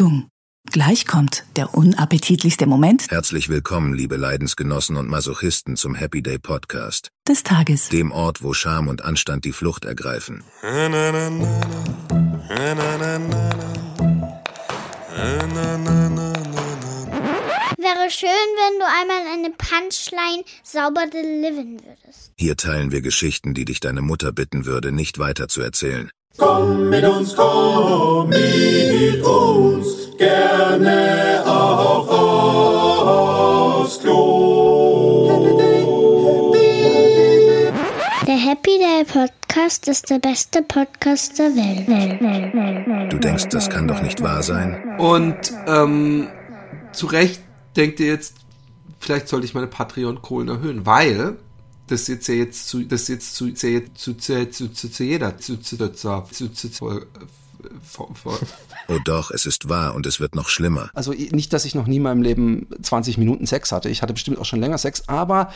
Achtung! Gleich kommt der unappetitlichste Moment Herzlich willkommen, liebe Leidensgenossen und Masochisten zum Happy Day Podcast, des Tages. dem Ort, wo Scham und Anstand die Flucht ergreifen. Wäre schön, wenn du einmal eine Punchline sauber delivern würdest. Hier teilen wir Geschichten, die dich deine Mutter bitten würde, nicht weiter zu erzählen. Komm mit uns, komm mit uns, gerne auch aufs Klo. Der Happy Day Podcast ist der beste Podcast der Welt. Du denkst, das kann doch nicht wahr sein? Und ähm, zu Recht denkt ihr jetzt, vielleicht sollte ich meine Patreon-Kohlen erhöhen, weil das jetzt jetzt zu, das jetzt zu, zu, zu, zu, zu, zu, zu jeder, zu, zu, zu, zu, zu, zu, zu, vor- vor- Oh doch, es ist wahr und es wird noch schlimmer. Also nicht, dass ich noch nie in meinem Leben 20 Minuten Sex hatte. Ich hatte bestimmt auch schon länger Sex, aber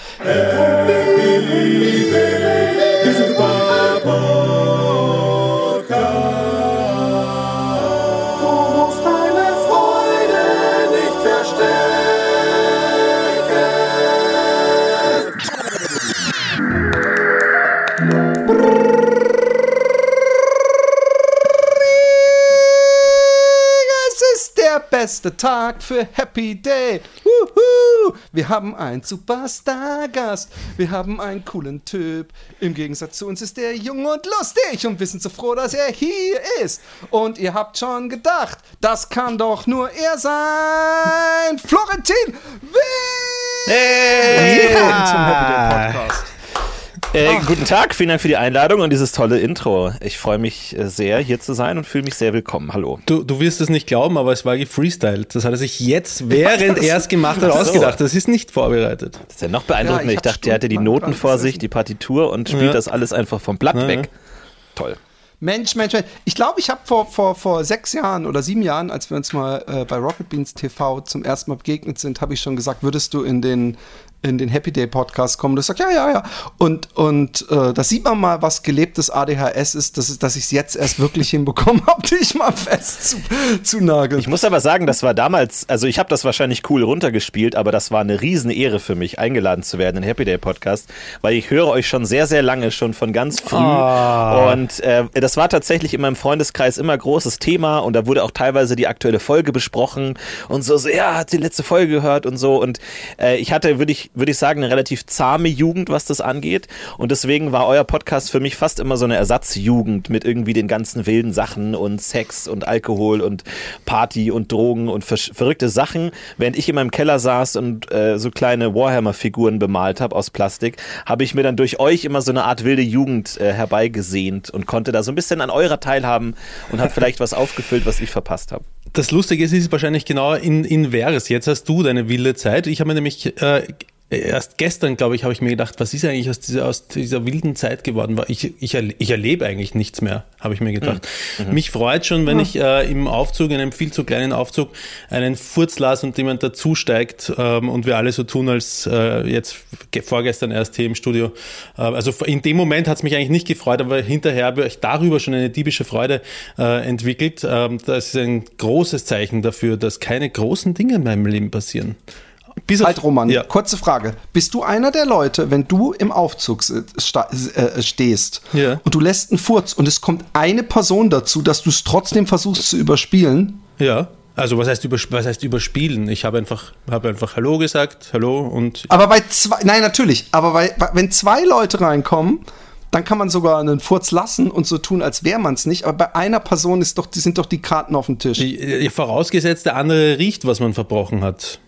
beste Tag für Happy Day. Wuhu! Wir haben einen Superstar-Gast. Wir haben einen coolen Typ. Im Gegensatz zu uns ist er jung und lustig und wir sind so froh, dass er hier ist. Und ihr habt schon gedacht, das kann doch nur er sein. Florentin Will! Willkommen zum Happy Day Podcast. Äh, guten Tag, vielen Dank für die Einladung und dieses tolle Intro. Ich freue mich äh, sehr, hier zu sein und fühle mich sehr willkommen. Hallo. Du, du wirst es nicht glauben, aber es war gefreestylt. Das hat er sich jetzt, während er es gemacht hat, ausgedacht. Das ist nicht vorbereitet. Das ist ja noch beeindruckender. Ja, ich ich, dachte, er hatte die Noten vor sich, die Partitur und spielt Ja. das alles einfach vom Blatt Ja, weg. Toll. Mensch, Mensch, Mensch. Ich glaube, ich habe vor, vor, vor sechs Jahren oder sieben Jahren, als wir uns mal äh, bei Rocket Beans TV zum ersten Mal begegnet sind, habe ich schon gesagt, würdest du in den in den Happy Day Podcast kommen. Du sagst, ja, ja, ja. Und, und äh, da sieht man mal, was gelebtes ADHS ist, dass, dass ich es jetzt erst wirklich hinbekommen habe, dich mal fest zu, zu nageln. Ich muss aber sagen, das war damals, also ich habe das wahrscheinlich cool runtergespielt, aber das war eine riesen Ehre für mich, eingeladen zu werden in den Happy Day Podcast, weil ich höre euch schon sehr, sehr lange, schon von ganz früh. Und äh, das war tatsächlich in meinem Freundeskreis immer großes Thema und da wurde auch teilweise die aktuelle Folge besprochen und so, so ja, hat die letzte Folge gehört und so. Und äh, ich hatte, würde ich, würde ich sagen, eine relativ zahme Jugend, was das angeht. Und deswegen war euer Podcast für mich fast immer so eine Ersatzjugend mit irgendwie den ganzen wilden Sachen und Sex und Alkohol und Party und Drogen und versch- verrückte Sachen. Während ich in meinem Keller saß und äh, so kleine Warhammer-Figuren bemalt habe aus Plastik, habe ich mir dann durch euch immer so eine Art wilde Jugend äh, herbeigesehnt und konnte da so ein bisschen an eurer teilhaben und habe vielleicht was aufgefüllt, was ich verpasst habe. Das Lustige ist, ist wahrscheinlich genau in, inverse. Jetzt hast du deine wilde Zeit. Ich habe mir nämlich äh, erst gestern, glaube ich, habe ich mir gedacht, was ist eigentlich aus dieser, aus dieser wilden Zeit geworden? Ich, ich, ich erlebe eigentlich nichts mehr, habe ich mir gedacht. Mich freut schon, wenn ich äh, im Aufzug, in einem viel zu kleinen Aufzug, einen Furz las und jemand dazusteigt ähm, und wir alle so tun, als äh, jetzt ge- vorgestern erst hier im Studio. Äh, also in dem Moment hat es mich eigentlich nicht gefreut, aber hinterher habe ich darüber schon eine diebische Freude äh, entwickelt. Ähm, das ist ein großes Zeichen dafür, dass keine großen Dinge in meinem Leben passieren. Auf- Halt, Roman, Ja. kurze Frage. Bist du einer der Leute, wenn du im Aufzug äh, stehst Ja. und du lässt einen Furz und es kommt eine Person dazu, dass du es trotzdem versuchst zu überspielen? Ja. Also was heißt, über, was heißt überspielen? Ich habe einfach, habe einfach Hallo gesagt, Hallo und Aber bei zwei, nein, natürlich, aber bei, bei, wenn zwei Leute reinkommen, dann kann man sogar einen Furz lassen und so tun, als wäre man es nicht. Aber bei einer Person ist doch, sind doch die Karten auf dem Tisch. äh, vorausgesetzt, der andere riecht, was man verbrochen hat.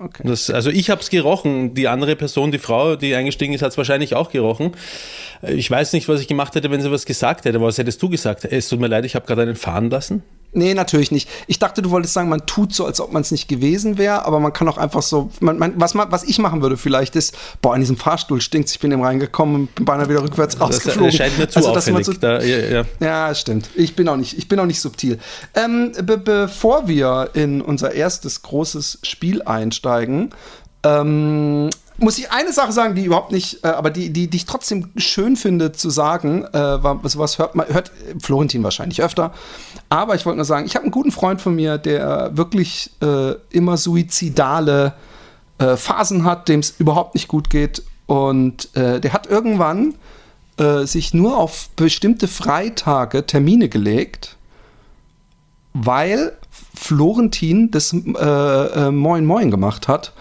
Okay. Das, also ich habe es gerochen, die andere Person, die Frau, die eingestiegen ist, hat es wahrscheinlich auch gerochen. Ich weiß nicht, was ich gemacht hätte, wenn sie was gesagt hätte. Was hättest du gesagt? Es tut mir leid, ich habe gerade einen fahren lassen. Nee, natürlich nicht. Ich dachte, du wolltest sagen, man tut so, als ob man es nicht gewesen wäre, aber man kann auch einfach so, man, man, was, man, was ich machen würde vielleicht ist, boah, in diesem Fahrstuhl stinkt's, ich bin eben reingekommen und bin beinahe wieder rückwärts Das rausgeflogen. erscheint mir zu Also, dass man auffällig. da, ja, ja. Ja, stimmt. Ich bin auch nicht, ich bin auch nicht subtil. Ähm, be bevor wir in unser erstes großes Spiel einsteigen, ähm, muss ich eine Sache sagen, die überhaupt nicht, äh, aber die, die, die ich trotzdem schön finde zu sagen, äh, sowas hört, man, hört Florentin wahrscheinlich öfter. Aber ich wollte nur sagen, ich habe einen guten Freund von mir, der wirklich äh, immer suizidale äh, Phasen hat, dem es überhaupt nicht gut geht. Und äh, der hat irgendwann äh, sich nur auf bestimmte Freitage Termine gelegt, weil Florentin das äh, Moin Moin gemacht hat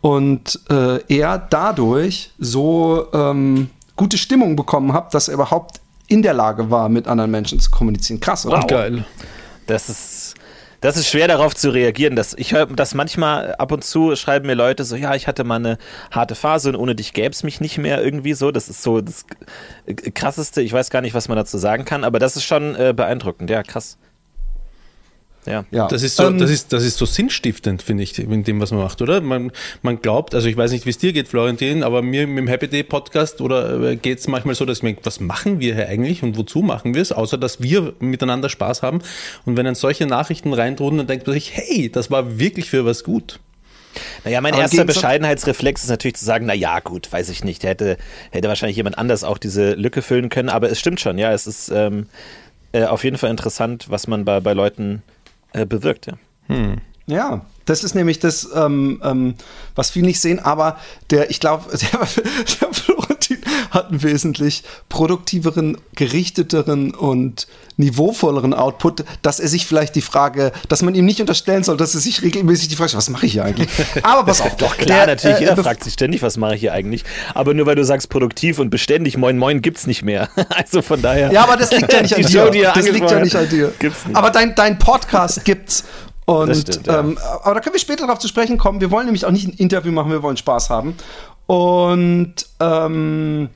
und äh, er dadurch so ähm, gute Stimmung bekommen hat, dass er überhaupt in der Lage war, mit anderen Menschen zu kommunizieren. Krass, oder? Wow. Geil. Das ist, das ist schwer darauf zu reagieren. Das, ich höre das manchmal ab und zu schreiben mir Leute so, ja, ich hatte mal eine harte Phase und ohne dich gäbe es mich nicht mehr irgendwie so. Das ist so das krasseste. Ich weiß gar nicht, was man dazu sagen kann, aber das ist schon äh, beeindruckend. Ja, krass. Ja. ja. Das, ist so, ähm, das, ist, das ist so sinnstiftend, finde ich, in dem, was man macht, oder? Man, man glaubt, also ich weiß nicht, wie es dir geht, Florentin, aber mir mit dem Happy Day Podcast oder äh, geht es manchmal so, dass ich denke, was machen wir hier eigentlich und wozu machen wir es, außer dass wir miteinander Spaß haben. Und wenn dann solche Nachrichten reintrudeln, dann denkt man sich, hey, das war wirklich für was gut. Naja, mein Aber erster Bescheidenheitsreflex ist natürlich zu sagen, na ja, gut, weiß ich nicht, hätte, hätte wahrscheinlich jemand anders auch diese Lücke füllen können, aber es stimmt schon, ja, es ist ähm, äh, auf jeden Fall interessant, was man bei, bei Leuten äh, bewirkt. Ja. Hm. ja, das ist nämlich das, ähm, ähm, was viele nicht sehen, aber der, ich glaube, der, der hat einen wesentlich produktiveren, gerichteteren und niveauvolleren Output, dass er sich vielleicht die Frage, dass man ihm nicht unterstellen soll, dass er sich regelmäßig die Frage, was mache ich hier eigentlich? Aber pass auf. Doch klar, der, natürlich, äh, jeder fragt sich ständig, was mache ich hier eigentlich? Aber nur weil du sagst produktiv und beständig, moin moin, gibt's nicht mehr. also von daher. Ja, aber das liegt ja nicht an dir. Show, das liegt ja nicht an dir. Gibt's nicht. Aber dein, dein Podcast gibt's. Und, stimmt, ja. ähm, aber da können wir später darauf zu sprechen kommen. Wir wollen nämlich auch nicht ein Interview machen, wir wollen Spaß haben. Und ähm,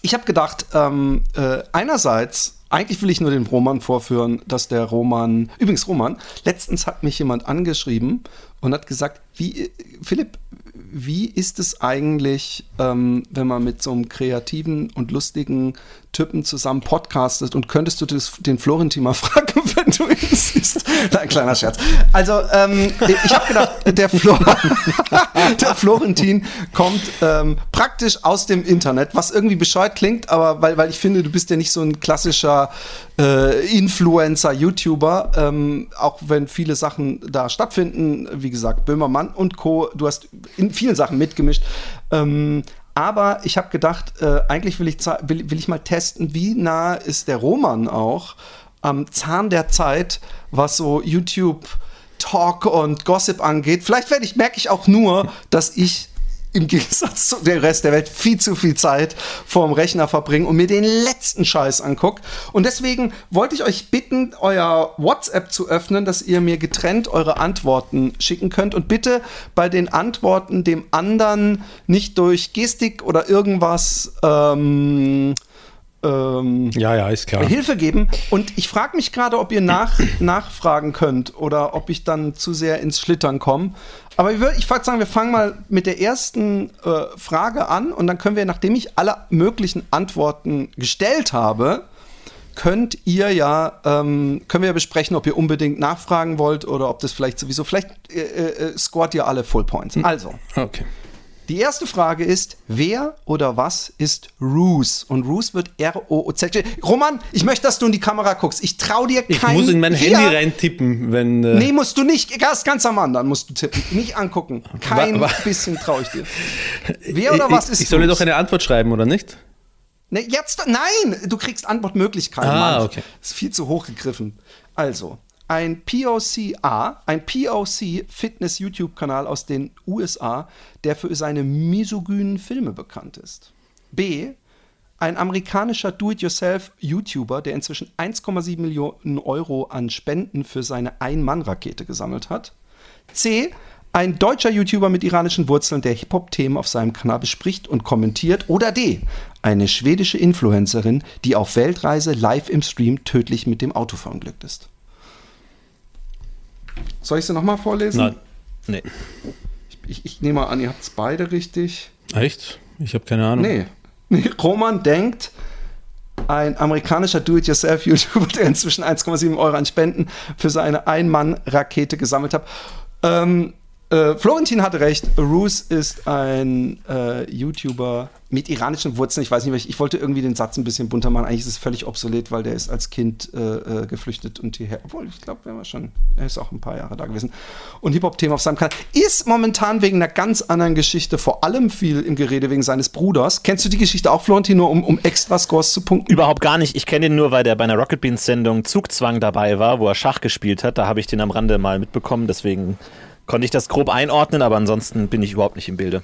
ich habe gedacht, ähm, äh, einerseits, eigentlich will ich nur den Roman vorführen, dass der Roman, übrigens Roman, letztens hat mich jemand angeschrieben und hat gesagt, wie, Philipp, wie ist es eigentlich, ähm, wenn man mit so einem kreativen und lustigen Typen zusammen podcastet und könntest du das, den Florentin mal fragen, wenn du ihn siehst? Ein kleiner Scherz. Also, ähm, ich habe gedacht, der, Flo der Florentin kommt ähm, praktisch aus dem Internet, was irgendwie bescheuert klingt, aber weil, weil ich finde, du bist ja nicht so ein klassischer äh, Influencer, YouTuber, ähm, auch wenn viele Sachen da stattfinden, wie gesagt, Böhmermann und Co., du hast in vielen Sachen mitgemischt. Ähm, aber ich habe gedacht, äh, eigentlich will ich, will, will ich mal testen, wie nah ist der Roman auch am Zahn der Zeit, was so YouTube Talk und Gossip angeht. Vielleicht werde ich, merke ich auch nur, dass ich im Gegensatz zu dem Rest der Welt viel zu viel Zeit vorm Rechner verbringen und mir den letzten Scheiß angucke. Und deswegen wollte ich euch bitten, euer WhatsApp zu öffnen, dass ihr mir getrennt eure Antworten schicken könnt. Und bitte bei den Antworten dem anderen nicht durch Gestik oder irgendwas ähm, ähm, ja, ja, ist klar. Hilfe geben. Und ich frage mich gerade, ob ihr nach, nachfragen könnt oder ob ich dann zu sehr ins Schlittern komme. Aber ich würde sagen, wir fangen mal mit der ersten äh, Frage an und dann können wir, nachdem ich alle möglichen Antworten gestellt habe, könnt ihr ja, ähm, können wir ja besprechen, ob ihr unbedingt nachfragen wollt oder ob das vielleicht sowieso, vielleicht äh, äh, scoret ihr alle Full Points. Hm. Also. Okay. Die erste Frage ist, wer oder was ist Ruse? Und Ruse wird R-O-O-Z. Roman, ich möchte, dass du in die Kamera guckst. Ich trau dir kein... Ich muss in mein Handy reintippen, wenn... Äh nee, musst du nicht. Ganz, ganz am anderen musst du tippen. Nicht angucken. Kein wa bisschen traue ich dir. Wer oder was ist Ich soll dir doch eine Antwort schreiben, oder nicht? Ne, jetzt, nein, du kriegst Antwortmöglichkeiten. Ah, Mann. okay. ist viel zu hoch gegriffen. Also, ein POC ein POC Fitness YouTube-Kanal aus den USA, der für seine misogynen Filme bekannt ist. B, ein amerikanischer Do-it-yourself-YouTuber, der inzwischen 1,7 Millionen Euro an Spenden für seine Ein-Mann-Rakete gesammelt hat. C, ein deutscher YouTuber mit iranischen Wurzeln, der Hip-Hop-Themen auf seinem Kanal bespricht und kommentiert. Oder D, eine schwedische Influencerin, die auf Weltreise live im Stream tödlich mit dem Auto verunglückt ist. Soll ich sie nochmal vorlesen? Nein. Nee. Ich, ich, ich nehme mal an, ihr habt es beide richtig. Echt? Ich habe keine Ahnung. Nee. nee. Roman denkt, ein amerikanischer Do-it-yourself-YouTuber, der inzwischen 1,7 Euro an Spenden für seine Ein-Mann-Rakete gesammelt hat. Ähm, Äh, Florentin hatte recht. Roos ist ein äh, YouTuber mit iranischen Wurzeln. Ich weiß nicht, ich, ich wollte irgendwie den Satz ein bisschen bunter machen. Eigentlich ist es völlig obsolet, weil der ist als Kind äh, äh geflüchtet und hierher. Obwohl, ich glaube, er er ist auch ein paar Jahre da gewesen. Und Hip-Hop-Thema auf seinem Kanal. Ist momentan wegen einer ganz anderen Geschichte vor allem viel im Gerede wegen seines Bruders. Kennst du die Geschichte auch, Florentin, nur um, um extra Scores zu punkten? Überhaupt gar nicht. Ich kenne ihn nur, weil der bei einer Rocket Beans-Sendung Zugzwang dabei war, wo er Schach gespielt hat. Da habe ich den am Rande mal mitbekommen. Deswegen konnte ich das grob einordnen, aber ansonsten bin ich überhaupt nicht im Bilde.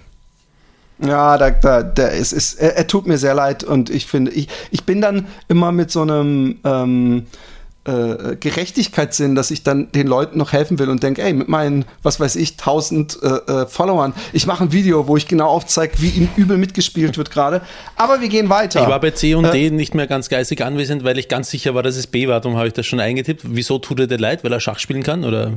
Ja, da, da, da ist, ist, er, er, tut mir sehr leid und ich finde, ich, ich bin dann immer mit so einem ähm, äh, Gerechtigkeitssinn, dass ich dann den Leuten noch helfen will und denke, ey, mit meinen, was weiß ich, tausend äh, äh, Followern, ich mache ein Video, wo ich genau aufzeige, wie ihm übel mitgespielt wird gerade. Aber wir gehen weiter. Ich war bei C und D äh, nicht mehr ganz geistig anwesend, weil ich ganz sicher war, dass es B war. Darum habe ich das schon eingetippt. Wieso tut er dir leid? Weil er Schach spielen kann? Oder?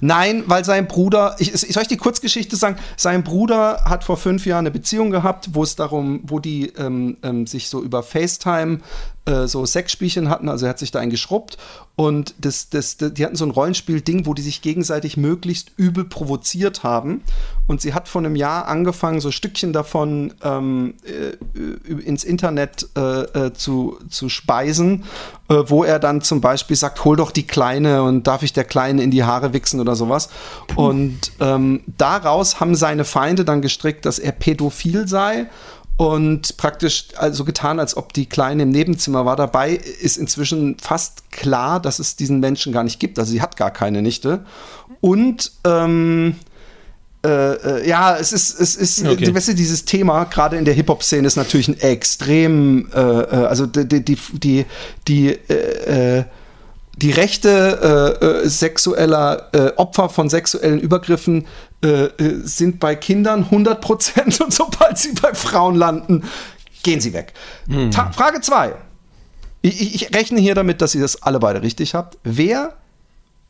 Nein, weil sein Bruder, ich, ich soll ich die Kurzgeschichte sagen? Sein Bruder hat vor fünf Jahren eine Beziehung gehabt, wo es darum, wo die ähm, ähm, sich so über FaceTime äh, so Sexspielchen hatten, also er hat sich da eingeschrubbt und das, das, das, die hatten so ein Rollenspiel-Ding, wo die sich gegenseitig möglichst übel provoziert haben. Und sie hat vor einem Jahr angefangen, so Stückchen davon ähm, äh, ins Internet äh, äh, zu, zu speisen, äh, wo er dann zum Beispiel sagt, hol doch die Kleine und darf ich der Kleine in die Haare wichsen oder sowas. Und ähm, daraus haben seine Feinde dann gestrickt, dass er pädophil sei und praktisch also getan, als ob die Kleine im Nebenzimmer war. Dabei ist inzwischen fast klar, dass es diesen Menschen gar nicht gibt. Also sie hat gar keine Nichte. Und ähm, äh, äh, ja, es ist, es ist, okay. weißt du, dieses Thema, gerade in der Hip-Hop-Szene, ist natürlich ein extrem, äh, äh also die, die, die, die äh, äh die Rechte sexueller Opfer von sexuellen Übergriffen sind bei Kindern 100 Prozent und sobald sie bei Frauen landen, gehen sie weg. Hm. Frage 2. Ich, ich, rechne hier damit, dass ihr das alle beide richtig habt. Wer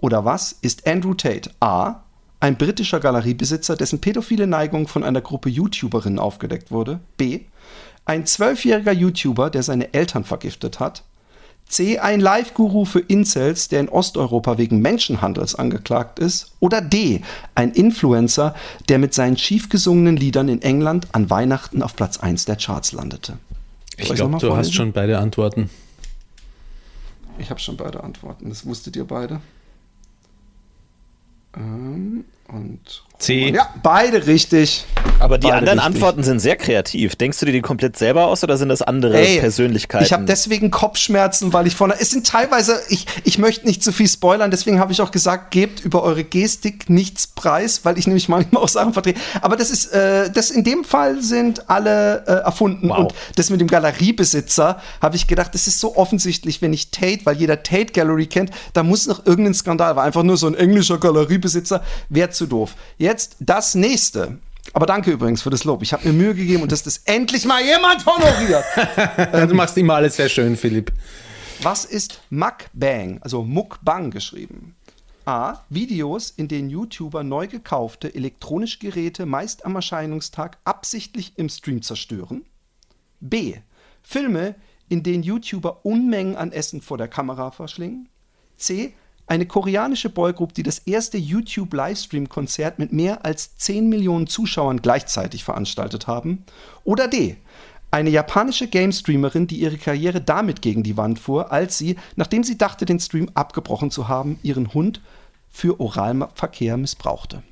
oder was ist Andrew Tate? A. Ein britischer Galeriebesitzer, dessen pädophile Neigung von einer Gruppe YouTuberinnen aufgedeckt wurde. B. Ein zwölfjähriger YouTuber, der seine Eltern vergiftet hat. C. Ein Live-Guru für Incels, der in Osteuropa wegen Menschenhandels angeklagt ist. Oder D. Ein Influencer, der mit seinen schief gesungenen Liedern in England an Weihnachten auf Platz 1 der Charts landete. ich glaube, du hast schon beide Antworten. Ich habe schon beide Antworten. Das wusstet ihr beide. Ähm, und C. Ja, beide richtig. Aber die beide anderen richtig. Antworten sind sehr kreativ. Denkst du dir die komplett selber aus oder sind das andere Ey, Persönlichkeiten? Ich habe deswegen Kopfschmerzen, weil ich vorne. Es sind teilweise, ich, ich möchte nicht zu viel spoilern, deswegen habe ich auch gesagt, gebt über eure Gestik nichts preis, weil ich nämlich manchmal auch Sachen vertrete. Aber das ist, äh, das in dem Fall sind alle äh, erfunden. Wow. Und das mit dem Galeriebesitzer habe ich gedacht, das ist so offensichtlich, wenn ich Tate, weil jeder Tate Gallery kennt, da muss noch irgendein Skandal, war einfach nur so ein englischer Galeriebesitzer, wäre zu doof. Jetzt das nächste. Aber danke übrigens für das Lob. Ich habe mir Mühe gegeben und dass das endlich mal jemand honoriert. du machst immer alles sehr schön, Philipp. Was ist Mukbang, also Mukbang geschrieben? A. Videos, in denen YouTuber neu gekaufte elektronische Geräte meist am Erscheinungstag absichtlich im Stream zerstören. B. Filme, in denen YouTuber Unmengen an Essen vor der Kamera verschlingen. C eine koreanische Boygroup, die das erste YouTube-Livestream-Konzert mit mehr als 10 Millionen Zuschauern gleichzeitig veranstaltet haben. Oder D. Eine japanische Game-Streamerin, die ihre Karriere damit gegen die Wand fuhr, als sie, nachdem sie dachte, den Stream abgebrochen zu haben, ihren Hund für Oralverkehr missbrauchte.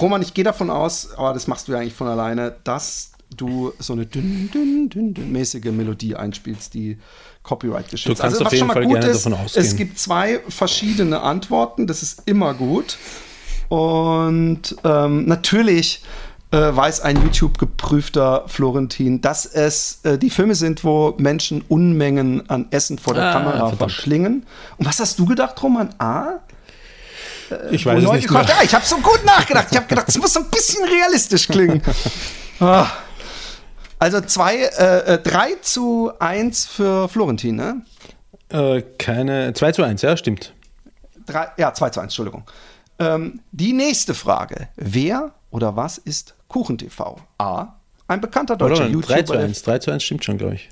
Roman, ich gehe davon aus, aber das machst du ja eigentlich von alleine, dass du so eine dünn, dünn, dünn, dünn mäßige Melodie einspielst, die Copyright geschützt. Du kannst also, auf jeden Fall gerne ist, davon ausgehen. Es gibt zwei verschiedene Antworten, das ist immer gut. Und ähm, natürlich äh, weiß ein YouTube-geprüfter Florentin, dass es äh, die Filme sind, wo Menschen Unmengen an Essen vor der ah, Kamera verdammt. verschlingen. Und was hast du gedacht, Roman? A? Äh, ich weiß es nicht mehr. Ja, ich habe so gut nachgedacht. Ich habe gedacht, es muss so ein bisschen realistisch klingen. ah. Also zwei, äh, 3 äh, zu 1 für Florentin, ne? Äh, keine, 2 zu 1, ja, stimmt. Drei, ja, 2 zu 1, Entschuldigung. Ähm, die nächste Frage. Wer oder was ist KuchenTV? A. Ein bekannter deutscher Oder, YouTuber. 3 zu 1, 3 zu 1 stimmt schon, glaube ich.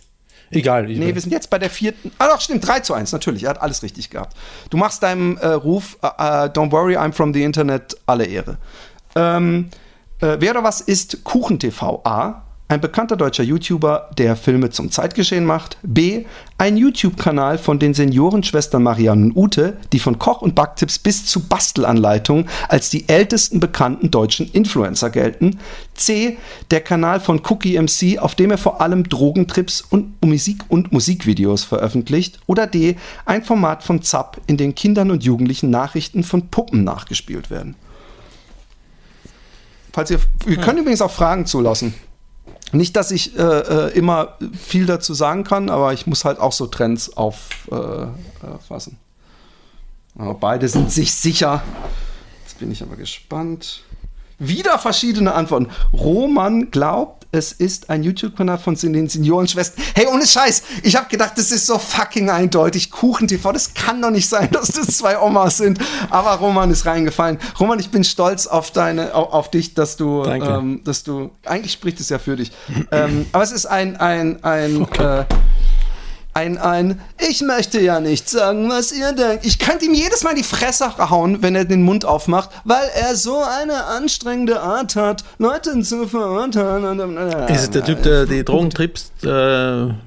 Egal. Ich Nee, wir sind jetzt bei der vierten. Ah, doch, stimmt, 3 zu 1, natürlich. Er hat alles richtig gehabt. Du machst deinem äh, Ruf, äh, äh, Don't worry, I'm from the Internet, alle Ehre. Ähm, äh, wer oder was ist KuchenTV? A. Ein bekannter deutscher YouTuber, der Filme zum Zeitgeschehen macht. B. Ein YouTube-Kanal von den Seniorenschwestern Marianne und Ute, die von Koch- und Backtipps bis zu Bastelanleitungen als die ältesten bekannten deutschen Influencer gelten. C. Der Kanal von Cookie MC, auf dem er vor allem Drogentrips und Musik- und Musikvideos veröffentlicht. Oder D. Ein Format von Zapp, in dem Kindern und Jugendlichen Nachrichten von Puppen nachgespielt werden. Falls ihr, wir können übrigens auch Fragen zulassen. Nicht, dass ich äh, äh, immer viel dazu sagen kann, aber ich muss halt auch so Trends auffassen. Äh, fassen. aber beide sind sich sicher. Jetzt bin ich aber gespannt. Wieder verschiedene Antworten. Roman glaubt, es ist ein YouTube-Kanal von den Seniorenschwestern. Hey, ohne Scheiß, ich habe gedacht, das ist so fucking eindeutig. Kuchen-TV, das kann doch nicht sein, dass das zwei Omas sind. Aber Roman ist reingefallen. Roman, ich bin stolz auf deine, auf, dich, dass du, ähm, dass du, eigentlich spricht es ja für dich. ähm, aber es ist ein, ein, ein, äh, ein, ein, ich möchte ja nicht sagen, was ihr denkt. Ich könnte ihm jedes Mal die Fresse hauen, wenn er den Mund aufmacht, weil er so eine anstrengende Art hat, Leute zu verurteilen. Ist es der Typ, der die Drogentrips? Äh,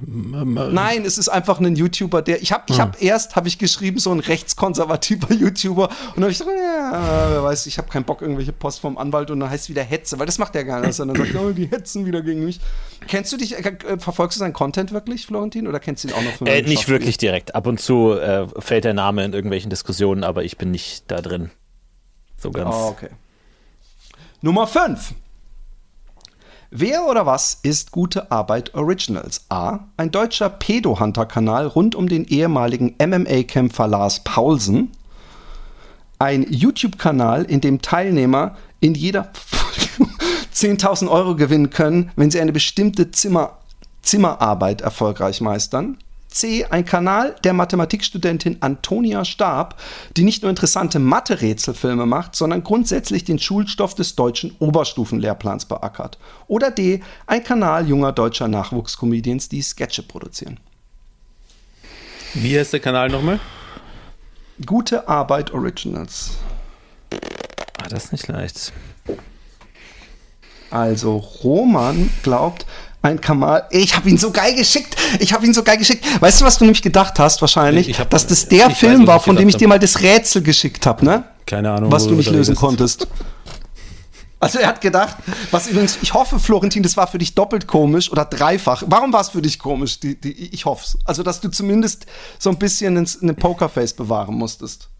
Nein, es ist einfach ein YouTuber, der. Ich habe ich hab erst habe ich geschrieben, so ein rechtskonservativer YouTuber. Und dann habe ich gesagt, ja, wer weiß, ich habe keinen Bock, irgendwelche Post vom Anwalt und dann heißt es wieder Hetze, weil das macht er gar nicht. Sondern sagt, oh, die hetzen wieder gegen mich. Kennst du dich, äh, verfolgst du seinen Content wirklich, Florentin? Oder kennst du auch noch Äh, nicht wirklich direkt. Ab und zu äh, fällt der Name in irgendwelchen Diskussionen, aber ich bin nicht da drin. So ganz. Oh, okay. Nummer 5. Wer oder was ist Gute Arbeit Originals? A. Ein deutscher Pedo-Hunter-Kanal rund um den ehemaligen MMA-Kämpfer Lars Paulsen. Ein YouTube-Kanal, in dem Teilnehmer in jeder 10.000 Euro gewinnen können, wenn sie eine bestimmte Zimmer Zimmerarbeit erfolgreich meistern. C. Ein Kanal der Mathematikstudentin Antonia Stab, die nicht nur interessante Mathe-Rätselfilme macht, sondern grundsätzlich den Schulstoff des deutschen Oberstufenlehrplans beackert. Oder D. Ein Kanal junger deutscher Nachwuchscomedians, die Sketche produzieren. wie heißt der Kanal nochmal? Gute Arbeit Originals. Ah, das ist nicht leicht. Also Roman glaubt, ein Kamal. Ich habe ihn so geil geschickt. Ich habe ihn so geil geschickt. Weißt du, was du nämlich gedacht hast wahrscheinlich? Ich hab- dass das der weiß, Film was war, von dem ich dir mal das Rätsel geschickt habe, ne? Keine Ahnung. was du nicht lösen konntest. Also er hat gedacht, was übrigens, ich hoffe, Florentin, das war für dich doppelt komisch oder dreifach. Warum war es für dich komisch? Die, die, ich hoffe es. Also, dass du zumindest so ein bisschen ins- eine Pokerface bewahren musstest.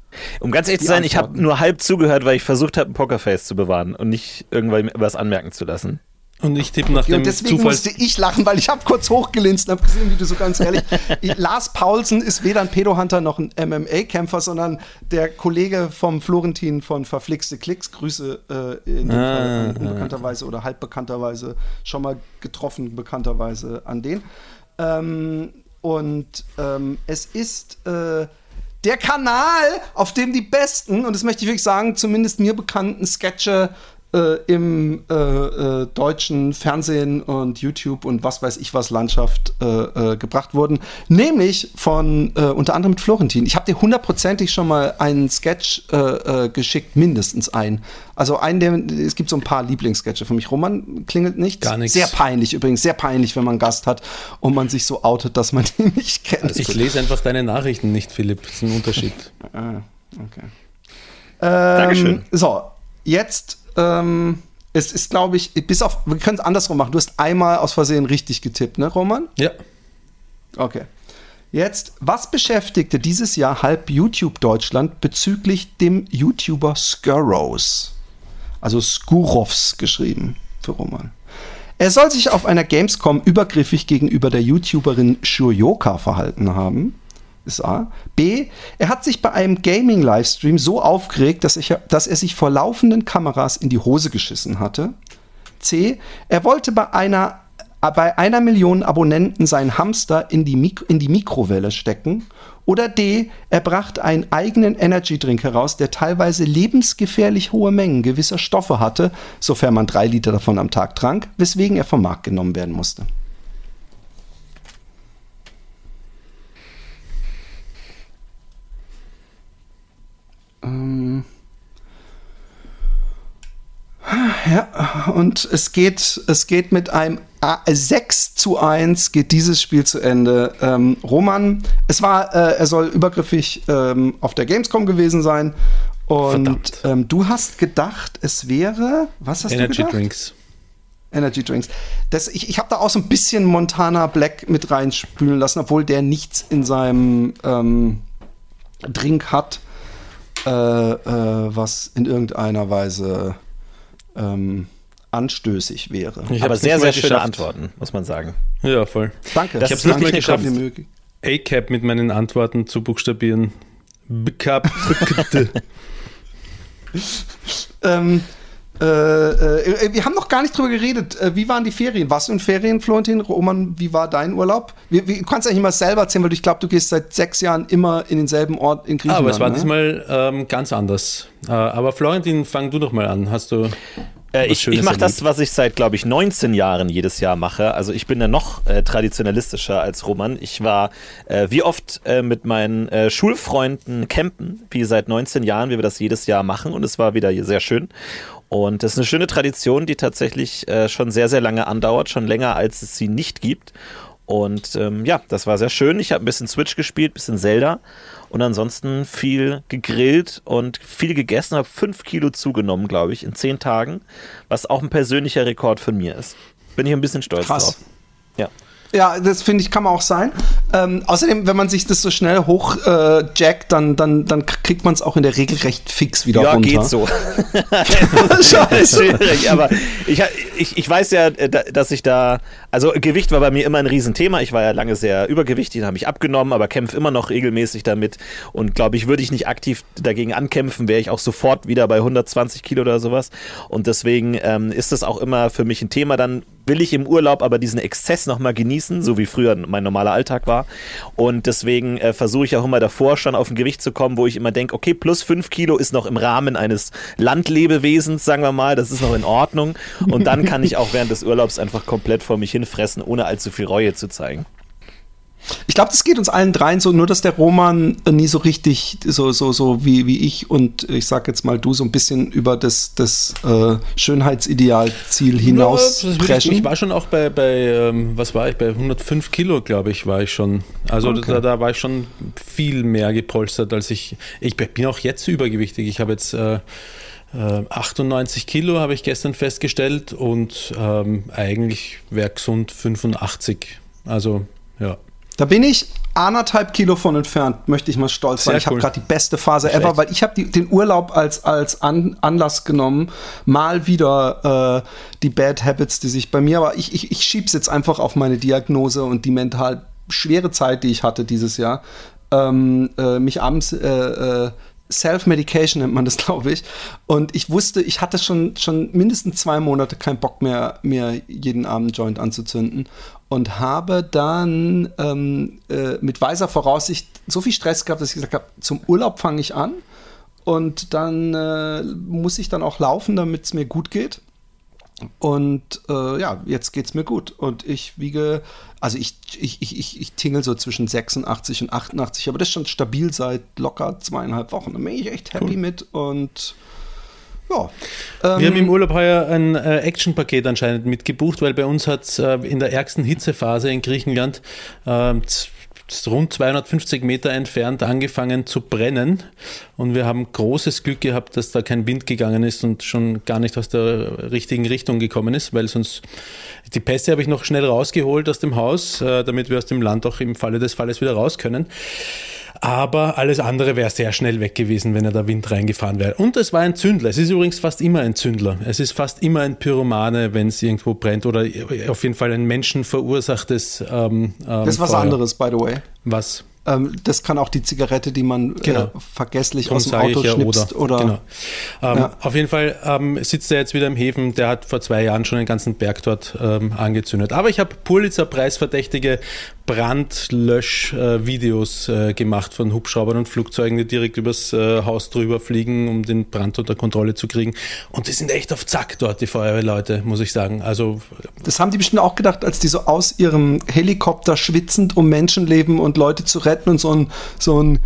Um ganz ehrlich zu sein, ich habe nur halb zugehört, weil ich versucht habe, ein Pokerface zu bewahren und nicht irgendwas anmerken zu lassen. Und ich tippe nach dem und deswegen Zufall. musste ich lachen, weil ich habe kurz hochgelinst und habe gesehen, wie du so ganz ehrlich. Lars Paulsen ist weder ein Pedohunter noch ein MMA-Kämpfer, sondern der Kollege vom Florentin von Verflixte Klicks. Grüße äh, in dem Ah, Fall ah. unbekannterweise oder halb bekannterweise schon mal getroffen, bekannterweise an den. Ähm, und ähm, es ist äh, der Kanal, auf dem die besten, und das möchte ich wirklich sagen, zumindest mir bekannten Sketche äh, im äh, äh, deutschen Fernsehen und YouTube und was weiß ich was Landschaft äh, äh, gebracht wurden. Nämlich von äh, unter anderem mit Florentin. Ich habe dir hundertprozentig schon mal einen Sketch äh, äh, geschickt, mindestens einen. Also einen, der, es gibt so ein paar Lieblingssketche für mich. Roman klingelt nicht. Gar nichts. Sehr peinlich übrigens, sehr peinlich, wenn man einen Gast hat und man sich so outet, dass man ihn nicht kennt. Ich lese einfach deine Nachrichten nicht, Philipp. Das ist ein Unterschied. Ah, okay. Ähm, Dankeschön. So, jetzt, ähm, es ist, glaube ich, bis auf, wir können es andersrum machen. Du hast einmal aus Versehen richtig getippt, ne, Roman? Ja. Okay. Jetzt, was beschäftigte dieses Jahr halb YouTube Deutschland bezüglich dem YouTuber Skurrows? Also Skurovs geschrieben für Roman. Er soll sich auf einer Gamescom übergriffig gegenüber der YouTuberin Shuryoka verhalten haben. Ist A. B. Er hat sich bei einem Gaming-Livestream so aufgeregt, dass, ich, dass er sich vor laufenden Kameras in die Hose geschissen hatte. C. Er wollte bei einer, bei einer Million Abonnenten seinen Hamster in die, Mik in die Mikrowelle stecken. Oder D. Er brachte einen eigenen Energy-Drink heraus, der teilweise lebensgefährlich hohe Mengen gewisser Stoffe hatte, sofern man drei Liter davon am Tag trank, weswegen er vom Markt genommen werden musste. Ähm ja, und es geht, es geht mit einem 6 zu 1 geht dieses Spiel zu Ende. Ähm, Roman, es war, äh, er soll übergriffig ähm, auf der Gamescom gewesen sein. Und ähm, du hast gedacht, es wäre, was hast Energy du gedacht? Drinks. Energy Drinks. Das, ich ich habe da auch so ein bisschen Montana Black mit reinspülen lassen, obwohl der nichts in seinem ähm, Drink hat äh, äh, was in irgendeiner Weise ähm, anstößig wäre. Ich Aber sehr, sehr schöne geschafft. Antworten, muss man sagen. Ja, voll. Danke. Das Ich hab's ist nicht geschafft. A-Cap mit meinen Antworten zu buchstabieren. B-Cap. Ähm, äh, äh, wir haben noch gar nicht drüber geredet. Äh, wie waren die Ferien? Warst du in Ferien, Florentin? Roman, wie war dein Urlaub? Wie, wie, du kannst eigentlich mal selber erzählen, weil ich glaube, du gehst seit sechs Jahren immer in denselben Ort in Griechenland. Aber es war ne? diesmal ähm, ganz anders. Äh, aber Florentin, fang du doch mal an. Hast du. Äh, was ich ich mache das, was ich seit, glaube ich, 19 Jahren jedes Jahr mache. Also ich bin ja noch äh, traditionalistischer als Roman. Ich war äh, wie oft äh, mit meinen äh, Schulfreunden campen, wie seit 19 Jahren, wie wir das jedes Jahr machen. Und es war wieder sehr schön. Und das ist eine schöne Tradition, die tatsächlich äh, schon sehr, sehr lange andauert, schon länger als es sie nicht gibt. Und ähm, ja, das war sehr schön. Ich habe ein bisschen Switch gespielt, ein bisschen Zelda und ansonsten viel gegrillt und viel gegessen, habe fünf Kilo zugenommen, glaube ich, in zehn Tagen, was auch ein persönlicher Rekord von mir ist. Bin ich ein bisschen stolz Krass. drauf. Ja. Ja, das finde ich, kann man auch sein. Ähm, außerdem, wenn man sich das so schnell hochjackt, äh, dann, dann, dann kriegt man es auch in der Regel recht fix wieder Ja, runter. geht so. Scheiße. Schwierig, aber ich, ich, ich weiß ja, äh, da- dass ich da, also Gewicht war bei mir immer ein Riesenthema. Ich war ja lange sehr übergewichtig, habe ich abgenommen, aber kämpfe immer noch regelmäßig damit. Und glaube ich, würde ich nicht aktiv dagegen ankämpfen, wäre ich auch sofort wieder bei 120 Kilo oder sowas. Und deswegen ähm, ist das auch immer für mich ein Thema. Dann will ich im Urlaub aber diesen Exzess nochmal genießen, so wie früher mein normaler Alltag war. Und deswegen äh, versuche ich auch immer davor schon auf ein Gewicht zu kommen, wo ich immer denke, okay, plus 5 Kilo ist noch im Rahmen eines Landlebewesens, sagen wir mal, das ist noch in Ordnung. Und dann kann ich auch während des Urlaubs einfach komplett vor mich hinfressen, ohne allzu viel Reue zu zeigen. Ich glaube, das geht uns allen dreien so, nur dass der Roman äh, nie so richtig, so, so, so wie, wie ich und ich sag jetzt mal du, so ein bisschen über das, das äh, Schönheitsidealziel hinaus Ja, will ich, preschen. ich war schon auch bei, bei ähm, was war ich, bei 105 Kilo, glaube ich, war ich schon. Also Okay. da, da war ich schon viel mehr gepolstert, als ich. Ich bin auch jetzt übergewichtig. Ich habe jetzt äh, äh, 98 Kilo, habe ich gestern festgestellt, und ähm, eigentlich wäre gesund 85. Also, ja. Da bin ich anderthalb Kilo von entfernt, möchte ich mal stolz sein. Ich habe cool. gerade die beste Phase Schlecht. ever, weil ich habe den Urlaub als, als An Anlass genommen, mal wieder äh, die Bad Habits, die sich bei mir, aber ich, ich, ich schieb's jetzt einfach auf meine Diagnose und die mental schwere Zeit, die ich hatte dieses Jahr, ähm, äh, mich abends äh, äh, Self-Medication nennt man das, glaube ich. Und ich wusste, ich hatte schon, schon mindestens zwei Monate keinen Bock mehr, mir jeden Abend Joint anzuzünden. Und habe dann ähm, äh, mit weiser Voraussicht so viel Stress gehabt, dass ich gesagt habe, zum Urlaub fange ich an. Und dann äh, muss ich dann auch laufen, damit es mir gut geht. Und äh, ja, jetzt geht's mir gut. Und ich wiege, also ich, ich, ich, ich, ich tingel so zwischen 86 und 88, aber das ist schon stabil seit locker zweieinhalb Wochen. Da bin ich echt happy mit und ja. Ähm, Wir haben im Urlaub heuer ein äh, Action-Paket anscheinend mitgebucht, weil bei uns hat äh, in der ärgsten Hitzephase in Griechenland z- rund 250 Meter entfernt angefangen zu brennen. Und wir haben großes Glück gehabt, dass da kein Wind gegangen ist und schon gar nicht aus der richtigen Richtung gekommen ist, weil sonst die Pässe habe ich noch schnell rausgeholt aus dem Haus, äh, damit wir aus dem Land auch im Falle des Falles wieder raus können. Aber alles andere wäre sehr schnell weg gewesen, wenn er der Wind reingefahren wäre. Und es war ein Zündler. Es ist übrigens fast immer ein Zündler. Es ist fast immer ein Pyromane, wenn es irgendwo brennt oder auf jeden Fall ein menschenverursachtes. Ähm, ähm, das ist was Feuer. anderes, by the way. Was? Ähm, das kann auch die Zigarette, die man Genau. äh, vergesslich Darum aus dem Auto ja, schnipst oder, Genau. Ähm, Ja. Auf jeden Fall ähm, sitzt er jetzt wieder im Häfen. Der hat vor zwei Jahren schon den ganzen Berg dort ähm, angezündet. Aber ich habe Pulitzer-preisverdächtige Brandlösch-Videos äh, gemacht von Hubschraubern und Flugzeugen, die direkt übers äh, Haus drüber fliegen, um den Brand unter Kontrolle zu kriegen. Und die sind echt auf Zack dort, die Feuerwehrleute, muss ich sagen. Also Das haben die bestimmt auch gedacht, als die so aus ihrem Helikopter schwitzend um Menschenleben und Leute zu retten und so ein, so ein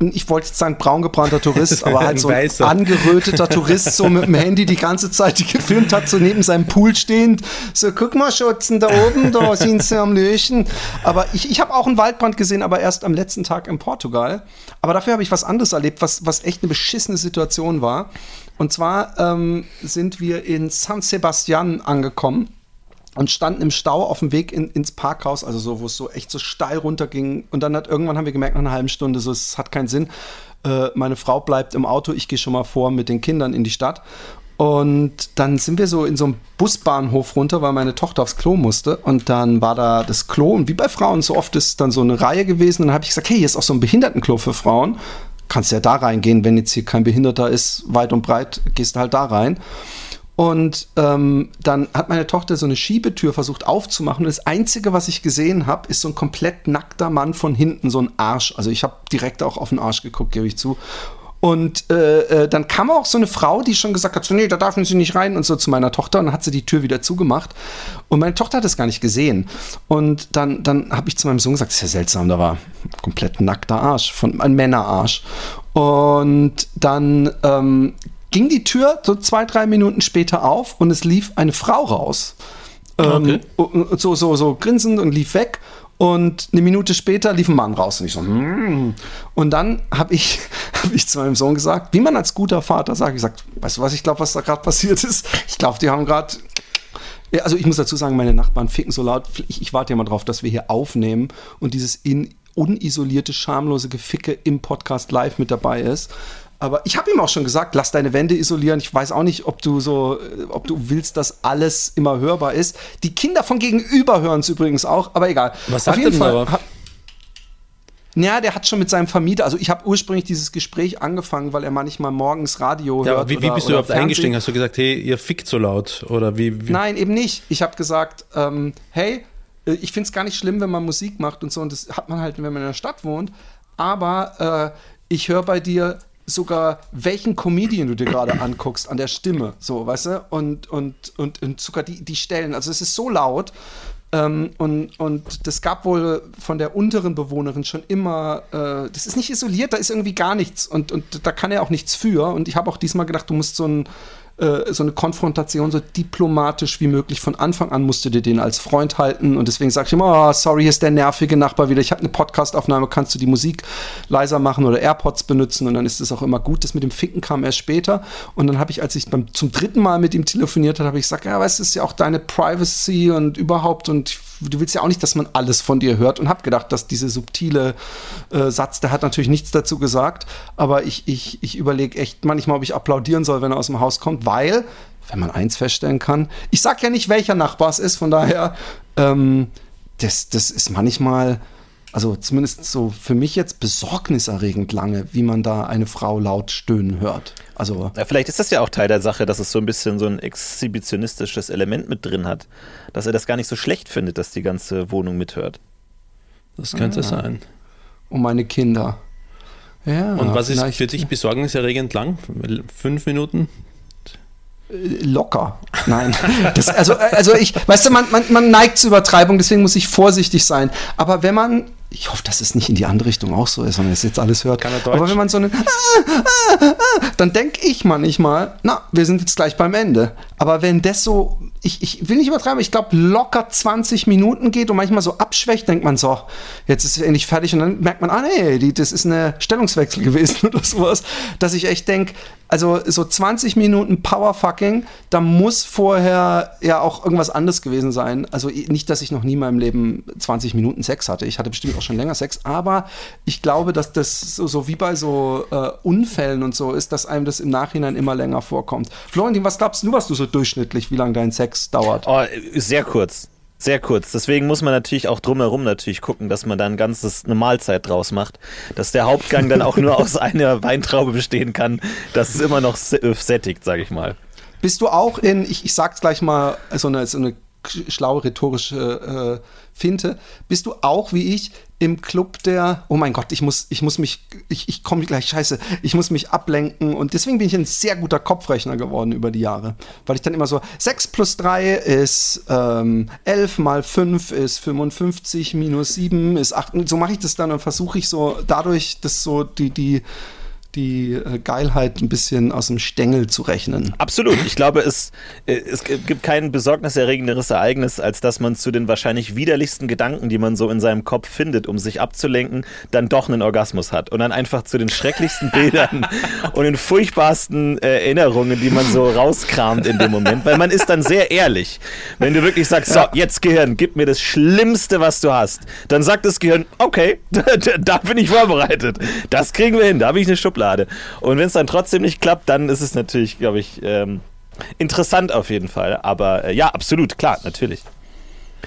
ich wollte jetzt sagen braun gebrannter Tourist, aber halt so ein weißer. angeröteter Tourist, so mit dem Handy die ganze Zeit gefilmt hat, so neben seinem Pool stehend. So, guck mal, Schutzen, da oben, da sind sie am Löschen. Aber ich, ich habe auch einen Waldbrand gesehen, aber erst am letzten Tag in Portugal. Aber dafür habe ich was anderes erlebt, was, was echt eine beschissene Situation war. Und zwar ähm, sind wir in San Sebastian angekommen und standen im Stau auf dem Weg in, ins Parkhaus, also so, wo es so echt so steil runterging. Und dann hat irgendwann haben wir gemerkt, nach einer halben Stunde, so, es hat keinen Sinn. Äh, meine Frau bleibt im Auto, ich gehe schon mal vor mit den Kindern in die Stadt. Und dann sind wir so in so einem Busbahnhof runter, weil meine Tochter aufs Klo musste. Und dann war da das Klo. Und wie bei Frauen so oft ist dann so eine Reihe gewesen. Und dann habe ich gesagt, hey, hier ist auch so ein Behindertenklo für Frauen. Kannst ja da reingehen, wenn jetzt hier kein Behinderter ist, weit und breit, gehst halt da rein. Und ähm, dann hat meine Tochter so eine Schiebetür versucht aufzumachen. Und das Einzige, was ich gesehen habe, ist so ein komplett nackter Mann von hinten, so ein Arsch. Also ich habe direkt auch auf den Arsch geguckt, gebe ich zu. Und äh, äh, dann kam auch so eine Frau, die schon gesagt hat, so, nee, da dürfen sie nicht rein und so zu meiner Tochter. Und dann hat sie die Tür wieder zugemacht. Und meine Tochter hat es gar nicht gesehen. Und dann, dann habe ich zu meinem Sohn gesagt, das ist ja seltsam, da war komplett nackter Arsch, von, ein Männerarsch. Und dann ähm, ging die Tür so zwei, drei Minuten später auf und es lief eine Frau raus. Ähm, und so, so, so grinsend und lief weg. Und eine Minute später lief ein Mann raus und ich so, mm. und dann habe ich, hab ich zu meinem Sohn gesagt, wie man als guter Vater sagt, ich gesagt, weißt du was, ich glaube, was da gerade passiert ist? Ich glaube, die haben gerade ja, also ich muss dazu sagen, meine Nachbarn ficken so laut. Ich, ich warte ja mal drauf, dass wir hier aufnehmen und dieses in, unisolierte, schamlose Geficke im Podcast live mit dabei ist. Aber ich habe ihm auch schon gesagt, lass deine Wände isolieren. Ich weiß auch nicht, ob du so, äh, ob du willst, dass alles immer hörbar ist. Die Kinder von gegenüber hören es übrigens auch, aber egal. Was sagt er denn aber? ha- ja, der hat schon mit seinem Vermieter, also ich habe ursprünglich dieses Gespräch angefangen, weil er manchmal morgens Radio Ja, hört. aber wie, wie oder- bist du überhaupt Fernsehen. eingestiegen? Hast du gesagt, hey, ihr fickt so laut? Oder wie? wie? Nein, eben nicht. Ich habe gesagt, ähm, hey, äh, ich finde es gar nicht schlimm, wenn man Musik macht und so. Und das hat man halt, wenn man in der Stadt wohnt. Aber äh, ich höre bei dir sogar, welchen Comedian du dir gerade anguckst an der Stimme. So, weißt du? Und, und, und, und sogar die, die Stellen. Also es ist so laut. Ähm, und, und das gab wohl von der unteren Bewohnerin schon immer, äh, das ist nicht isoliert, da ist irgendwie gar nichts und, und da kann er auch nichts für. Und ich habe auch diesmal gedacht, du musst so ein äh, so eine Konfrontation so diplomatisch wie möglich. Von Anfang an musst du dir den als Freund halten. Und deswegen sag ich immer, oh, sorry, hier ist der nervige Nachbar wieder. Ich habe eine Podcastaufnahme, kannst du die Musik leiser machen oder AirPods benutzen? Und dann ist es auch immer gut. Das mit dem Ficken kam erst später. Und dann habe ich, als ich beim, zum dritten Mal mit ihm telefoniert habe, habe ich gesagt, ja, weißt du, ist ja auch deine Privacy und überhaupt. Und du willst ja auch nicht, dass man alles von dir hört und habe gedacht, dass diese subtile äh, Satz, der hat natürlich nichts dazu gesagt, aber ich, ich, ich überlege echt manchmal, ob ich applaudieren soll, wenn er aus dem Haus kommt, weil, wenn man eins feststellen kann, ich sag ja nicht, welcher Nachbar es ist, von daher, ähm, das, das ist manchmal, also zumindest so für mich jetzt besorgniserregend lange, wie man da eine Frau laut stöhnen hört. Also Ja, vielleicht ist das ja auch Teil der Sache, dass es so ein bisschen so ein exhibitionistisches Element mit drin hat. Dass er das gar nicht so schlecht findet, dass die ganze Wohnung mithört. Das könnte sein. um meine Kinder. Ja, Und was ist für dich besorgniserregend lang? Fünf Minuten? locker. Nein. Das, also, also ich, weißt du, man, man, man neigt zur Übertreibung, deswegen muss ich vorsichtig sein. Aber wenn man, ich hoffe, dass es nicht in die andere Richtung auch so ist, sondern es jetzt alles hört. Er? Aber wenn man so einen, dann denke ich manchmal, na, wir sind jetzt gleich beim Ende. Aber wenn das so, ich, ich will nicht übertreiben, ich glaube, locker 20 Minuten geht und manchmal so abschwächt, denkt man so, jetzt ist es endlich fertig und dann merkt man, ah nee, die, das ist eine Stellungswechsel gewesen oder sowas, dass ich echt denke, also so 20 Minuten Powerfucking, da muss vorher ja auch irgendwas anderes gewesen sein. Also nicht, dass ich noch nie in meinem Leben 20 Minuten Sex hatte. Ich hatte bestimmt auch schon länger Sex, aber ich glaube, dass das so, so wie bei so äh, Unfällen und so ist, dass einem das im Nachhinein immer länger vorkommt. Florentin, was glaubst du, was du so durchschnittlich, wie lange dein Sex dauert? Oh, sehr kurz. Sehr kurz. Deswegen muss man natürlich auch drumherum natürlich gucken, dass man da ein ganzes, eine Mahlzeit draus macht. Dass der Hauptgang dann auch nur aus einer Weintraube bestehen kann. Das ist immer noch äh, sättigt, sage ich mal. Bist du auch in, ich, ich sag's gleich mal, so eine, so eine schlaue rhetorische äh, Finte, bist du auch wie ich im Club der, oh mein Gott, ich muss, ich muss mich, ich, ich komme gleich, scheiße, ich muss mich ablenken. Und deswegen bin ich ein sehr guter Kopfrechner geworden über die Jahre, weil ich dann immer so, 6 plus 3 ist ähm, 11 mal 5 ist 55, minus 7 ist 8, so mache ich das dann und versuche ich so dadurch, dass so die, die, die äh, Geilheit ein bisschen aus dem Stängel zu rechnen. Absolut. Ich glaube, es, äh, es gibt kein besorgniserregenderes Ereignis, als dass man zu den wahrscheinlich widerlichsten Gedanken, die man so in seinem Kopf findet, um sich abzulenken, dann doch einen Orgasmus hat. Und dann einfach zu den schrecklichsten Bildern und den furchtbarsten äh, Erinnerungen, die man so rauskramt in dem Moment. Weil man ist dann sehr ehrlich. Wenn du wirklich sagst, so, jetzt Gehirn, gib mir das Schlimmste, was du hast, dann sagt das Gehirn, okay, da bin ich vorbereitet. Das kriegen wir hin, da habe ich eine Schublade. Und wenn es dann trotzdem nicht klappt, dann ist es natürlich, glaube ich, ähm, interessant auf jeden Fall. Aber äh, ja, absolut, klar, natürlich.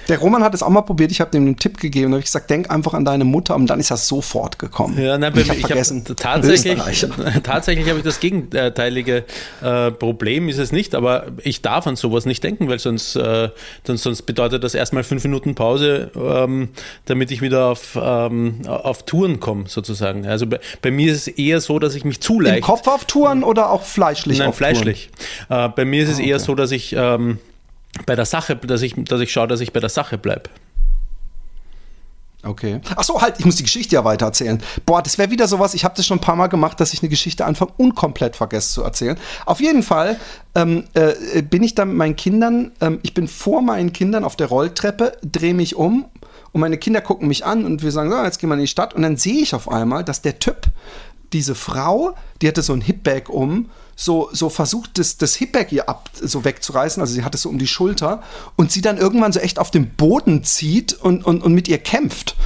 Der Roman hat es auch mal probiert, ich habe ihm einen Tipp gegeben und habe gesagt, denk einfach an deine Mutter und dann ist er sofort gekommen. Ja, nein, ich ich habe hab vergessen. tatsächlich, Österreich. tatsächlich habe ich das gegenteilige äh, Problem, ist es nicht, aber ich darf an sowas nicht denken, weil sonst, äh, sonst bedeutet das erstmal fünf Minuten Pause, ähm, damit ich wieder auf, ähm, auf Touren komme, sozusagen. Also bei, bei mir ist es eher so, dass ich mich zu Im leicht Kopf auf Touren oder auch fleischlich Nein, auf Touren? fleischlich. Äh, bei mir ist es eher okay. so, dass ich ähm, bei der Sache, dass ich, dass ich schaue, dass ich bei der Sache bleibe. Okay. Ach so, halt, ich muss die Geschichte ja weiter erzählen. Boah, das wäre wieder sowas, ich habe das schon ein paar Mal gemacht, dass ich eine Geschichte einfach unkomplett vergesse zu erzählen. Auf jeden Fall ähm, äh, bin ich dann mit meinen Kindern, ähm, ich bin vor meinen Kindern auf der Rolltreppe, drehe mich um und meine Kinder gucken mich an und wir sagen, so, jetzt gehen wir in die Stadt und dann sehe ich auf einmal, dass der Typ, diese Frau, die hatte so ein Hipbag um, so, so versucht, das, das Hipbag ihr ab, so wegzureißen, also sie hat es so um die Schulter und sie dann irgendwann so echt auf den Boden zieht und, und, und mit ihr kämpft.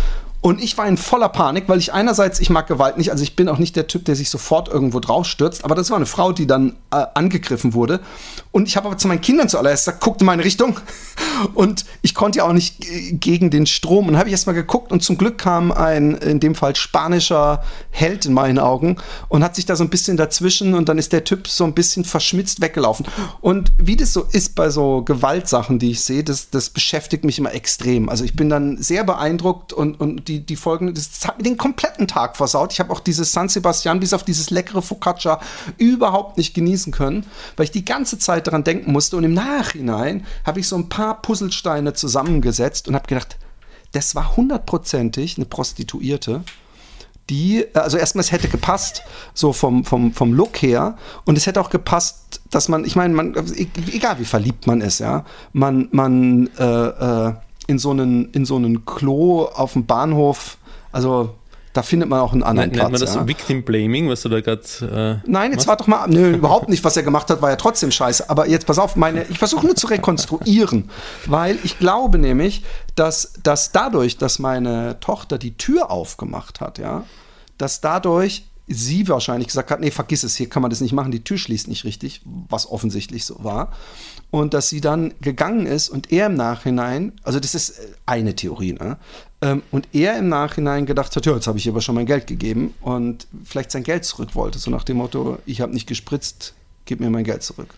Und ich war in voller Panik, weil ich einerseits, ich mag Gewalt nicht, also ich bin auch nicht der Typ, der sich sofort irgendwo drauf stürzt, aber das war eine Frau, die dann äh, angegriffen wurde. Und ich habe aber zu meinen Kindern zuallererst gesagt, guckt in meine Richtung. Und ich konnte ja auch nicht gegen den Strom. Und habe ich erst mal geguckt und zum Glück kam ein, in dem Fall spanischer Held in meinen Augen und hat sich da so ein bisschen dazwischen und dann ist der Typ so ein bisschen verschmitzt weggelaufen. Und wie das so ist bei so Gewaltsachen, die ich sehe, das, das beschäftigt mich immer extrem. Also ich bin dann sehr beeindruckt und, und die, die Folgen, das hat mir den kompletten Tag versaut. Ich habe auch dieses San Sebastian bis auf dieses leckere Focaccia überhaupt nicht genießen können, weil ich die ganze Zeit daran denken musste und im Nachhinein habe ich so ein paar Puzzlesteine zusammengesetzt und habe gedacht, das war hundertprozentig eine Prostituierte, die, also erstmal, es hätte gepasst, so vom, vom, vom Look her. Und es hätte auch gepasst, dass man, ich meine, man, egal wie verliebt man ist, ja, man, man äh, äh, in so einen, in so einen Klo auf dem Bahnhof, also da findet man auch einen anderen Nennt man Platz. das ja. Victim Blaming, was du da gerade. Äh, Nein, jetzt war doch mal, nö, überhaupt nicht, was er gemacht hat, war ja trotzdem scheiße. Aber jetzt pass auf, meine, ich versuche nur zu rekonstruieren, weil ich glaube nämlich, dass, dass dadurch, dass meine Tochter die Tür aufgemacht hat, ja, dass dadurch sie wahrscheinlich gesagt hat, nee, vergiss es, hier kann man das nicht machen, die Tür schließt nicht richtig, was offensichtlich so war. Und dass sie dann gegangen ist und er im Nachhinein, also das ist eine Theorie, ne? Ähm, und er im Nachhinein gedacht hat, ja, jetzt habe ich aber schon mein Geld gegeben und vielleicht sein Geld zurück wollte, so nach dem Motto, ich habe nicht gespritzt, gib mir mein Geld zurück.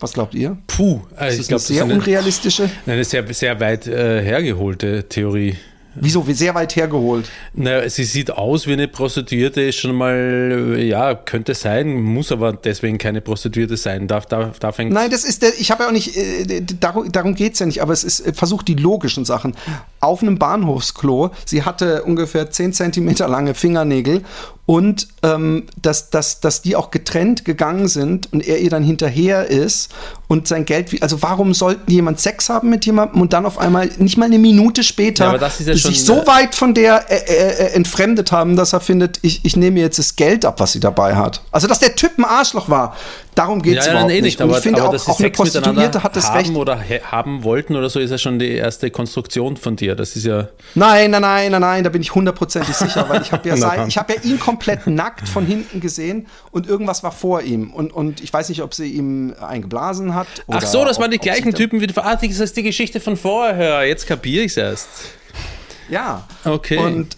Was glaubt ihr? puh, Das also ist ich glaube, eine sehr unrealistische, eine sehr, sehr weit äh, hergeholte Theorie. Wieso, wie sehr weit hergeholt. Naja, sie sieht aus wie eine Prostituierte, ist schon mal, ja, könnte sein, muss aber deswegen keine Prostituierte sein. Darf, darf, darf ein Nein, das ist der, ich habe ja auch nicht, äh, darum, darum geht es ja nicht, aber es ist, äh, versucht die logischen Sachen. Auf einem Bahnhofsklo, sie hatte ungefähr 10 Zentimeter lange Fingernägel und ähm, dass, dass, dass die auch getrennt gegangen sind und er ihr dann hinterher ist und sein Geld, wie- also warum sollten jemand Sex haben mit jemandem und dann auf einmal nicht mal eine Minute später Ja, ja sich so äh, weit von der äh, äh, äh, entfremdet haben, dass er findet, ich, ich nehme jetzt das Geld ab, was sie dabei hat. Also dass der Typ ein Arschloch war, darum geht es ja, überhaupt nein, eh nicht. aber, ich finde aber auch, auch eine Prostituierte hat das haben Recht. oder haben wollten oder so, ist ja schon die erste Konstruktion von dir. Das ist ja. Nein, nein, nein, nein, nein, da bin ich hundertprozentig sicher, weil ich habe ja, ich hab ja ihn komplett nackt von hinten gesehen und irgendwas war vor ihm. Und, und ich weiß nicht, ob sie ihm eingeblasen hat. Ach so, das ob- waren die gleichen Typen wie die Ah, das ist die Geschichte von vorher. Jetzt kapiere ich es erst. Ja. Okay. Und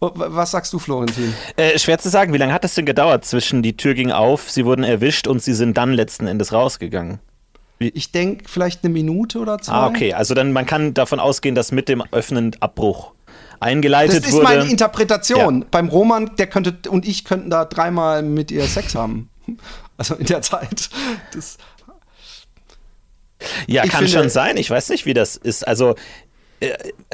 was sagst du, Florentin? Äh, schwer zu sagen, wie lange hat es denn gedauert zwischen die Tür ging auf, sie wurden erwischt und sie sind dann letzten Endes rausgegangen? Ich denke vielleicht eine Minute oder zwei. Ah, okay. Also dann man kann davon ausgehen, dass mit dem Öffnen Abbruch eingeleitet Das ist wurde. meine Interpretation. Ja. Beim Roman, der könnte und ich könnten da dreimal mit ihr Sex haben. Also in der Zeit. Das, Ja, Ich kann finde- schon sein. Ich weiß nicht, wie das ist. Also,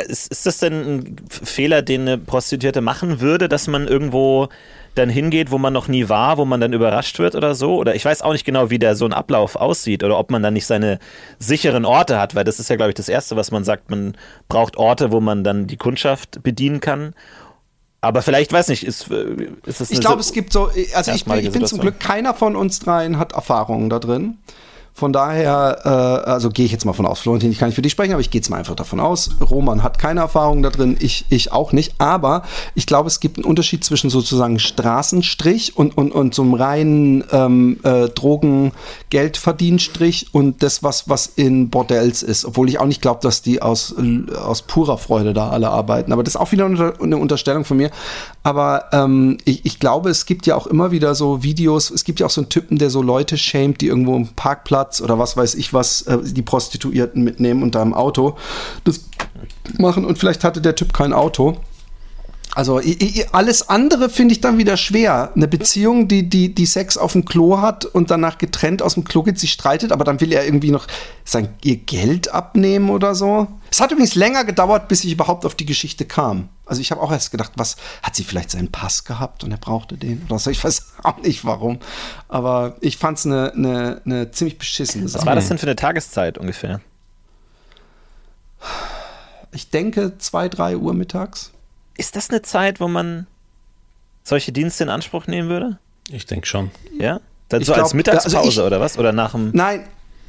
ist, ist das denn ein Fehler, den eine Prostituierte machen würde, dass man irgendwo dann hingeht, wo man noch nie war, wo man dann überrascht wird oder so? Oder ich weiß auch nicht genau, wie der so ein Ablauf aussieht oder ob man dann nicht seine sicheren Orte hat, weil das ist ja, glaube ich, das Erste, was man sagt. Man braucht Orte, wo man dann die Kundschaft bedienen kann. Aber vielleicht, weiß nicht, ist, äh, ist das ich glaube, es gibt so, also ich, bin- ich bin zum. Glück, keiner von uns dreien hat Erfahrungen da drin. Von daher, äh, also gehe ich jetzt mal von aus, Florentin, ich kann nicht für dich sprechen, aber ich gehe jetzt mal einfach davon aus. Roman hat keine Erfahrung da drin, ich, ich auch nicht. Aber ich glaube, es gibt einen Unterschied zwischen sozusagen Straßenstrich und, und, und so einem reinen ähm, äh, Drogen-Geldverdienstrich und das, was, was in Bordells ist. Obwohl ich auch nicht glaube, dass die aus, aus purer Freude da alle arbeiten. Aber das ist auch wieder eine Unterstellung von mir. Aber ähm, ich, ich glaube, es gibt ja auch immer wieder so Videos, es gibt ja auch so einen Typen, der so Leute schämt, die irgendwo im Parkplatz oder was weiß ich was, äh, die Prostituierten mitnehmen und da im Auto das machen. Und vielleicht hatte der Typ kein Auto. Also alles andere finde ich dann wieder schwer. Eine Beziehung, die, die, die Sex auf dem Klo hat und danach getrennt aus dem Klo geht, sich streitet, aber dann will er irgendwie noch sein ihr Geld abnehmen oder so. Es hat übrigens länger gedauert, bis ich überhaupt auf die Geschichte kam. Also ich habe auch erst gedacht, was hat sie vielleicht seinen Pass gehabt und er brauchte den oder so. Ich weiß auch nicht warum. Aber ich fand es eine ne, ne ziemlich beschissene Was Sache. war das denn für eine Tageszeit ungefähr? Ich denke zwei, drei Uhr mittags. Ist das eine Zeit, wo man solche Dienste in Anspruch nehmen würde? Ich denke schon. Ja? Dann Ich so als glaub, Mittagspause also ich- oder was? Oder nach dem. Nein,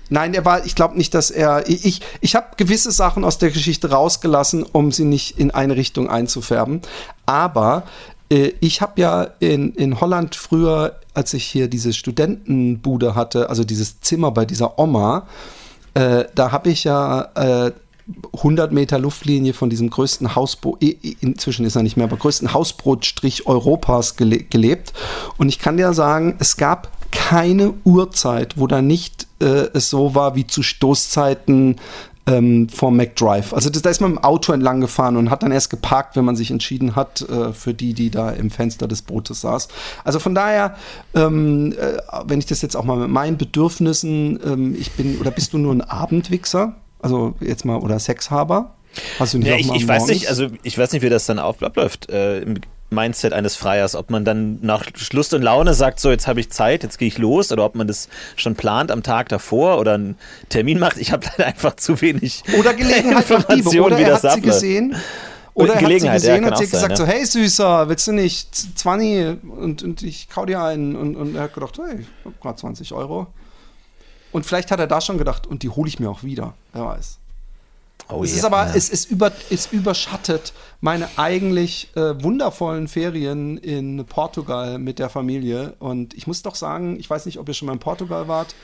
nein, er war, ich glaube nicht, dass er, ich, ich, ich habe gewisse Sachen aus der Geschichte rausgelassen, um sie nicht in eine Richtung einzufärben. Aber äh, ich habe ja in, in Holland früher, als ich hier diese Studentenbude hatte, also dieses Zimmer bei dieser Oma, äh, da habe ich ja äh, 100 Meter Luftlinie von diesem größten Hausboot, inzwischen ist er nicht mehr, aber größten Hausbrotstrich Europas gele gelebt. Und ich kann dir sagen, es gab keine Uhrzeit, wo da nicht äh, es so war wie zu Stoßzeiten ähm, vom McDrive. Also das, da ist man dem Auto entlang gefahren und hat dann erst geparkt, wenn man sich entschieden hat, äh, für die, die da im Fenster des Bootes saß. Also von daher, ähm, äh, wenn ich das jetzt auch mal mit meinen Bedürfnissen, ähm, ich bin, oder bist du nur ein Abendwichser? Also jetzt mal, oder Sexhaber? Hast du nicht Ja, ich, ich weiß nicht, also ich weiß nicht, wie das dann abläuft äh, im Mindset eines Freiers, ob man dann nach Lust und Laune sagt, so jetzt habe ich Zeit, jetzt gehe ich los, oder ob man das schon plant am Tag davor oder einen Termin macht. Ich habe leider einfach zu wenig Oder Gelegenheit. Informationen, Oder wie er das hat sie abläuft. gesehen. Oder er hat sie Gelegenheit, ja, gesehen kann und sie sein, gesagt ja. so, hey Süßer, willst du nicht 20 und, und ich kau dir einen. Und, und er hat gedacht, hey, ich hab grad 20 Euro. Und vielleicht hat er da schon gedacht, und die hole ich mir auch wieder. Wer weiß. Oh, es ja. ist aber, es, es, über, es überschattet meine eigentlich äh, wundervollen Ferien in Portugal mit der Familie. Und ich muss doch sagen, ich weiß nicht, ob ihr schon mal in Portugal wart.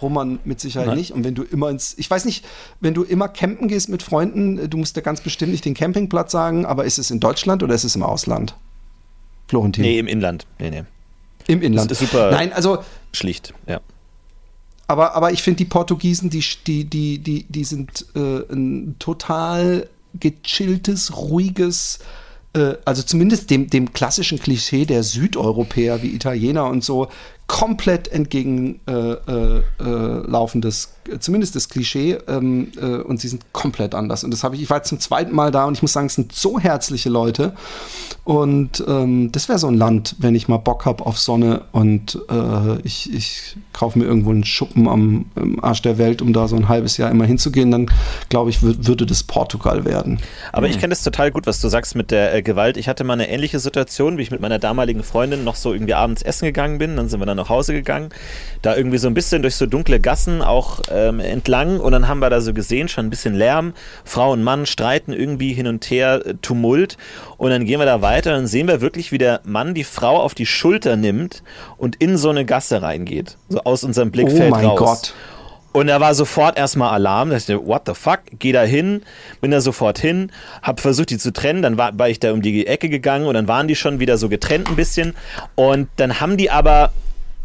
Roman mit Sicherheit Nein. nicht. Und wenn du immer ins, ich weiß nicht, wenn du immer campen gehst mit Freunden, äh, du musst dir ganz bestimmt nicht den Campingplatz sagen, aber ist es in Deutschland oder ist es im Ausland? Florentin. Nee, im Inland. Nee, nee. Im Inland. Das ist super. Nein, also Schlicht, ja. Aber, aber ich finde die Portugiesen, die, die, die, die, die sind äh, ein total gechilltes, ruhiges, äh, also zumindest dem, dem klassischen Klischee der Südeuropäer wie Italiener und so, komplett entgegen äh, äh, äh, zumindest das Klischee, ähm, äh, und sie sind komplett anders. Und das habe ich, ich war jetzt zum zweiten Mal da und ich muss sagen, es sind so herzliche Leute. Und ähm, das wäre so ein Land, wenn ich mal Bock habe auf Sonne und äh, ich, ich kaufe mir irgendwo einen Schuppen am, am Arsch der Welt, um da so ein halbes Jahr immer hinzugehen, dann glaube ich, wür- würde das Portugal werden. Aber ich kenne das total gut, was du sagst mit der äh, Gewalt. Ich hatte mal eine ähnliche Situation, wie ich mit meiner damaligen Freundin noch so irgendwie abends essen gegangen bin. Dann sind wir dann nach Hause gegangen. Da irgendwie so ein bisschen durch so dunkle Gassen auch ähm, entlang. Und dann haben wir da so gesehen, schon ein bisschen Lärm. Frau und Mann streiten irgendwie hin und her, äh, Tumult. Und dann gehen wir da weiter. Dann sehen wir wirklich, wie der Mann die Frau auf die Schulter nimmt und in so eine Gasse reingeht. So aus unserem Blickfeld oh mein raus. Gott. Und da war sofort erstmal Alarm. Da dachte ich, what the fuck? Geh da hin, bin da sofort hin, hab versucht, die zu trennen. Dann war, war ich da um die Ecke gegangen und dann waren die schon wieder so getrennt ein bisschen. Und dann haben die aber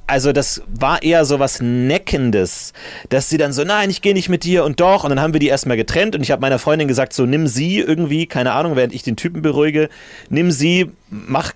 also das war eher so was Neckendes, dass sie dann so, nein, ich gehe nicht mit dir und doch. Und dann haben wir die erstmal getrennt und ich habe meiner Freundin gesagt, so nimm sie irgendwie, keine Ahnung, während ich den Typen beruhige, nimm sie, mach,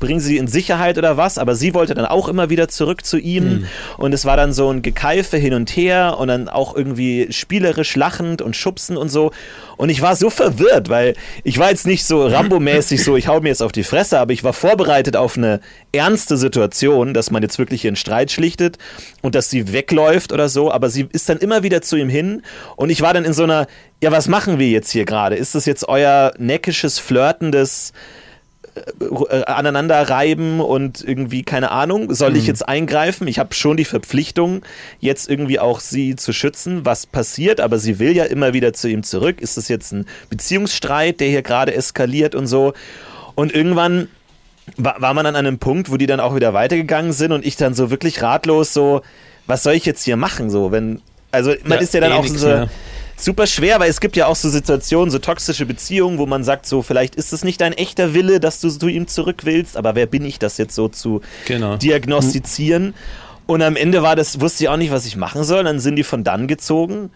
bring sie in Sicherheit oder was. Aber sie wollte dann auch immer wieder zurück zu ihm. Mhm. Und es war dann so ein Gekeife hin und her und dann auch irgendwie spielerisch lachend und schubsen und so. Und ich war so verwirrt, weil ich war jetzt nicht so Rambo-mäßig so, ich hau mir jetzt auf die Fresse, aber ich war vorbereitet auf eine ernste Situation, dass man jetzt wirklich hier einen Streit schlichtet und dass sie wegläuft oder so, aber sie ist dann immer wieder zu ihm hin und ich war dann in so einer, ja, was machen wir jetzt hier gerade? Ist das jetzt euer neckisches, flirtendes äh, aneinander reiben und irgendwie, keine Ahnung, soll mhm. ich jetzt eingreifen? Ich habe schon die Verpflichtung, jetzt irgendwie auch sie zu schützen, was passiert, aber sie will ja immer wieder zu ihm zurück. Ist das jetzt ein Beziehungsstreit, der hier gerade eskaliert und so? Und irgendwann war, war man an einem Punkt, wo die dann auch wieder weitergegangen sind und ich dann so wirklich ratlos so, was soll ich jetzt hier machen? So, wenn, also man ja, ist ja dann eh auch so. Super schwer, weil es gibt ja auch so Situationen, so toxische Beziehungen, wo man sagt, so vielleicht ist es nicht dein echter Wille, dass du zu ihm zurück willst, aber wer bin ich, das jetzt so zu genau. diagnostizieren? Und am Ende war das, wusste ich auch nicht, was ich machen soll. Dann sind die von dann gezogen.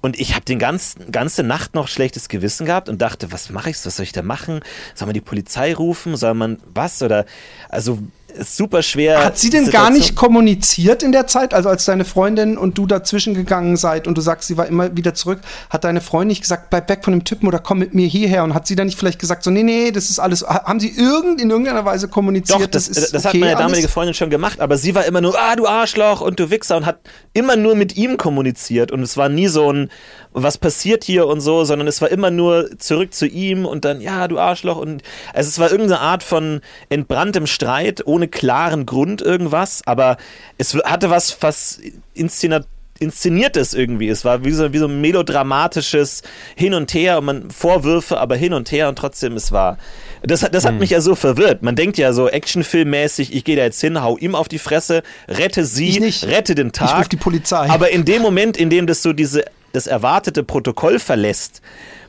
Und ich habe den ganzen ganze Nacht noch schlechtes Gewissen gehabt und dachte, was mache ich? Was soll ich da machen? Soll man die Polizei rufen? Soll man was? Oder also super schwer. Hat sie denn Situation. gar nicht kommuniziert in der Zeit? Also als deine Freundin und du dazwischen gegangen seid und du sagst, sie war immer wieder zurück, hat deine Freundin nicht gesagt, bleib weg von dem Typen oder komm mit mir hierher? Und hat sie dann nicht vielleicht gesagt, so, nee, nee, das ist alles. Haben sie irgend, in irgendeiner Weise kommuniziert? Doch, das, das, das okay, hat meine damalige Freundin schon gemacht, aber sie war immer nur, ah, du Arschloch und du Wichser und hat immer nur mit ihm kommuniziert und es war nie so ein, was passiert hier und so, sondern es war immer nur zurück zu ihm und dann, ja, du Arschloch und also es war irgendeine Art von entbranntem Streit ohne klaren Grund irgendwas, aber es hatte was, was inszeniert inszeniertes irgendwie. Es war wie so, wie so ein melodramatisches Hin und Her und man Vorwürfe, aber hin und her und trotzdem es war. Das, das hat hm. mich ja so verwirrt. Man denkt ja so Actionfilmmäßig, ich gehe da jetzt hin, hau ihm auf die Fresse, rette sie, rette den Tag. Ich ruf die Polizei. Aber in dem Moment, in dem das so diese das erwartete Protokoll verlässt,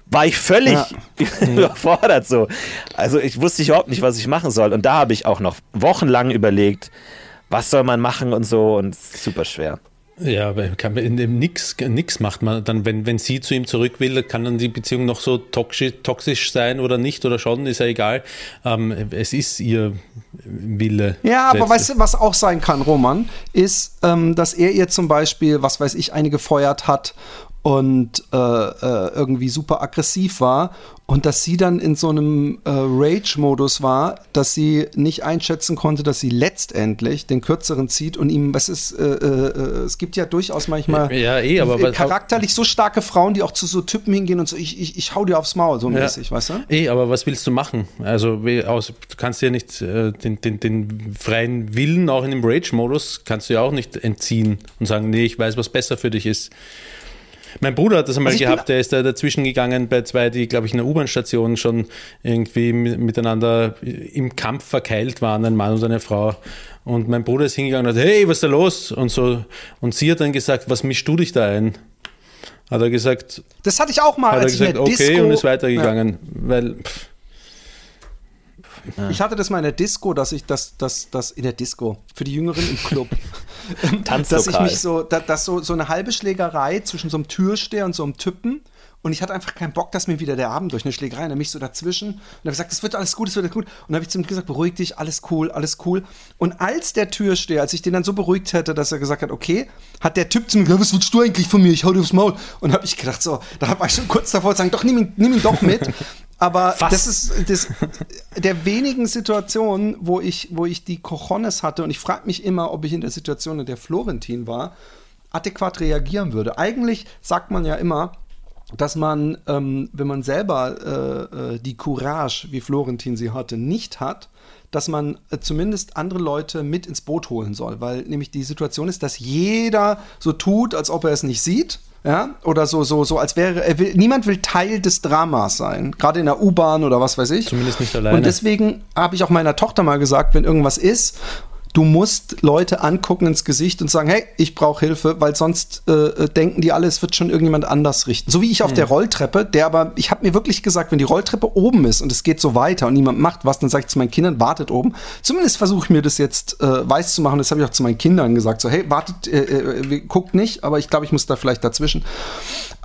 war ich völlig ja. überfordert so. Also ich wusste überhaupt nicht, was ich machen soll. Und da habe ich auch noch wochenlang überlegt, was soll man machen und so und super schwer. Ja, aber in dem nix, nix macht man dann, wenn, wenn sie zu ihm zurück will, kann dann die Beziehung noch so toxisch, toxisch sein oder nicht oder schon, ist ja egal. Ähm, es ist ihr Wille. Ja, aber weißt du, was auch sein kann, Roman, ist, ähm, dass er ihr zum Beispiel, was weiß ich, eine gefeuert hat und äh, äh, irgendwie super aggressiv war und dass sie dann in so einem äh, Rage-Modus war, dass sie nicht einschätzen konnte, dass sie letztendlich den kürzeren zieht und ihm, was ist, äh, äh, es gibt ja durchaus manchmal ja, eh, aber, charakterlich so starke Frauen, die auch zu so Typen hingehen und so, ich, ich, ich hau dir aufs Maul, so mäßig, weißt du? Eh, aber was willst du machen? Also aus, du kannst ja nicht äh, den, den, den freien Willen auch in dem Rage-Modus kannst du ja auch nicht entziehen und sagen, nee, ich weiß, was besser für dich ist. Mein Bruder hat das einmal also gehabt, der ist da dazwischen gegangen bei zwei, die, glaube ich, in der U-Bahn-Station schon irgendwie miteinander im Kampf verkeilt waren, ein Mann und eine Frau. Und mein Bruder ist hingegangen und hat, hey, was ist da los? Und so. Und sie hat dann gesagt, was mischst du dich da ein? Hat er gesagt. Das hatte ich auch mal. Hat er gesagt, okay, Disco, und ist weitergegangen. Ja. Weil, pff, ich hatte das mal in der Disco, dass ich das, das, das in der Disco für die Jüngeren im Club, dass ich mich so, dass, dass so, so eine halbe Schlägerei zwischen so einem Türsteher und so einem Typen und ich hatte einfach keinen Bock, dass mir wieder der Abend durch eine Schlägerei, mich so dazwischen und habe gesagt, es wird alles gut, es wird alles gut. Und dann habe ich zu ihm gesagt, beruhig dich, alles cool, alles cool. Und als der Türsteher, als ich den dann so beruhigt hätte, dass er gesagt hat, okay, hat der Typ zu mir gesagt, was willst du eigentlich von mir? Ich hau dir aufs Maul. Und habe ich gedacht, so, da war ich schon kurz davor zu sagen, doch, nimm ihn, nimm ihn doch mit. Aber Was? das ist das, der wenigen Situationen, wo ich, wo ich die Cojones hatte und ich frage mich immer, ob ich in der Situation, in der Florentin war, adäquat reagieren würde. Eigentlich sagt man ja immer, dass man, ähm, wenn man selber äh, äh die Courage, wie Florentin sie hatte, nicht hat, dass man äh, zumindest andere Leute mit ins Boot holen soll, weil nämlich die Situation ist, dass jeder so tut, als ob er es nicht sieht ja, oder so, so, so, als wäre, er will, niemand will Teil des Dramas sein, gerade in der U-Bahn oder was weiß ich. Zumindest nicht alleine. Und deswegen habe ich auch meiner Tochter mal gesagt, wenn irgendwas ist, du musst Leute angucken ins Gesicht und sagen, hey, ich brauche Hilfe, weil sonst äh, denken die alle, es wird schon irgendjemand anders richten. So wie ich auf Hm. der Rolltreppe, der aber, ich habe mir wirklich gesagt, wenn die Rolltreppe oben ist und es geht so weiter und niemand macht was, dann sage ich zu meinen Kindern, wartet oben. Zumindest versuche ich mir das jetzt äh, weiß zu machen. Das habe ich auch zu meinen Kindern gesagt. So, hey, wartet, äh, äh, guckt nicht, aber ich glaube, ich muss da vielleicht dazwischen.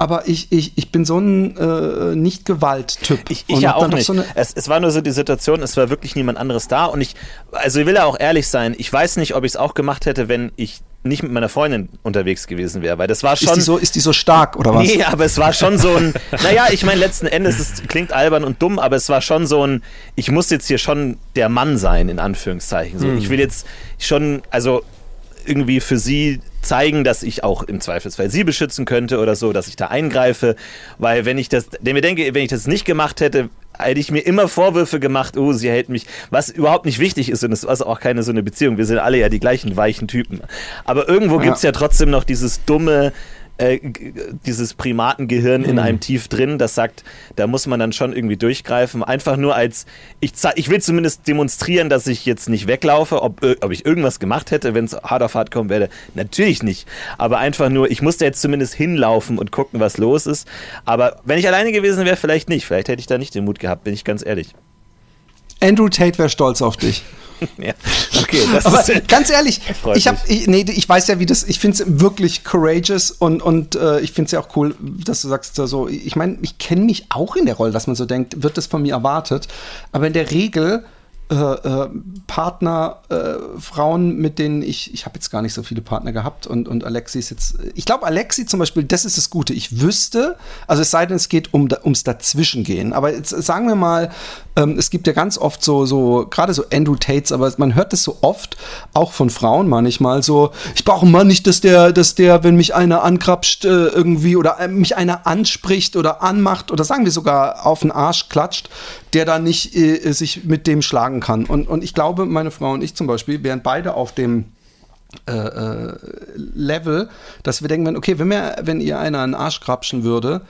Aber ich, ich, ich bin so ein äh, Nicht-Gewalt-Typ. Ich, ich ja auch nicht. so eine- es, es war nur so die Situation, es war wirklich niemand anderes da und ich, also ich will ja auch ehrlich sein, ich weiß nicht, ob ich es auch gemacht hätte, wenn ich nicht mit meiner Freundin unterwegs gewesen wäre, weil das war ist, schon... die so, ist die so stark oder was? Nee, aber es war schon so ein, naja, ich meine, letzten Endes, es klingt albern und dumm, aber es war schon so ein, ich muss jetzt hier schon der Mann sein, in Anführungszeichen. So, Hm. Ich will jetzt schon, also irgendwie für sie zeigen, dass ich auch im Zweifelsfall sie beschützen könnte oder so, dass ich da eingreife, weil wenn ich das, denn mir denke, wenn ich das nicht gemacht hätte, hätte ich mir immer Vorwürfe gemacht, oh, sie hält mich, was überhaupt nicht wichtig ist und es ist auch keine so eine Beziehung. Wir sind alle ja die gleichen weichen Typen. Aber irgendwo gibt's ja trotzdem noch dieses dumme, äh, dieses Primatengehirn in einem tief drin, das sagt, da muss man dann schon irgendwie durchgreifen. Einfach nur als, ich, ich will zumindest demonstrieren, dass ich jetzt nicht weglaufe, ob, äh, ob ich irgendwas gemacht hätte, wenn es hart auf hart kommen werde. Natürlich nicht. Aber einfach nur, ich musste jetzt zumindest hinlaufen und gucken, was los ist. Aber wenn ich alleine gewesen wäre, vielleicht nicht. Vielleicht hätte ich da nicht den Mut gehabt, bin ich ganz ehrlich. Andrew Tate wäre stolz auf dich. Ja. Okay, das Aber ist. ganz ehrlich, ich habe, mich. ich, nee, ich weiß ja, wie das. Ich finde es wirklich courageous und und äh, ich finde es ja auch cool, dass du sagst so. Ich meine, ich kenne mich auch in der Rolle, dass man so denkt, wird das von mir erwartet. Aber in der Regel äh, äh, Partner, äh, Frauen, mit denen ich, ich habe jetzt gar nicht so viele Partner gehabt und, und Alexi ist jetzt, ich glaube, Alexi zum Beispiel, das ist das Gute. Ich wüsste, also es sei denn, es geht um, ums Dazwischengehen. Aber jetzt sagen wir mal, ähm, es gibt ja ganz oft so, so gerade so Andrew Tates, aber man hört das so oft, auch von Frauen manchmal, so, ich brauche einen Mann nicht, dass der, dass der, wenn mich einer ankrapscht, äh, irgendwie oder äh, mich einer anspricht oder anmacht oder sagen wir sogar auf den Arsch klatscht, der da nicht sich mit dem schlagen kann. Und, und ich glaube, meine Frau und ich zum Beispiel wären beide auf dem äh, äh, Level, dass wir denken, wenn, okay, wenn, mir, wenn ihr einer einen Arsch krapschen würde,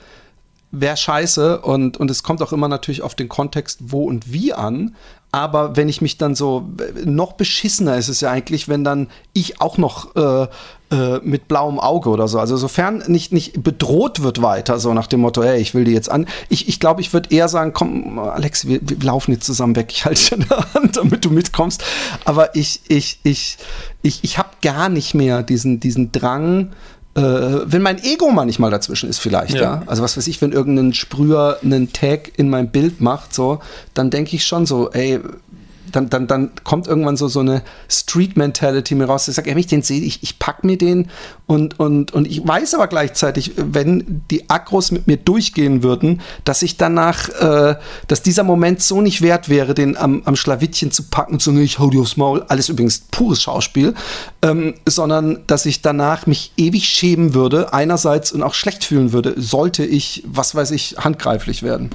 wäre scheiße und, und es kommt auch immer natürlich auf den Kontext wo und wie an. Aber wenn ich mich dann so, noch beschissener ist es ja eigentlich, wenn dann ich auch noch äh, äh, mit blauem Auge oder so, also sofern nicht, nicht bedroht wird weiter, so nach dem Motto, hey, ich will die jetzt an. Ich glaube, ich, glaub, ich würde eher sagen, komm, Alex, wir, wir laufen jetzt zusammen weg, ich halte dich an der Hand, damit du mitkommst. Aber ich, ich, ich, ich, ich habe gar nicht mehr diesen, diesen Drang, äh, wenn mein Ego manchmal dazwischen ist vielleicht, ja. Ja. Also was weiß ich, wenn irgendein Sprüher einen Tag in mein Bild macht, so, dann denke ich schon so, ey, dann, dann, dann kommt irgendwann so, so eine Street-Mentality mir raus. Ich sage, ey, wenn ich den sehe, ich, ich pack mir den und, und, und ich weiß aber gleichzeitig, wenn die Akros mit mir durchgehen würden, dass ich danach, äh, dass dieser Moment so nicht wert wäre, den am, am Schlawittchen zu packen zu sagen, ich hau dir aufs Maul. Alles übrigens pures Schauspiel. Ähm, sondern, dass ich danach mich ewig schämen würde, einerseits und auch schlecht fühlen würde, sollte ich, was weiß ich, handgreiflich werden.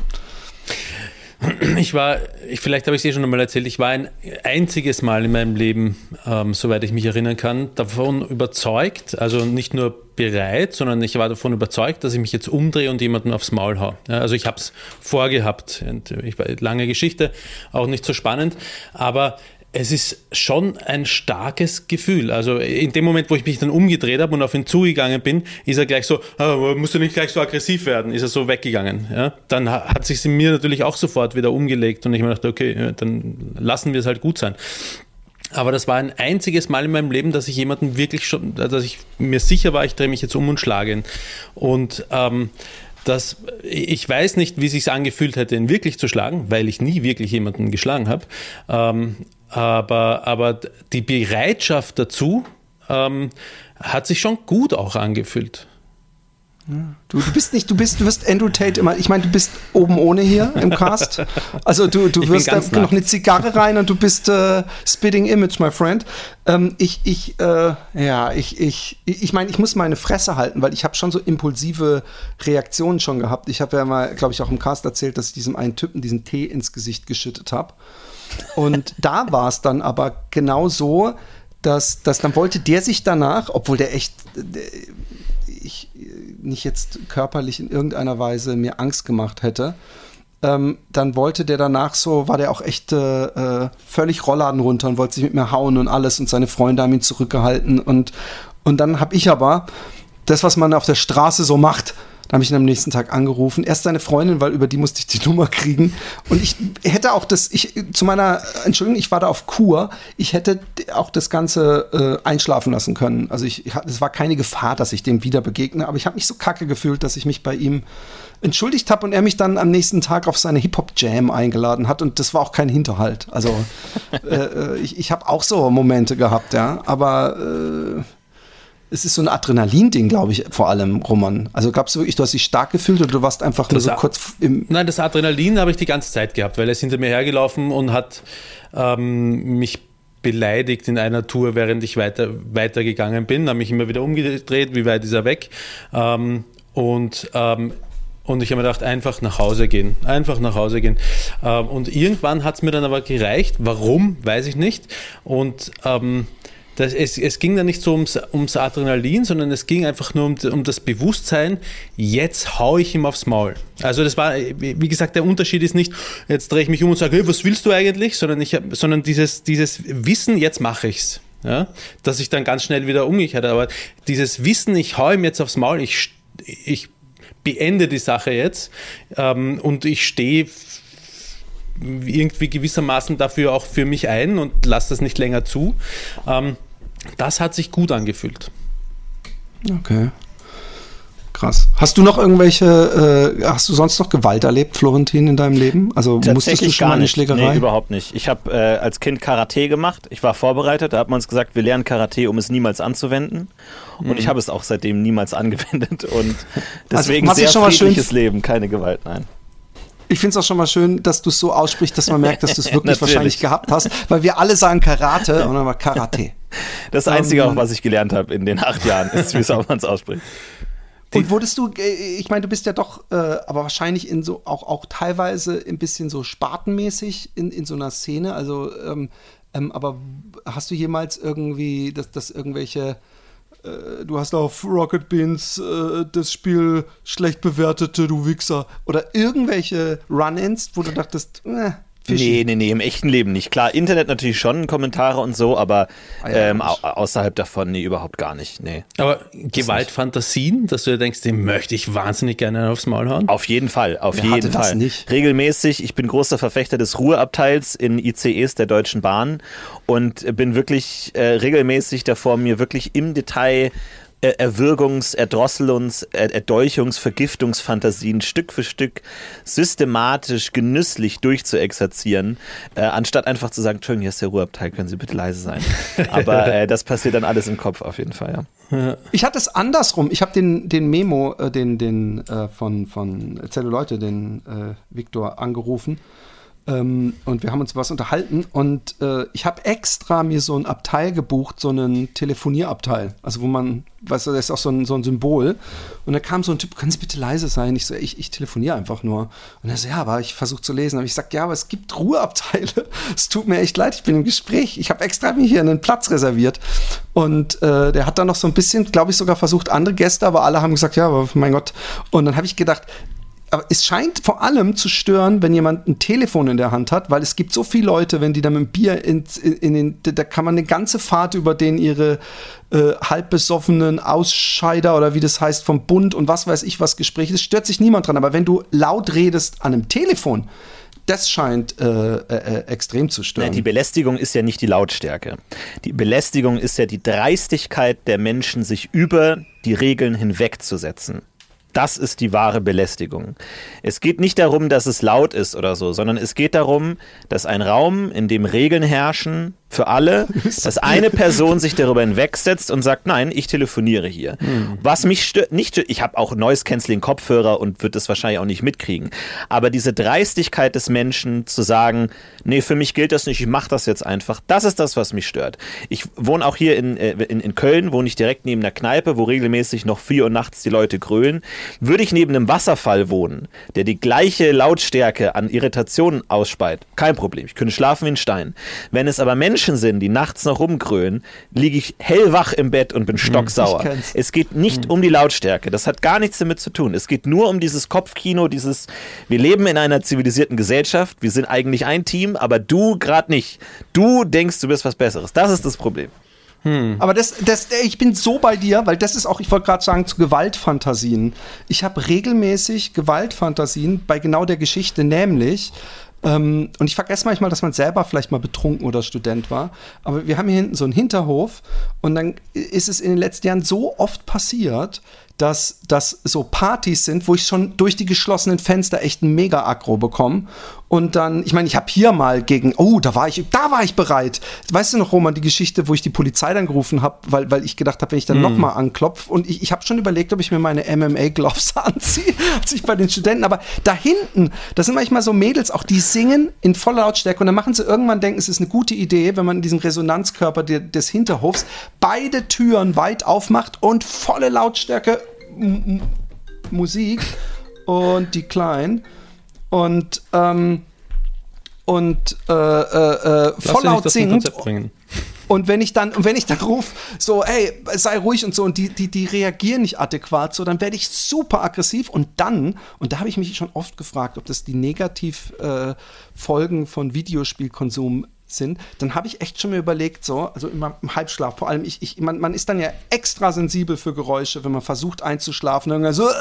Ich war, ich, vielleicht habe ich es eh schon einmal erzählt, ich war ein einziges Mal in meinem Leben, ähm, soweit ich mich erinnern kann, davon überzeugt, also nicht nur bereit, sondern ich war davon überzeugt, dass ich mich jetzt umdrehe und jemanden aufs Maul hau. Ja, also ich habe es vorgehabt. Und ich lange Geschichte, auch nicht so spannend, aber es ist schon ein starkes Gefühl. Also in dem Moment, wo ich mich dann umgedreht habe und auf ihn zugegangen bin, ist er gleich so, ah, musst du nicht gleich so aggressiv werden, ist er so weggegangen. Ja? Dann ha- hat sich in mir natürlich auch sofort wieder umgelegt und ich mir dachte, okay, dann lassen wir es halt gut sein. Aber das war ein einziges Mal in meinem Leben, dass ich jemanden wirklich schon, dass ich mir sicher war, ich drehe mich jetzt um und schlage ihn. Und ähm, das, ich weiß nicht, wie sich angefühlt hätte, ihn wirklich zu schlagen, weil ich nie wirklich jemanden geschlagen habe. Ähm, aber, aber die Bereitschaft dazu ähm, hat sich schon gut auch angefühlt. Du, du bist nicht, du bist, du wirst Andrew Tate immer, ich meine, du bist oben ohne hier im Cast. Also du, du wirst da noch eine Zigarre rein und du bist äh, Spitting Image, my friend. Ähm, ich, ich, äh, ja, ich, ich, ich meine, ich muss meine Fresse halten, weil ich habe schon so impulsive Reaktionen schon gehabt. Ich habe ja mal, glaube ich, auch im Cast erzählt, dass ich diesem einen Typen diesen Tee ins Gesicht geschüttet habe. Und da war es dann aber genau so, dass, dass dann wollte der sich danach, obwohl der echt, der, ich äh, nicht jetzt körperlich in irgendeiner Weise mir Angst gemacht hätte, ähm, dann wollte der danach so, war der auch echt äh, äh, völlig Rollladen runter und wollte sich mit mir hauen und alles und seine Freunde haben ihn zurückgehalten und, und dann habe ich aber das, was man auf der Straße so macht, habe ich ihn am nächsten Tag angerufen. Erst seine Freundin, weil über die musste ich die Nummer kriegen. Und ich hätte auch das, ich, zu meiner, Entschuldigung, ich war da auf Kur. Ich hätte auch das Ganze äh, einschlafen lassen können. Also ich, es war keine Gefahr, dass ich dem wieder begegne, aber ich habe mich so kacke gefühlt, dass ich mich bei ihm entschuldigt habe und er mich dann am nächsten Tag auf seine Hip-Hop-Jam eingeladen hat und das war auch kein Hinterhalt. Also äh, äh, ich, ich habe auch so Momente gehabt, ja, aber äh, es ist so ein Adrenalin-Ding, glaube ich, vor allem, Roman. Also gab's wirklich, du hast dich stark gefühlt oder du warst einfach nur so kurz im. Nein, das Adrenalin habe ich die ganze Zeit gehabt, weil er ist hinter mir hergelaufen und hat ähm, mich beleidigt in einer Tour, während ich weiter, weitergegangen bin, habe mich immer wieder umgedreht, wie weit ist er weg. Ähm, und ähm, und ich habe mir gedacht, einfach nach Hause gehen. Einfach nach Hause gehen. Ähm, und irgendwann hat es mir dann aber gereicht. Warum, weiß ich nicht. Und ähm, das, es, es, ging dann nicht so ums, ums Adrenalin, sondern es ging einfach nur um, um, das Bewusstsein, jetzt hau ich ihm aufs Maul. Also das war, wie gesagt, der Unterschied ist nicht, jetzt drehe ich mich um und sage, hey, was willst du eigentlich, sondern, ich, sondern dieses, dieses Wissen, jetzt mache ich's. Ja? Dass ich dann ganz schnell wieder umgekehrt Aber dieses Wissen, ich hau ihm jetzt aufs Maul, ich, ich beende die Sache jetzt ähm, und ich stehe irgendwie gewissermaßen dafür auch für mich ein und lasse das nicht länger zu. Ähm, das hat sich gut angefühlt. Okay. Krass. Hast du noch irgendwelche, äh, hast du sonst noch Gewalt erlebt, Florentin, in deinem Leben? Also musstest du schon gar eine Schlägerei? Nee, überhaupt nicht. Ich habe äh, als Kind Karate gemacht. Ich war vorbereitet. Da hat man uns gesagt, wir lernen Karate, um es niemals anzuwenden. Und mhm. ich habe es auch seitdem niemals angewendet. Und also, deswegen also, sehr friedliches Leben, keine Gewalt, nein. Ich finde es auch schon mal schön, dass du es so aussprichst, dass man merkt, dass du es wirklich wahrscheinlich gehabt hast, weil wir alle sagen Karate und dann war Karate. Das Einzige, um, auch, ähm, was ich gelernt habe in den acht Jahren, ist, wie man es ausspricht. Und wurdest du, äh, ich meine, du bist ja doch, äh, aber wahrscheinlich in so, auch, auch teilweise ein bisschen so spartenmäßig in, in so einer Szene. Also, ähm, ähm, aber hast du jemals irgendwie, dass, dass irgendwelche äh, du hast auf Rocket Beans äh, das Spiel schlecht bewertete, du Wichser. Oder irgendwelche Run-Ins, wo du dachtest, äh, Fischi. Nee, nee, nee, im echten Leben nicht. Klar, Internet natürlich schon, Kommentare und so, aber ah, ja, ähm, außerhalb davon, nee, überhaupt gar nicht. Nee. Aber Gewaltfantasien, dass du dir denkst, dem möchte ich wahnsinnig gerne aufs Maul hauen? Auf jeden Fall, auf Wer jeden Fall. Nicht? Regelmäßig, ich bin großer Verfechter des Ruheabteils in ICEs der Deutschen Bahn und bin wirklich äh, regelmäßig davor, mir wirklich im Detail Erwürgungs-, Erdrosselungs-, Erdolchungs-, Vergiftungsfantasien Stück für Stück systematisch, genüsslich durchzuexerzieren, äh, anstatt einfach zu sagen, Entschuldigung, hier ist der Ruheabteil, können Sie bitte leise sein. Aber äh, das passiert dann alles im Kopf auf jeden Fall, ja. Ich hatte es andersrum. Ich habe den, den Memo, äh, den, den äh, von, von Erzähle Leute, den äh, Viktor angerufen ähm, und wir haben uns was unterhalten und äh, ich habe extra mir so ein Abteil gebucht, so einen Telefonierabteil. Also wo man, weißt du, das ist auch so ein, so ein Symbol. Und da kam so ein Typ, können Sie bitte leise sein? Ich so, ich, ich telefoniere einfach nur. Und er so, ja, aber ich versuche zu lesen. Aber ich sag, ja, aber es gibt Ruheabteile. Es tut mir echt leid, ich bin im Gespräch. Ich habe extra mir hier einen Platz reserviert. Und äh, der hat dann noch so ein bisschen, glaube ich, sogar versucht, andere Gäste, aber alle haben gesagt, ja, aber mein Gott. Und dann habe ich gedacht, aber es scheint vor allem zu stören, wenn jemand ein Telefon in der Hand hat, weil es gibt so viele Leute, wenn die da mit dem Bier in, in den, da kann man eine ganze Fahrt über den ihre äh, halbbesoffenen Ausscheider oder wie das heißt vom Bund und was weiß ich was Gespräche, das stört sich niemand dran. Aber wenn du laut redest an einem Telefon, das scheint äh, äh, extrem zu stören. Nein, die Belästigung ist ja nicht die Lautstärke. Die Belästigung ist ja die Dreistigkeit der Menschen, sich über die Regeln hinwegzusetzen. Das ist die wahre Belästigung. Es geht nicht darum, dass es laut ist oder so, sondern es geht darum, dass ein Raum, in dem Regeln herrschen, für alle, dass eine Person sich darüber hinwegsetzt und sagt, nein, ich telefoniere hier. Mhm. Was mich stört, nicht, ich habe auch Noise Canceling Kopfhörer und wird das wahrscheinlich auch nicht mitkriegen. Aber diese Dreistigkeit des Menschen zu sagen, nee, für mich gilt das nicht, ich mache das jetzt einfach, das ist das, was mich stört. Ich wohne auch hier in, äh, in, in Köln, wohne ich direkt neben der Kneipe, wo regelmäßig noch vier Uhr nachts die Leute grölen. Würde ich neben einem Wasserfall wohnen, der die gleiche Lautstärke an Irritationen ausspeit, kein Problem. Ich könnte schlafen wie ein Stein. Wenn es aber Menschen Menschen sind, die nachts noch rumgrölen, liege ich hellwach im Bett und bin stocksauer. ich kenn's. Es geht nicht um die Lautstärke. Das hat gar nichts damit zu tun. Es geht nur um dieses Kopfkino, dieses, wir leben in einer zivilisierten Gesellschaft, wir sind eigentlich ein Team, aber du gerade nicht. Du denkst, du bist was Besseres. Das ist das Problem. Aber das, das, ich bin so bei dir, weil das ist auch, ich wollte gerade sagen, zu Gewaltfantasien. Ich habe regelmäßig Gewaltfantasien bei genau der Geschichte, nämlich, ähm, und ich vergesse manchmal, dass man selber vielleicht mal betrunken oder Student war, aber wir haben hier hinten so einen Hinterhof und dann ist es in den letzten Jahren so oft passiert, dass das so Partys sind, wo ich schon durch die geschlossenen Fenster echt ein mega Aggro bekomme. Und dann, ich meine, ich habe hier mal gegen, oh, da war ich, da war ich bereit. Weißt du noch, Roman, die Geschichte, wo ich die Polizei dann gerufen habe, weil, weil ich gedacht habe, wenn ich dann noch mal anklopfe und ich, ich habe schon überlegt, ob ich mir meine MMA-Gloves anziehe, als ich bei den Studenten, aber da hinten, das sind manchmal so Mädels, auch die singen in voller Lautstärke und dann machen sie irgendwann denken, es ist eine gute Idee, wenn man in diesem Resonanzkörper de, des Hinterhofs beide Türen weit aufmacht und volle Lautstärke M- Musik. Und die kleinen und ähm, und äh, äh, äh, das singt. und wenn ich dann, und wenn ich dann rufe, so, ey, sei ruhig und so, und die, die, die reagieren nicht adäquat, so, dann werde ich super aggressiv. Und dann, und da habe ich mich schon oft gefragt, ob das die Negativfolgen äh, von Videospielkonsum sind, dann habe ich echt schon mir überlegt, so, also immer im Halbschlaf, vor allem ich, ich man, man ist dann ja extra sensibel für Geräusche, wenn man versucht einzuschlafen, dann so, äh,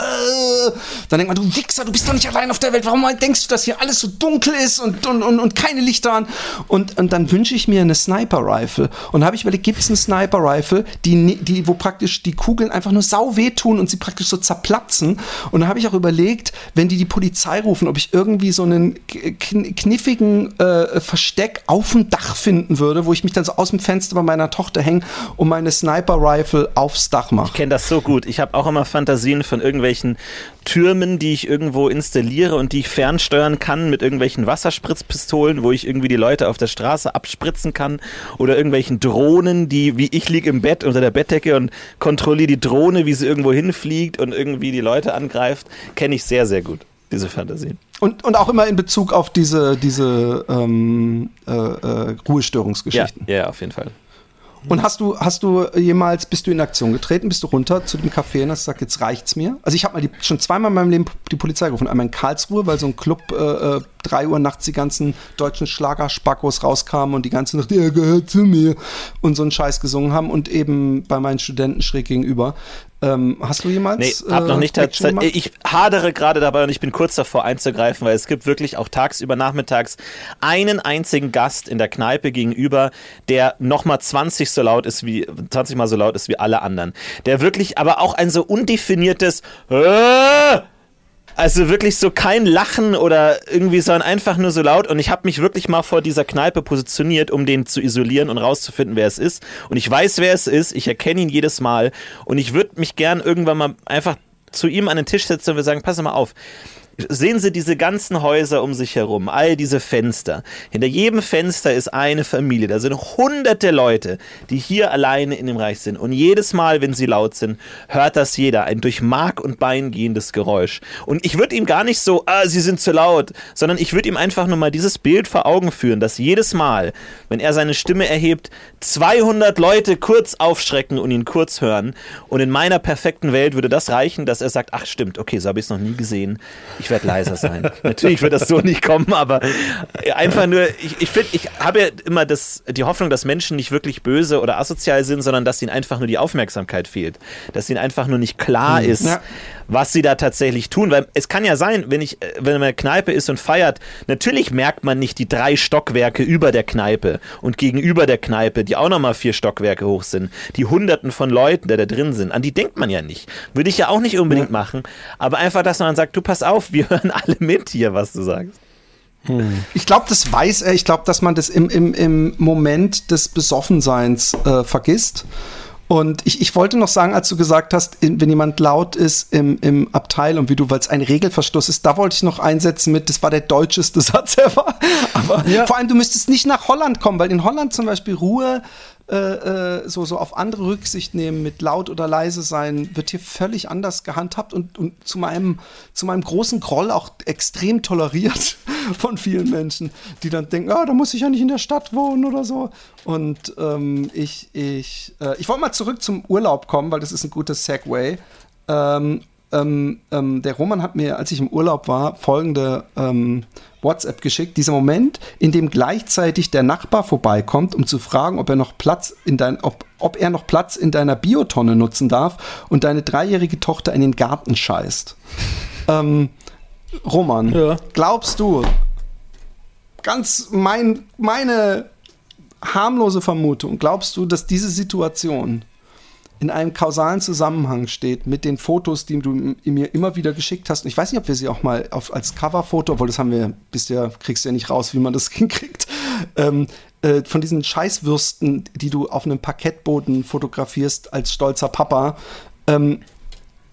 dann denkt man, du Wichser, du bist doch nicht allein auf der Welt, warum denkst du, dass hier alles so dunkel ist und, und, und, und keine Lichter an? Und, und dann wünsche ich mir eine Sniper-Rifle. Und habe ich überlegt, gibt es eine Sniper-Rifle, die, die, wo praktisch die Kugeln einfach nur sau wehtun und sie praktisch so zerplatzen. Und da habe ich auch überlegt, wenn die die Polizei rufen, ob ich irgendwie so einen kn kniffigen äh, Versteck auf dem Dach finden würde, wo ich mich dann so aus dem Fenster bei meiner Tochter hänge und meine Sniper-Rifle aufs Dach mache. Ich kenne das so gut. Ich habe auch immer Fantasien von irgendwelchen Türmen, die ich irgendwo installiere und die ich fernsteuern kann mit irgendwelchen Wasserspritzpistolen, wo ich irgendwie die Leute auf der Straße abspritzen kann oder irgendwelchen Drohnen, die wie ich liege im Bett unter der Bettdecke und kontrolliere die Drohne, wie sie irgendwo hinfliegt und irgendwie die Leute angreift. Kenne ich sehr, sehr gut, diese Fantasien. Und, und auch immer in Bezug auf diese, diese ähm, äh, äh, Ja, Ruhestörungsgeschichten. ja, auf jeden Fall. Und hast du, hast du jemals, bist du in Aktion getreten, bist du runter zu dem Café und hast gesagt, jetzt reicht's mir? Also ich habe mal die, schon zweimal in meinem Leben die Polizei gerufen. Einmal in Karlsruhe, weil so ein Club äh, äh, 3 Uhr nachts die ganzen deutschen Schlagerspackos rauskamen und die ganze Nacht, der gehört zu mir und so einen Scheiß gesungen haben und eben bei meinen Studenten schräg gegenüber. Ähm, hast du jemals? Nee, hab noch nicht tatsächlich. Ich hadere gerade dabei und ich bin kurz davor einzugreifen, weil es gibt wirklich auch tagsüber, nachmittags einen einzigen Gast in der Kneipe gegenüber, der nochmal 20 so laut ist wie, 20 mal so laut ist wie alle anderen. Der wirklich aber auch ein so undefiniertes "Äh!" Also wirklich so kein Lachen oder irgendwie, sondern einfach nur so laut. Und ich habe mich wirklich mal vor dieser Kneipe positioniert, um den zu isolieren und rauszufinden, wer es ist. Und ich weiß, wer es ist. Ich erkenne ihn jedes Mal. Und ich würde mich gern irgendwann mal einfach zu ihm an den Tisch setzen und wir sagen, pass mal auf. Sehen Sie diese ganzen Häuser um sich herum, all diese Fenster. Hinter jedem Fenster ist eine Familie. Da sind hunderte Leute, die hier alleine in dem Reich sind. Und jedes Mal, wenn sie laut sind, hört das jeder. Ein durch Mark und Bein gehendes Geräusch. Und ich würde ihm gar nicht so, ah, sie sind zu laut, sondern ich würde ihm einfach nur mal dieses Bild vor Augen führen, dass jedes Mal, wenn er seine Stimme erhebt, 200 Leute kurz aufschrecken und ihn kurz hören. Und in meiner perfekten Welt würde das reichen, dass er sagt, ach stimmt, okay, so habe ich es noch nie gesehen. Werde leiser sein. Natürlich wird das so nicht kommen, aber einfach nur, ich, ich finde, ich habe ja immer das, die Hoffnung, dass Menschen nicht wirklich böse oder asozial sind, sondern dass ihnen einfach nur die Aufmerksamkeit fehlt. Dass ihnen einfach nur nicht klar ist, Ja. Was sie da tatsächlich tun. Weil es kann ja sein, wenn ich, äh, wenn man Kneipe ist und feiert, natürlich merkt man nicht die drei Stockwerke über der Kneipe und gegenüber der Kneipe, die auch nochmal vier Stockwerke hoch sind, die hunderten von Leuten, die da drin sind, an die denkt man ja nicht. Würde ich ja auch nicht unbedingt machen. Aber einfach, dass man sagt, du pass auf, wir hören alle mit hier, was du sagst. Ich glaube, das weiß er. Ich glaube, dass man das im, im, im Moment des Besoffenseins äh, vergisst. Und ich, ich wollte noch sagen, als du gesagt hast, wenn jemand laut ist im, im Abteil und wie du, weil es ein Regelverstoß ist, da wollte ich noch einsetzen mit, das war der deutscheste Satz ever. Aber vor allem, du müsstest nicht nach Holland kommen, weil in Holland zum Beispiel Ruhe äh, äh, so, so auf andere Rücksicht nehmen mit laut oder leise sein, wird hier völlig anders gehandhabt und, und zu, meinem, zu meinem großen Groll auch extrem toleriert. von vielen Menschen, die dann denken, ah, da muss ich ja nicht in der Stadt wohnen oder so. Und ähm, ich, ich, äh, ich wollte mal zurück zum Urlaub kommen, weil das ist ein gutes Segway. Ähm, ähm, ähm, der Roman hat mir, als ich im Urlaub war, folgende ähm, WhatsApp geschickt. Dieser Moment, in dem gleichzeitig der Nachbar vorbeikommt, um zu fragen, ob er noch Platz in dein, ob, ob er noch Platz in deiner Biotonne nutzen darf und deine dreijährige Tochter in den Garten scheißt. ähm, Roman, Ja. glaubst du, ganz mein, meine harmlose Vermutung, glaubst du, dass diese Situation in einem kausalen Zusammenhang steht mit den Fotos, die du mir immer wieder geschickt hast. Und ich weiß nicht, ob wir sie auch mal auf, als Coverfoto, obwohl das haben wir, bist ja, kriegst du ja nicht raus, wie man das hinkriegt, ähm, äh, von diesen Scheißwürsten, die du auf einem Parkettboden fotografierst als stolzer Papa. Ähm,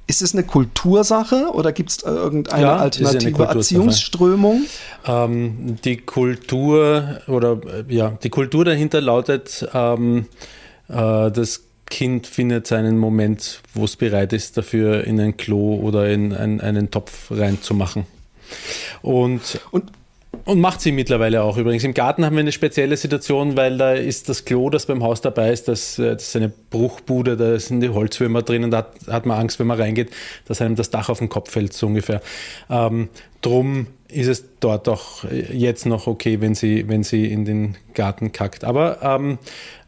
ist es eine Kultursache oder gibt es irgendeine Ja, ja alternative Kultursache. Erziehungsströmung? Ähm, die Kultur oder äh, ja, die Kultur dahinter lautet, ähm, äh, das Kind findet seinen Moment, wo es bereit ist, dafür in ein Klo oder in ein, einen Topf reinzumachen. Und Und und macht sie mittlerweile auch übrigens. Im Garten haben wir eine spezielle Situation, weil da ist das Klo, das beim Haus dabei ist, das, äh, das ist eine Bruchbude, da sind die Holzwürmer drin und da hat, hat man Angst, wenn man reingeht, dass einem das Dach auf den Kopf fällt, so ungefähr. Ähm, drum ist es dort auch jetzt noch okay, wenn sie, wenn sie in den Garten kackt. Aber ähm,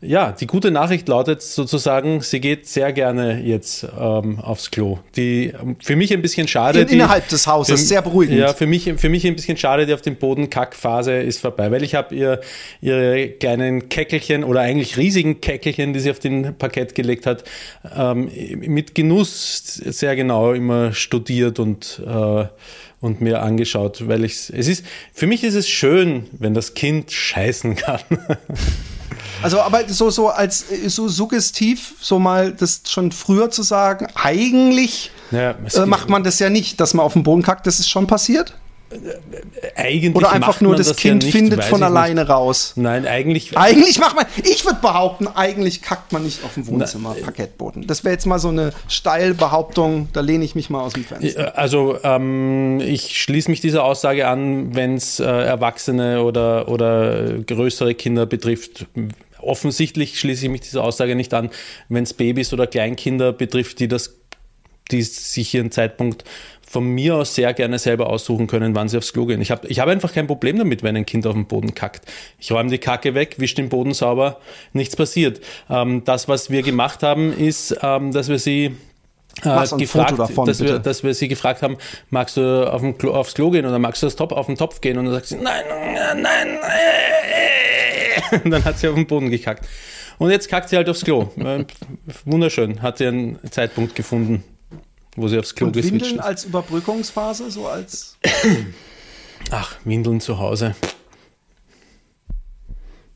ja, die gute Nachricht lautet sozusagen, sie geht sehr gerne jetzt ähm, aufs Klo. Die für mich ein bisschen schade. In- die, innerhalb des Hauses, für- sehr beruhigend. Ja, für mich, für mich ein bisschen schade, die auf dem Boden Kackphase ist vorbei, weil ich habe ihr ihre kleinen Käckelchen oder eigentlich riesigen Käckelchen, die sie auf den Parkett gelegt hat, ähm, mit Genuss sehr genau immer studiert und äh, und mir angeschaut, weil ich es ist für mich ist es schön, wenn das Kind scheißen kann. Also, aber so, so als so suggestiv, so mal das schon früher zu sagen, eigentlich Ja, äh, macht man das ja nicht, dass man auf den Boden kackt, das ist schon passiert. Eigentlich Oder einfach nur das ja Kind nicht, findet von alleine raus. Nicht. Nein, eigentlich Eigentlich macht man, ich würde behaupten, eigentlich kackt man nicht auf dem Wohnzimmer Parkettboden. Das wäre jetzt mal so eine Steilbehauptung, da lehne ich mich mal aus dem Fenster. Also ähm, ich schließe mich dieser Aussage an, wenn es äh, Erwachsene oder, oder größere Kinder betrifft. Offensichtlich schließe ich mich dieser Aussage nicht an, wenn es Babys oder Kleinkinder betrifft, die das, die sich ihren Zeitpunkt von mir aus sehr gerne selber aussuchen können, wann sie aufs Klo gehen. Ich habe ich hab einfach kein Problem damit, wenn ein Kind auf dem Boden kackt. Ich räume die Kacke weg, wische den Boden sauber, nichts passiert. Ähm, das, was wir gemacht haben, ist, ähm, dass wir sie äh, gefragt, davon, dass, wir, dass wir sie gefragt haben, magst du auf dem Klo, aufs Klo gehen oder magst du das Top, auf den Topf gehen? Und dann sagt sie, nein, nein, nein. äh. Und dann hat sie auf den Boden gekackt. Und jetzt kackt sie halt aufs Klo. Äh, Wunderschön. Hat sie einen Zeitpunkt gefunden, wo sie aufs Klo Und geswitcht Windeln ist. als Überbrückungsphase, so als. Ach, Windeln zu Hause.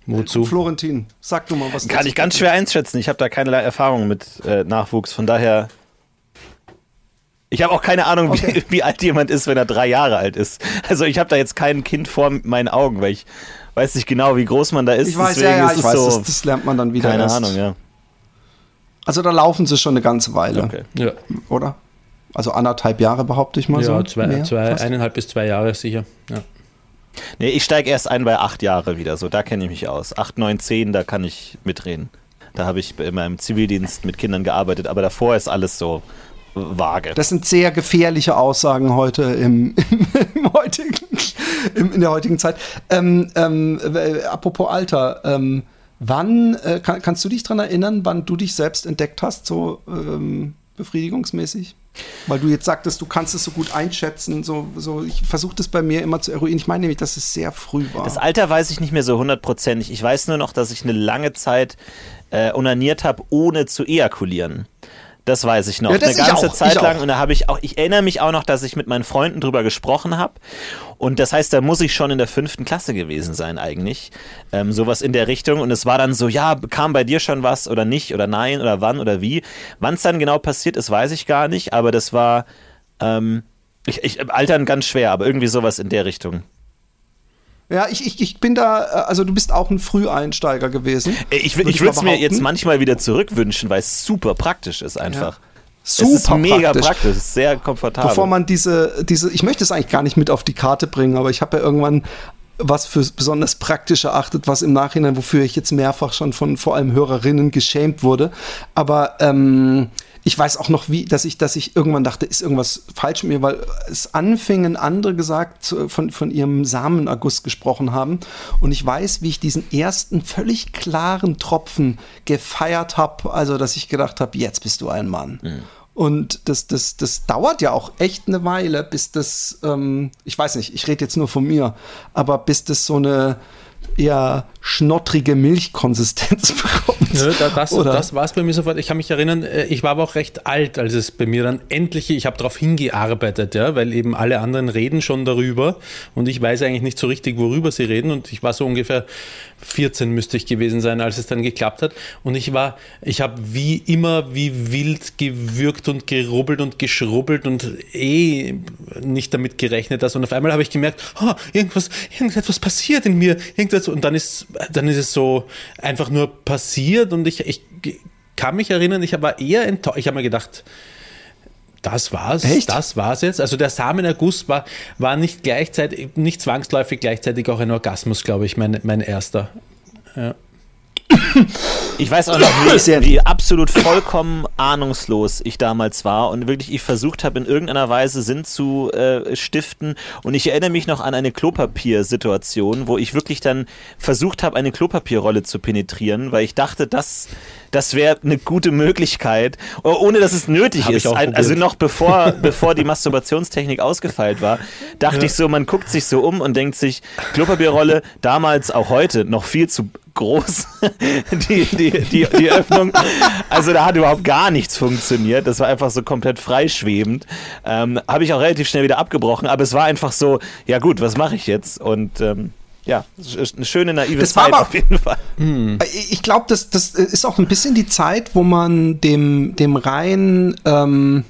Wozu? Florentin, sag du mal was. Kann dazu. ich ganz schwer einschätzen. Ich habe da keinerlei Erfahrung mit äh, Nachwuchs. Von daher. Ich habe auch keine Ahnung, wie, Okay. wie alt jemand ist, wenn er drei Jahre alt ist. Also ich habe da jetzt kein Kind vor meinen Augen, weil ich weiß nicht genau, wie groß man da ist. Ich weiß, Deswegen ja, ja, ist ich es weiß, so, das, das lernt man dann wieder keine erst. Ahnung, ja. Also da laufen sie schon eine ganze Weile, Okay. Ja, oder? Also anderthalb Jahre behaupte ich mal so. ja zwei, Mehr, zwei, fast. eineinhalb bis zwei Jahre sicher. Ja. Nee, ich steige erst ein bei acht Jahre wieder. So, da kenne ich mich aus. Acht, neun, zehn, da kann ich mitreden. Da habe ich in meinem Zivildienst mit Kindern gearbeitet, aber davor ist alles so vage. Das sind sehr gefährliche Aussagen heute im, im, im heutigen, im, in der heutigen Zeit. Ähm, ähm, äh, apropos Alter, ähm, wann äh, kann, kannst du dich daran erinnern, wann du dich selbst entdeckt hast, so ähm, befriedigungsmäßig? Weil du jetzt sagtest, du kannst es so gut einschätzen. So, so ich versuche das bei mir immer zu eruieren. Ich meine nämlich, dass es sehr früh war. Das Alter weiß ich nicht mehr so hundertprozentig. Ich weiß nur noch, dass ich eine lange Zeit äh, onaniert habe, ohne zu ejakulieren. Das weiß ich noch. Ja, eine ganze auch, Zeit lang. Und da habe ich auch, ich erinnere mich auch noch, dass ich mit meinen Freunden drüber gesprochen habe. Und das heißt, da muss ich schon in der fünften Klasse gewesen sein, eigentlich. Ähm, sowas in der Richtung. Und es war dann so, ja, kam bei dir schon was oder nicht oder nein oder wann oder wie. Wann es dann genau passiert ist, weiß ich gar nicht. Aber das war, ähm, ich, ich, altern ganz schwer, aber irgendwie sowas in der Richtung. Ja, ich, ich, ich bin da, äh, also du bist auch ein Früheinsteiger gewesen. Ich, Würd ich würde es mir jetzt manchmal wieder zurückwünschen, weil es super praktisch ist einfach. Super es ist mega praktisch. praktisch, sehr komfortabel. Bevor man diese, diese, ich möchte es eigentlich gar nicht mit auf die Karte bringen, aber ich habe ja irgendwann was für besonders praktisch erachtet, was im Nachhinein, wofür ich jetzt mehrfach schon von vor allem Hörerinnen geschämt wurde. Aber ähm, ich weiß auch noch, wie, dass ich, dass ich irgendwann dachte, ist irgendwas falsch mit mir, weil es anfingen andere gesagt, von, von ihrem Samenerguss gesprochen haben. Und ich weiß, wie ich diesen ersten völlig klaren Tropfen gefeiert habe, also dass ich gedacht habe, jetzt bist du ein Mann. Und das, das, das dauert ja auch echt eine Weile, bis das, ähm, ich weiß nicht, ich rede jetzt nur von mir, aber bis das so eine eher schnottrige Milchkonsistenz bekommt. Da, das Oder? das war es bei mir sofort. Ich kann mich erinnern, äh, ich war aber auch recht alt, als es bei mir dann endlich, ich habe darauf hingearbeitet, ja, weil eben alle anderen reden schon darüber und ich weiß eigentlich nicht so richtig, worüber sie reden und ich war so ungefähr 14 müsste ich gewesen sein, als es dann geklappt hat und ich war, ich habe wie immer wie wild gewürgt und gerubbelt und geschrubbelt und eh nicht damit gerechnet, dass und auf einmal habe ich gemerkt, oh, irgendwas, irgendetwas passiert in mir, irgendwas und dann ist, dann ist es so einfach nur passiert und ich, ich kann mich erinnern, ich war eher enttäuscht, ich habe mir gedacht, das war's, Echt? das war's jetzt. Also der Samenerguss war, war nicht gleichzeitig, nicht zwangsläufig gleichzeitig auch ein Orgasmus, glaube ich, mein, mein erster. Ja. Ich weiß auch noch, wie, wie absolut vollkommen ahnungslos ich damals war und wirklich ich versucht habe, in irgendeiner Weise Sinn zu äh, stiften. Und ich erinnere mich noch an eine Klopapiersituation, wo ich wirklich dann versucht habe, eine Klopapierrolle zu penetrieren, weil ich dachte, das, das wäre eine gute Möglichkeit, oh, ohne dass es nötig Hab ist. also noch bevor, bevor die Masturbationstechnik ausgefeilt war, dachte ich so, man guckt sich so um und denkt sich, Klopapierrolle damals, auch heute, noch viel zu groß, die, die, die, die Öffnung. Also da hat überhaupt gar nichts funktioniert. Das war einfach so komplett freischwebend. Ähm, Habe ich auch relativ schnell wieder abgebrochen, aber es war einfach so, ja gut, was mache ich jetzt? Und ähm, ja, eine schöne naive Das war Zeit aber- auf jeden Fall. Ich ich glaube, das, das ist auch ein bisschen die Zeit, wo man dem, dem rein ähm,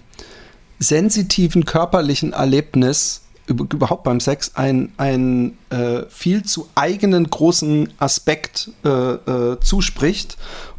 sensitiven körperlichen Erlebnis überhaupt beim Sex ein, ein äh, viel zu eigenen großen Aspekt äh, äh, zuspricht.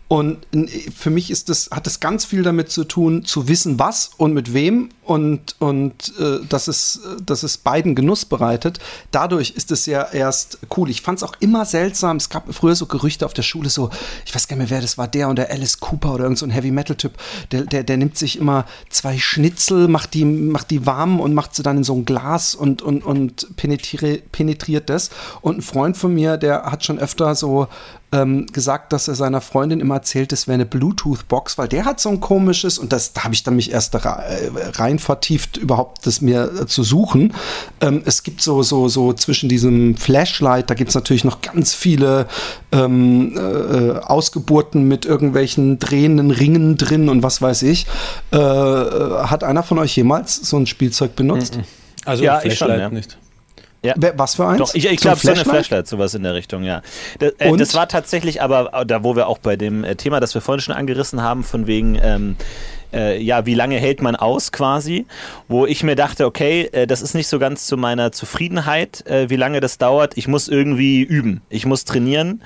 Und für mich ist das, hat das ganz viel damit zu tun, zu wissen, was und mit wem und, und äh, dass, es, dass es beiden Genuss bereitet. Dadurch ist es ja erst cool. Ich fand es auch immer seltsam. Es gab früher so Gerüchte auf der Schule, so, ich weiß gar nicht mehr, wer das war, der und der Alice Cooper oder irgend so Heavy-Metal-Typ, der, der, der nimmt sich immer zwei Schnitzel, macht die, macht die warm und macht sie dann in so ein Glas und, und, und penetriert das. Und ein Freund von mir, der hat schon öfter so ähm, gesagt, dass er seiner Freundin immer erzählt, das wäre eine Bluetooth-Box, weil der hat so ein komisches, und das da habe ich dann mich erst äh, rein vertieft, überhaupt das mir äh, zu suchen. Ähm, es gibt so, so, so zwischen diesem Flashlight, da gibt es natürlich noch ganz viele ähm, äh, Ausgeburten mit irgendwelchen drehenden Ringen drin und was weiß ich. Äh, äh, hat einer von euch jemals so ein Spielzeug benutzt? Also Ja, ich schon, Flashlight ja. nicht. Wer, was für eins? Doch, ich, ich glaube, so eine Flashlight, sowas in der Richtung, ja. Das, äh, das war tatsächlich aber, äh, da wo wir auch bei dem äh, Thema, das wir vorhin schon angerissen haben, von wegen, ähm, äh, ja, wie lange hält man aus quasi, wo ich mir dachte, okay, äh, das ist nicht so ganz zu meiner Zufriedenheit, äh, wie lange das dauert. Ich muss irgendwie üben, ich muss trainieren.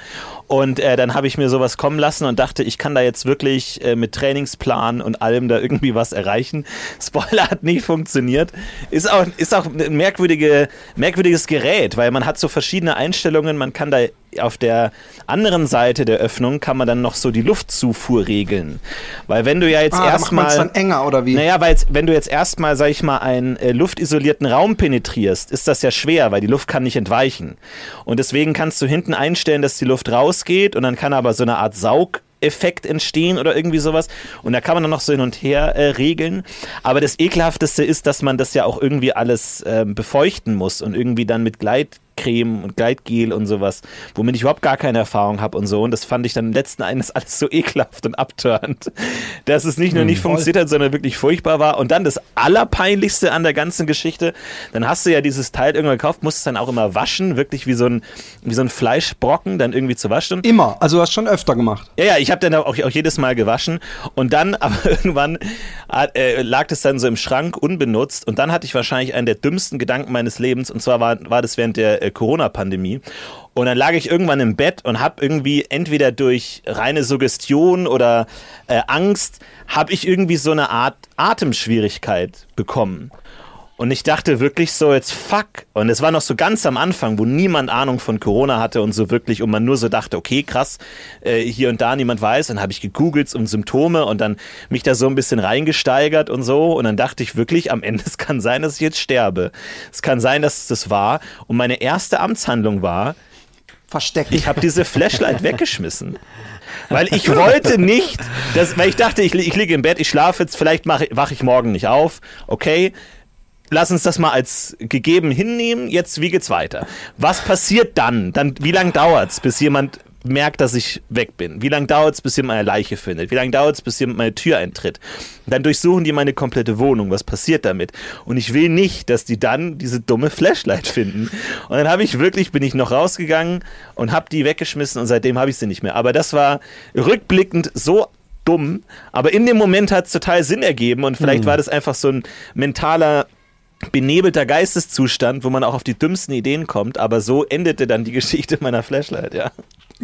Und äh, dann habe ich mir sowas kommen lassen und dachte, ich kann da jetzt wirklich äh, mit Trainingsplan und allem da irgendwie was erreichen. Spoiler hat nicht funktioniert. Ist auch, ist auch ein merkwürdige, merkwürdiges Gerät, weil man hat so verschiedene Einstellungen. Man kann da auf der anderen Seite der Öffnung kann man dann noch so die Luftzufuhr regeln. Weil wenn du ja jetzt Ah, erstmal dann enger oder wie? naja, weil jetzt, wenn du jetzt erstmal, sag ich mal, einen äh, luftisolierten Raum penetrierst, ist das ja schwer, weil die Luft kann nicht entweichen. Und deswegen kannst du hinten einstellen, dass die Luft rausgeht und dann kann aber so eine Art Saugeffekt entstehen oder irgendwie sowas. Und da kann man dann noch so hin und her äh, regeln. Aber das Ekelhafteste ist, dass man das ja auch irgendwie alles ähm, befeuchten muss und irgendwie dann mit Gleitcreme und Gleitgel und sowas, womit ich überhaupt gar keine Erfahrung habe und so. Und das fand ich dann letzten Endes alles so ekelhaft und abtörend, dass es nicht nur nicht funktioniert hat, sondern wirklich furchtbar war. Und dann das Allerpeinlichste an der ganzen Geschichte, dann hast du ja dieses Teil irgendwann gekauft, musst es dann auch immer waschen, wirklich wie so ein, wie so ein Fleischbrocken dann irgendwie zu waschen. Immer, also du hast schon öfter gemacht. Ja, ja, ich habe dann auch, auch jedes Mal gewaschen und dann, aber irgendwann äh, lag das dann so im Schrank unbenutzt und dann hatte ich wahrscheinlich einen der dümmsten Gedanken meines Lebens und zwar war, war das während der äh, Corona-Pandemie Und dann lag ich irgendwann im Bett und habe irgendwie entweder durch reine Suggestion oder äh, Angst, habe ich irgendwie so eine Art Atemschwierigkeit bekommen. Und ich dachte wirklich so, jetzt fuck. Und es war noch so ganz am Anfang, wo niemand Ahnung von Corona hatte und so wirklich, und man nur so dachte, okay, krass, äh, hier und da niemand weiß. Dann habe ich gegoogelt um Symptome und dann mich da so ein bisschen reingesteigert und so. Und dann dachte ich wirklich, am Ende, es kann sein, dass ich jetzt sterbe. Es kann sein, dass es das war. Und meine erste Amtshandlung war, Verstecken. ich habe diese Flashlight weggeschmissen. Weil ich wollte nicht, dass, weil ich dachte, ich, ich liege im Bett, ich schlafe jetzt, vielleicht wache ich morgen nicht auf. Okay, lass uns das mal als gegeben hinnehmen. Jetzt, wie geht's weiter? Was passiert dann? Dann, wie lange dauert's, bis jemand merkt, dass ich weg bin? Wie lange dauert's, bis jemand meine Leiche findet? Wie lange dauert's, bis jemand meine Tür eintritt? Dann durchsuchen die meine komplette Wohnung. Was passiert damit? Und ich will nicht, dass die dann diese dumme Flashlight finden. Und dann habe ich wirklich, bin ich noch rausgegangen und habe die weggeschmissen und seitdem habe ich sie nicht mehr. Aber das war rückblickend so dumm, aber in dem Moment hat es total Sinn ergeben und vielleicht war das einfach so ein mentaler benebelter Geisteszustand, wo man auch auf die dümmsten Ideen kommt, aber so endete dann die Geschichte meiner Flashlight, ja.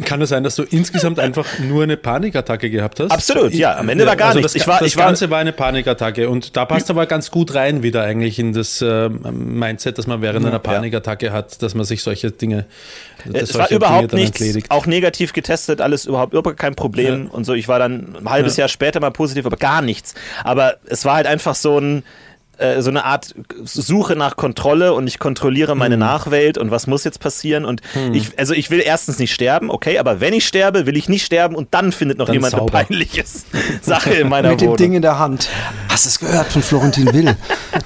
Kann es sein, dass du insgesamt einfach nur eine Panikattacke gehabt hast? Absolut, ja, am Ende war gar also nichts. Das, Ich war- das ich war- Ganze war eine Panikattacke und da passt aber ganz gut rein wieder eigentlich in das äh, Mindset, dass man während einer Panikattacke hat, dass man sich solche Dinge, dass Es solche war überhaupt nichts, entledigt. auch negativ getestet, alles überhaupt, überhaupt kein Problem und so. Ich war dann ein halbes Ja. Jahr später mal positiv, aber gar nichts. Aber es war halt einfach so ein äh, so eine Art Suche nach Kontrolle und ich kontrolliere meine Hm. Nachwelt und was muss jetzt passieren und ich also ich will erstens nicht sterben, okay, aber wenn ich sterbe, will ich nicht sterben und dann findet noch Dann jemand sauber. eine peinliche Sache in meiner mit dem Wohnung. Ding in der Hand. Hast du es gehört von Florentin Will?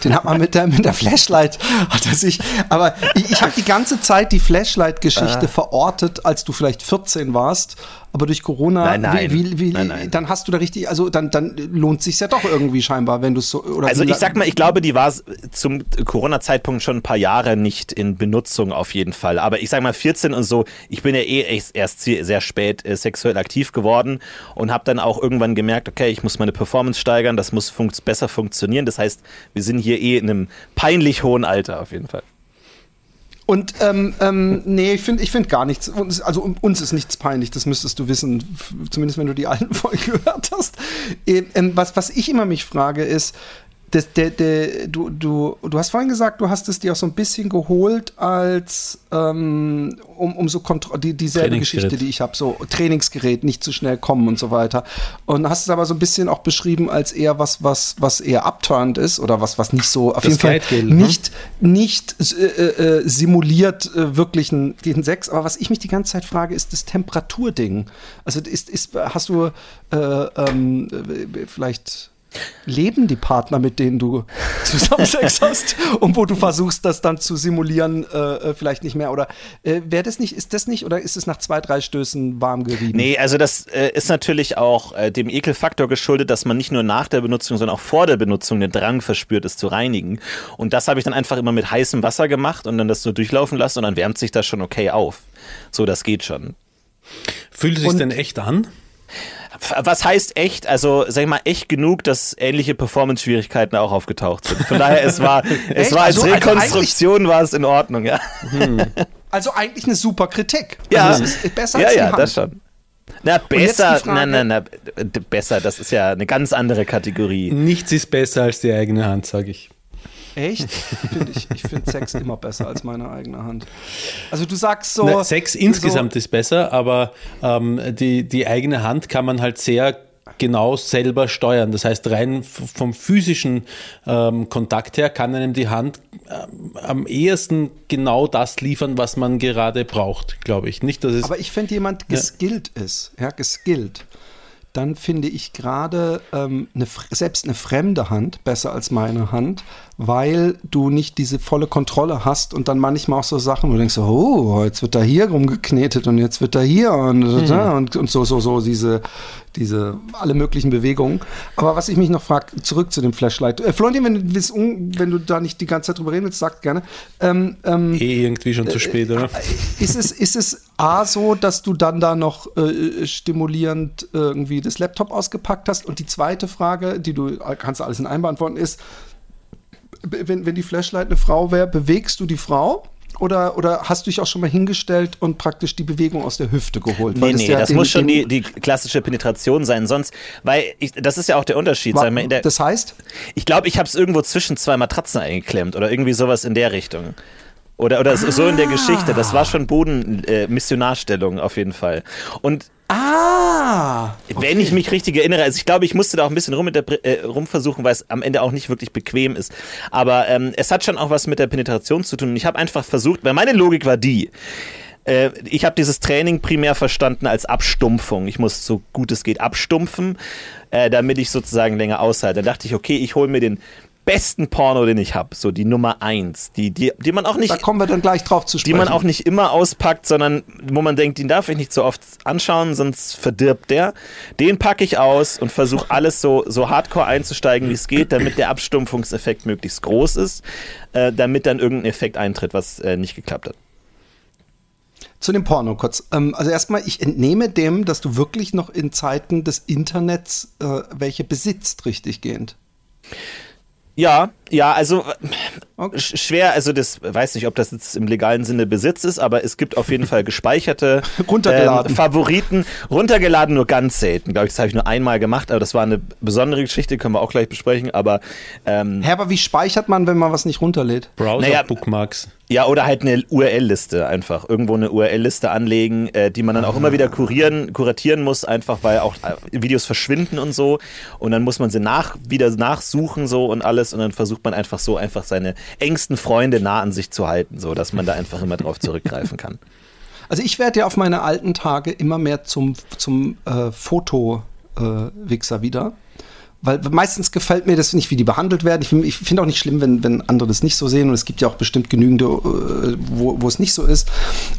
Den hat man mit der, mit der Flashlight, hat er sich, aber ich, ich habe die ganze Zeit die Flashlight-Geschichte verortet, als du vielleicht 14 warst, aber durch Corona, Nein, nein. Wie, wie, wie, Nein, nein. dann hast du da richtig, also dann, dann lohnt sich ja doch irgendwie scheinbar, wenn du es so, oder Also ich sag mal, ich glaube, die war zum Corona-Zeitpunkt schon ein paar Jahre nicht in Benutzung auf jeden Fall. Aber ich sag mal 14 und so, ich bin ja eh erst sehr sehr spät äh, sexuell aktiv geworden und habe dann auch irgendwann gemerkt, okay, ich muss meine Performance steigern, das muss fun besser funktionieren. Das heißt, wir sind hier eh in einem peinlich hohen Alter auf jeden Fall. Und ähm, ähm, nee, ich finde ich find gar nichts. Uns, also uns ist nichts peinlich, das müsstest du wissen, zumindest wenn du die alten Folgen gehört hast. Ähm, was, was ich immer mich frage, ist, das, der, der, du, du, du hast vorhin gesagt, du hast es dir auch so ein bisschen geholt als ähm, um, um so Kontro die, dieselbe. Geschichte, die ich habe, so Trainingsgerät, nicht zu schnell kommen und so weiter. Und hast es aber so ein bisschen auch beschrieben als eher was, was, was eher upturned ist oder was, was nicht so auf Das jeden Fall ne? nicht nicht äh, äh, simuliert äh, wirklich einen, einen Sex. Aber was ich mich die ganze Zeit frage, ist das Temperaturding. Also ist, ist, hast du äh, ähm, äh, vielleicht leben die Partner, mit denen du zusammen Sex hast und wo du versuchst, das dann zu simulieren, äh, äh, vielleicht nicht mehr? Oder äh, wäre das nicht, ist das nicht, oder ist es nach zwei, drei Stößen warm gerieben? Nee, also das äh, ist natürlich auch äh, dem Ekelfaktor geschuldet, dass man nicht nur nach der Benutzung, sondern auch vor der Benutzung den Drang verspürt, es zu reinigen. Und das habe ich dann einfach immer mit heißem Wasser gemacht und dann das so durchlaufen lassen und dann wärmt sich das schon okay auf. So, das geht schon. Fühlt es sich Und- denn echt an? Was heißt echt? Also, sag ich mal, echt genug, dass ähnliche Performance-Schwierigkeiten auch aufgetaucht sind. Von daher, es war, es Echt? war als Also, also Rekonstruktion war es in Ordnung, ja. Also eigentlich eine super Kritik. Ja, Also es ist besser ja, als die ja, Hand. das schon. Na, besser, Frage- nein, nein, d- besser, das ist ja eine ganz andere Kategorie. Nichts ist besser als die eigene Hand, sage ich. Echt? Find ich ich finde Sex immer besser als meine eigene Hand. Also du sagst so. Na, Sex insgesamt ist besser, aber ähm, die, die eigene Hand kann man halt sehr genau selber steuern. Das heißt, rein vom physischen ähm, Kontakt her kann einem die Hand ähm, am ehesten genau das liefern, was man gerade braucht, glaube ich. Nicht, dass es Aber ich finde, jemand geskillt ist, ja, geskillt, dann finde ich gerade ähm, eine, selbst eine fremde Hand besser als meine Hand, weil du nicht diese volle Kontrolle hast und dann manchmal auch so Sachen, wo du denkst, oh, jetzt wird da hier rumgeknetet und jetzt wird da hier und, und, und so, so, so, diese, diese, alle möglichen Bewegungen. Aber was ich mich noch frage, zurück zu dem Flashlight. Äh, Florentin, wenn du, wenn du da nicht die ganze Zeit drüber reden willst, sag gerne. Ähm, ähm, eh irgendwie schon zu spät, oder? ist es, ist es A so, dass du dann da noch äh, stimulierend irgendwie das Laptop ausgepackt hast? Und die zweite Frage, die du kannst alles in einem beantworten, ist, wenn, wenn die Flashlight eine Frau wäre, bewegst du die Frau? Oder, oder hast du dich auch schon mal hingestellt und praktisch die Bewegung aus der Hüfte geholt? Nee, Weil nee, ja das dem- muss schon die, die klassische Penetration sein. Sonst, weil ich, das ist ja auch der Unterschied. Wa- Sag mal, in der, das heißt, ich glaube, ich habe es irgendwo zwischen zwei Matratzen eingeklemmt oder irgendwie sowas in der Richtung. Oder, oder so in der Geschichte. Das war schon Boden, äh, auf jeden Fall. Und ah, wenn ich mich richtig erinnere, also ich glaube, ich musste da auch ein bisschen rum mit der, äh, rumversuchen, weil es am Ende auch nicht wirklich bequem ist. Aber ähm, es hat schon auch was mit der Penetration zu tun. Ich habe einfach versucht, weil meine Logik war die. Äh, ich habe dieses Training primär verstanden als Abstumpfung. Ich muss so gut es geht abstumpfen, äh, damit ich sozusagen länger aushalte. Da dachte ich, okay, ich hole mir den besten Porno, den ich habe, so die Nummer eins, die, die, die man auch nicht da kommen wir dann gleich drauf zu die sprechen. man auch nicht immer auspackt, sondern wo man denkt, den darf ich nicht so oft anschauen, sonst verdirbt der. Den packe ich aus und versuche alles so, so hardcore einzusteigen, wie es geht, damit der Abstumpfungseffekt möglichst groß ist, äh, damit dann irgendein Effekt eintritt, was äh, nicht geklappt hat. Zu dem Porno kurz. Ähm, also erstmal, ich entnehme dem, dass du wirklich noch in Zeiten des Internets äh, welche besitzt, richtig gehend. Ja, ja, also äh, Okay. sch- schwer, also das weiß nicht, ob das jetzt im legalen Sinne Besitz ist, aber es gibt auf jeden Fall gespeicherte Runtergeladen. ähm, Favoriten. Runtergeladen nur ganz selten, glaube ich, das habe ich nur einmal gemacht, aber das war eine besondere Geschichte, können wir auch gleich besprechen, aber ähm, Hä, aber wie speichert man, wenn man was nicht runterlädt? Browser Naja, Bookmarks. Ja, oder halt eine URL-Liste einfach. Irgendwo eine URL-Liste anlegen, äh, die man dann auch immer wieder kurieren, kuratieren muss, einfach weil auch äh, Videos verschwinden und so. Und dann muss man sie nach, wieder nachsuchen so und alles. Und dann versucht man einfach so einfach seine engsten Freunde nah an sich zu halten, so dass man da einfach immer drauf zurückgreifen kann. Also ich werde ja auf meine alten Tage immer mehr zum, zum äh, Foto-Wichser wieder. Weil meistens gefällt mir das nicht, wie die behandelt werden. Ich, ich finde auch nicht schlimm, wenn, wenn andere das nicht so sehen. Und es gibt ja auch bestimmt genügende, äh, wo, wo es nicht so ist.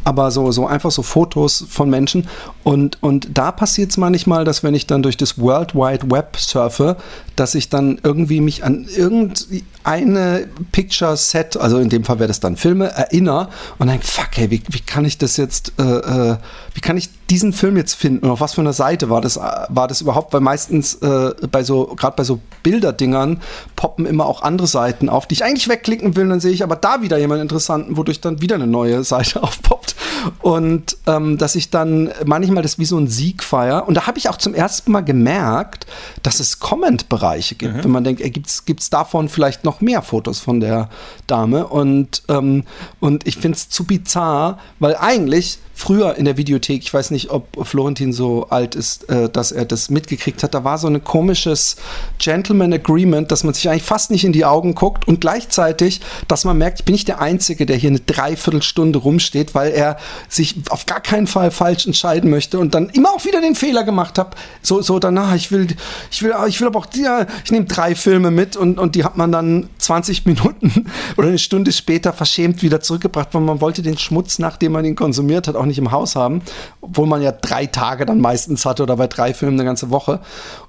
Aber so, so einfach so Fotos von Menschen. Und, und da passiert es manchmal, dass wenn ich dann durch das World Wide Web surfe, dass ich dann irgendwie mich an irgendeine Picture Set, also in dem Fall wäre das dann Filme, erinnere und denke, fuck, hey, wie, wie kann ich das jetzt, äh, äh, wie kann ich diesen Film jetzt finden? Und auf was für einer Seite war das, war das überhaupt? Weil meistens äh, bei so, gerade bei so Bilderdingern poppen immer auch andere Seiten auf, die ich eigentlich wegklicken will, dann sehe ich aber da wieder jemanden interessanten, wodurch dann wieder eine neue Seite aufpoppt. Und ähm, dass ich dann manchmal das wie so ein Sieg feier. Und da habe ich auch zum ersten Mal gemerkt, dass es Comment-Bereiche gibt. Wenn man denkt, gibt's gibt's davon vielleicht noch mehr Fotos von der Dame? Und, ähm, und ich finde es zu bizarr, weil eigentlich früher in der Videothek, ich weiß nicht, ob Florentin so alt ist, äh, dass er das mitgekriegt hat, da war so ein komisches Gentleman Agreement, dass man sich eigentlich fast nicht in die Augen guckt und gleichzeitig, dass man merkt, ich bin nicht der Einzige, der hier eine Dreiviertelstunde rumsteht, weil er sich auf gar keinen Fall falsch entscheiden möchte und dann immer auch wieder den Fehler gemacht hat, so, so danach, ich will, ich will, ich will aber auch, ja, ich nehme drei Filme mit und, und die hat man dann 20 Minuten oder eine Stunde später verschämt wieder zurückgebracht, weil man wollte den Schmutz, nachdem man ihn konsumiert hat, auch nicht im Haus haben, obwohl man ja drei Tage dann meistens hatte oder bei drei Filmen eine ganze Woche.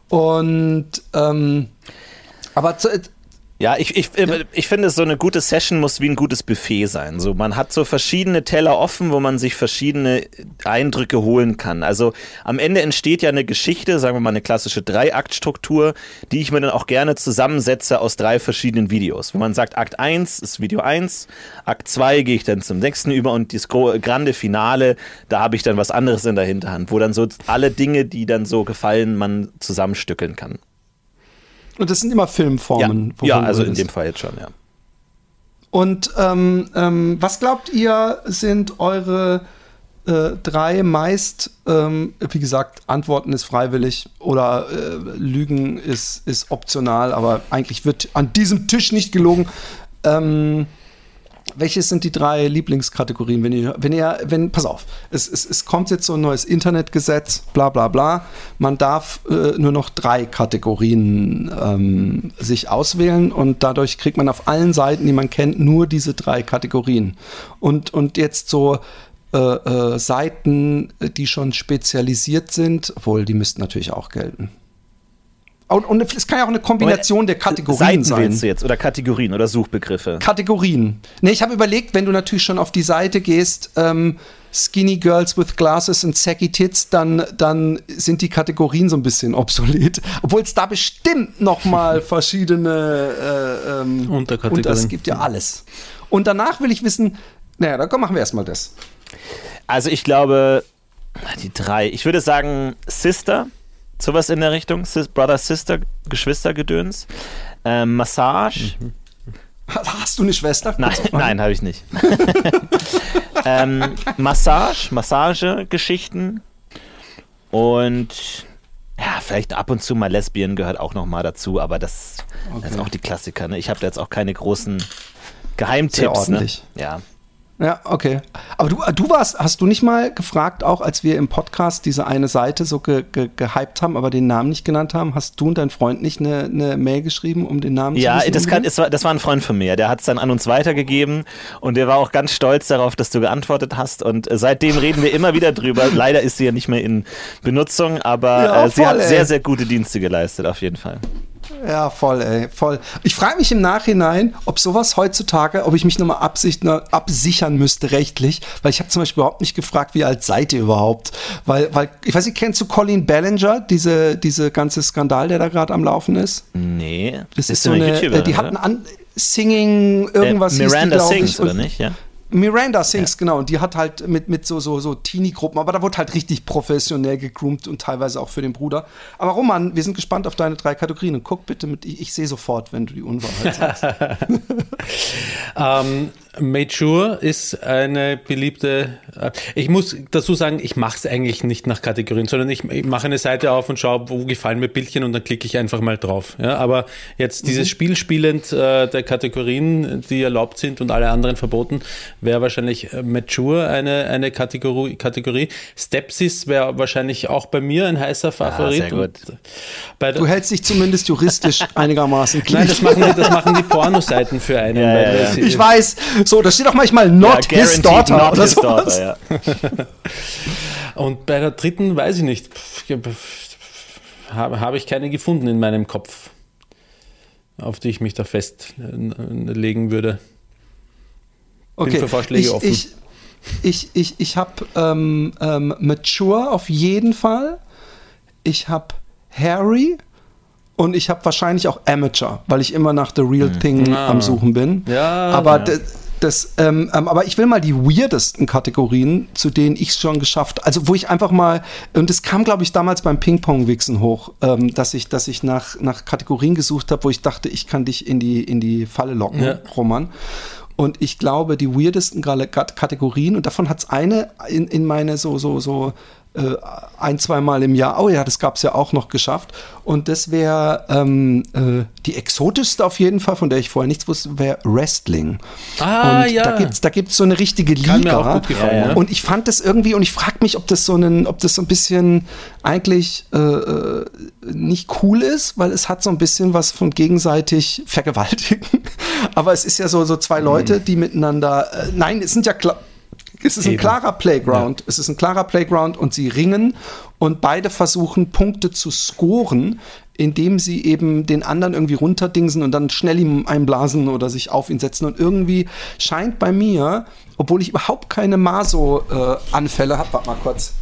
Und ähm, aber zu, Ja, ich, ich, äh, ich finde, so eine gute Session muss wie ein gutes Buffet sein. So, man hat so verschiedene Teller offen, wo man sich verschiedene Eindrücke holen kann. Also am Ende entsteht ja eine Geschichte, sagen wir mal eine klassische Dreiaktstruktur, die ich mir dann auch gerne zusammensetze aus drei verschiedenen Videos. Wo man sagt, Akt 1 ist Video 1, Akt 2 gehe ich dann zum nächsten über und das grande Finale, da habe ich dann was anderes in der Hinterhand, wo dann so alle Dinge, die dann so gefallen, man zusammenstückeln kann. Und das sind immer Ja, Filmformen. ja wovon also in dem. Fall jetzt schon, ja. Und ähm, ähm, was glaubt ihr, sind eure äh, drei meist, ähm, wie gesagt, Antworten ist freiwillig oder äh, Lügen ist, ist optional, aber eigentlich wird an diesem Tisch nicht gelogen. Ähm, welches sind die drei Lieblingskategorien, wenn ihr, wenn ihr, wenn, pass auf, es, es, es kommt jetzt so ein neues Internetgesetz, bla bla bla. Man darf äh, nur noch drei Kategorien ähm, sich auswählen und dadurch kriegt man auf allen Seiten, die man kennt, nur diese drei Kategorien. Und, und jetzt so äh, äh, Seiten, die schon spezialisiert sind, obwohl die müssten natürlich auch gelten. Und, und es kann ja auch eine Kombination der Kategorien Seiten sein. willst du jetzt oder Kategorien oder Suchbegriffe? Kategorien. Nee, ich habe überlegt, wenn du natürlich schon auf die Seite gehst, ähm, Skinny Girls with Glasses and Saggy Tits, dann, dann sind die Kategorien so ein bisschen obsolet. Obwohl es da bestimmt noch mal verschiedene äh, ähm, Unterkategorien. Und es gibt ja alles. Und danach will ich wissen, Naja, dann komm, machen wir erstmal das. Also ich glaube, die drei. Ich würde sagen Sister, sowas in der Richtung. Sis, Brother, Sister, Geschwistergedöns. Ähm, Massage. Hast du eine Schwester? Nein, nein, habe ich nicht. ähm, Massage, Massagegeschichten und ja, vielleicht ab und zu mal Lesbien gehört auch noch mal dazu, aber das, das ist auch die Klassiker. Ne? Ich habe da jetzt auch keine großen Sehr Geheimtipps. Ne? ordentlich. Ja. Ja, okay. Aber du, du warst, hast du nicht mal gefragt, auch als wir im Podcast diese eine Seite so ge, ge, gehypt haben, aber den Namen nicht genannt haben, hast du und dein Freund nicht eine, eine Mail geschrieben, um den Namen Ja, zu wissen? das, es war, das war ein Freund von mir, der hat es dann an uns weitergegeben und der war auch ganz stolz darauf, dass du geantwortet hast und äh, seitdem reden wir immer wieder drüber. Leider ist sie ja nicht mehr in Benutzung, aber Ja, äh, sie voll, hat ey. sehr, sehr gute Dienste geleistet, auf jeden Fall. Ja, voll, ey, voll. Ich frage mich im Nachhinein, ob sowas heutzutage, ob ich mich nochmal absichern müsste rechtlich, weil ich habe zum Beispiel überhaupt nicht gefragt, wie alt seid ihr überhaupt? Weil, weil ich weiß nicht, kennst du Colin Ballinger, diese, diese ganze Skandal, der da gerade am Laufen ist? Nee, Das ist, sie so eine, YouTuberin, äh, die hatten an Singing irgendwas äh, hieß die, Miranda Sings, ich, oder nicht? Ja. Miranda Sings, genau. Und die hat halt mit, mit so, so, so Teenie-Gruppen, aber da wurde halt richtig professionell gegroomt und teilweise auch für den Bruder. Aber Roman, wir sind gespannt auf deine drei Kategorien und guck bitte mit, ich, ich sehe sofort, wenn du die Unwahrheit sagst. Ähm, Mature ist eine beliebte. Äh, ich muss dazu sagen, ich mache es eigentlich nicht nach Kategorien, sondern ich, ich mache eine Seite auf und schaue, wo gefallen mir Bildchen und dann klicke ich einfach mal drauf. Ja, aber jetzt dieses Spiel spielend äh, der Kategorien, die erlaubt sind und alle anderen verboten, wäre wahrscheinlich äh, Mature eine, eine Kategorie, Kategorie. Stepsis wäre wahrscheinlich auch bei mir ein heißer Favorit. sehr gut. Und bei der, Du hältst dich zumindest juristisch einigermaßen Nein, das machen die, das machen die Pornoseiten für einen. Ja, ja, ja. Ich weiß, so, da steht auch manchmal not ja, his daughter not oder his sowas. daughter, ja. Und bei der dritten weiß ich nicht. Habe, habe ich keine gefunden in meinem Kopf, auf die ich mich da festlegen würde. Okay. für Vorschläge ich, offen. Ich, ich, ich, ich habe ähm, ähm, Mature auf jeden Fall. Ich habe Harry und ich habe wahrscheinlich auch Amateur, weil ich immer nach The Real Thing Ah. am Suchen bin. Ja, aber ja. Das, ähm, ähm, aber ich will mal die weirdesten Kategorien, zu denen ich es schon geschafft, also wo ich einfach mal, und es kam, glaube ich, damals beim Ping-Pong-Wichsen hoch, ähm, dass ich, dass ich nach, nach Kategorien gesucht habe, wo ich dachte, ich kann dich in die, in die Falle locken, Ja. Roman. Und ich glaube, die weirdesten Kategorien, und davon hat es eine in, in meine so, so, so äh, ein, zweimal im Jahr, oh ja, das gab es ja auch noch geschafft. Und das wäre ähm, äh, die exotischste auf jeden Fall, von der ich vorher nichts wusste, wäre Wrestling. Ah, und ja. da gibt's da gibt's so eine richtige Liga. Kann mir auch gut gefallen, Ja, ja. ja. Und ich fand das irgendwie, und ich frage mich, ob das so ein, ob das so ein bisschen eigentlich äh, äh, nicht cool ist, weil es hat so ein bisschen was von gegenseitig vergewaltigen. Aber es ist ja so, so zwei Leute, die miteinander, äh, nein, es sind ja klar. Es ist ein klarer Playground. Es ist ein klarer Playground und sie ringen und beide versuchen Punkte zu scoren, indem sie eben den anderen irgendwie runterdingsen und dann schnell ihm einblasen oder sich auf ihn setzen. Und irgendwie scheint bei mir, obwohl ich überhaupt keine Maso-Anfälle habe, warte mal kurz.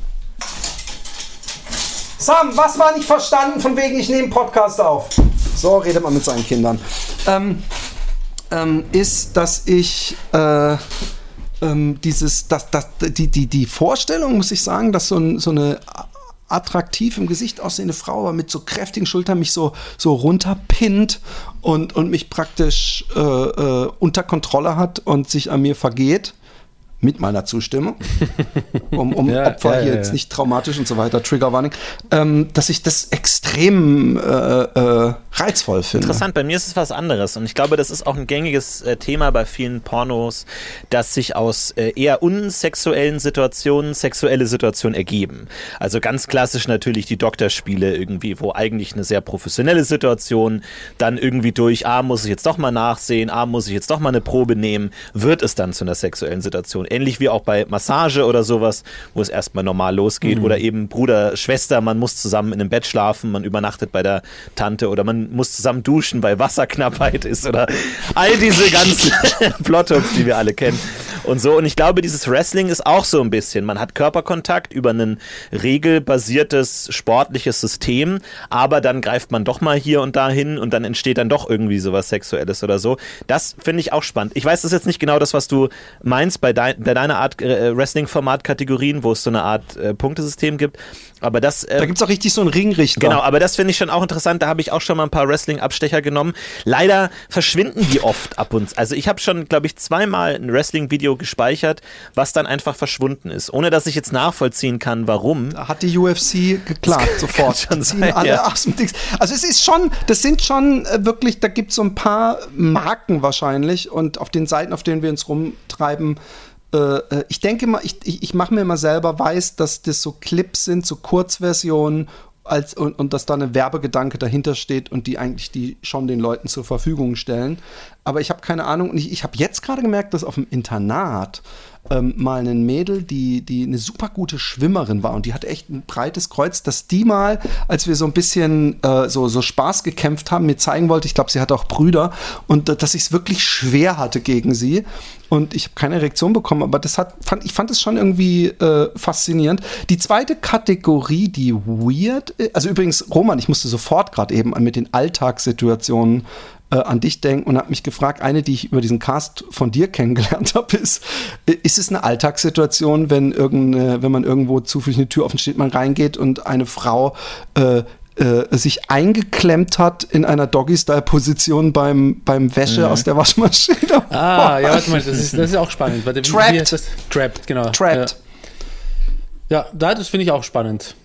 Sam, was war nicht verstanden von wegen, ich nehme Podcast auf? So redet man mit seinen Kindern. Ähm, ähm, ist, dass ich äh, ähm, dieses, dass, dass, die, die, die Vorstellung, muss ich sagen, dass so, ein, so eine attraktiv im Gesicht aussehende Frau, aber mit so kräftigen Schultern mich so, so runterpinnt und, und mich praktisch äh, äh, unter Kontrolle hat und sich an mir vergeht. Mit meiner Zustimmung, um, um Ja, Opfer ja, hier ja, jetzt nicht traumatisch und so weiter, Trigger Warning, ähm, dass ich das extrem äh, äh, reizvoll finde. Interessant, bei mir ist es was anderes und ich glaube, das ist auch ein gängiges äh, Thema bei vielen Pornos, dass sich aus äh, eher unsexuellen Situationen sexuelle Situationen ergeben. Also ganz klassisch natürlich die Doktorspiele irgendwie, wo eigentlich eine sehr professionelle Situation dann irgendwie durch, ah, muss ich jetzt doch mal nachsehen, ah, muss ich jetzt doch mal eine Probe nehmen, wird es dann zu einer sexuellen Situation. Ähnlich wie auch bei Massage oder sowas, wo es erstmal normal losgeht oder eben Bruder, Schwester, man muss zusammen in einem Bett schlafen, man übernachtet bei der Tante oder man muss zusammen duschen, weil Wasserknappheit ist oder all diese ganzen Plothooks, die wir alle kennen. und so. Und ich glaube, dieses Wrestling ist auch so ein bisschen. Man hat Körperkontakt über ein regelbasiertes sportliches System, aber dann greift man doch mal hier und da hin und dann entsteht dann doch irgendwie sowas Sexuelles oder so. Das finde ich auch spannend. Ich weiß, das ist jetzt nicht genau das, was du meinst bei, dein, bei deiner Art äh, Wrestling-Format-Kategorien, wo es so eine Art äh, Punktesystem gibt. Aber das. Äh, da gibt es auch richtig so einen Ringrichter. Genau, aber das finde ich schon auch interessant. Da habe ich auch schon mal ein paar Wrestling-Abstecher genommen. Leider verschwinden die oft ab und zu. Also ich habe schon, glaube ich, zweimal ein Wrestling-Video gespeichert, was dann einfach verschwunden ist. Ohne dass ich jetzt nachvollziehen kann, warum. Da hat die UFC geklagt sofort. Schon sein, alle ja. Also es ist schon, das sind schon äh, wirklich, da gibt es so ein paar Marken wahrscheinlich und auf den Seiten, auf denen wir uns rumtreiben, äh, äh, ich denke mal, ich, ich, ich mache mir mal selber weiß, dass das so Clips sind, so Kurzversionen als, und, und dass da eine Werbegedanke dahinter steht und die eigentlich die schon den Leuten zur Verfügung stellen. Aber ich habe keine Ahnung und ich, ich habe jetzt gerade gemerkt, dass auf dem Internat ähm, mal ein Mädel, die, die eine super gute Schwimmerin war und die hatte echt ein breites Kreuz, dass die mal, als wir so ein bisschen äh, so, so Spaß gekämpft haben, mir zeigen wollte, ich glaube, sie hatte auch Brüder und äh, dass ich es wirklich schwer hatte gegen sie und ich habe keine Reaktion bekommen, aber das hat, fand, ich fand es schon irgendwie äh, faszinierend. Die zweite Kategorie, die weird, äh, also übrigens, Roman, ich musste sofort gerade eben mit den Alltagssituationen äh, an dich denken und habe mich gefragt, eine, die ich über diesen Cast von dir kennengelernt habe, ist, ist es eine Alltagssituation, wenn, wenn man irgendwo zufällig eine Tür offen steht, man reingeht und eine Frau äh, äh, sich eingeklemmt hat in einer Doggy-Style-Position beim, beim Wäsche aus der Waschmaschine. Ah, ja, warte mal, das ist, das ist auch spannend. Warte, wie- wie Trapped. das? Trapped, genau. Trapped. Ja, ja da, das finde ich auch spannend.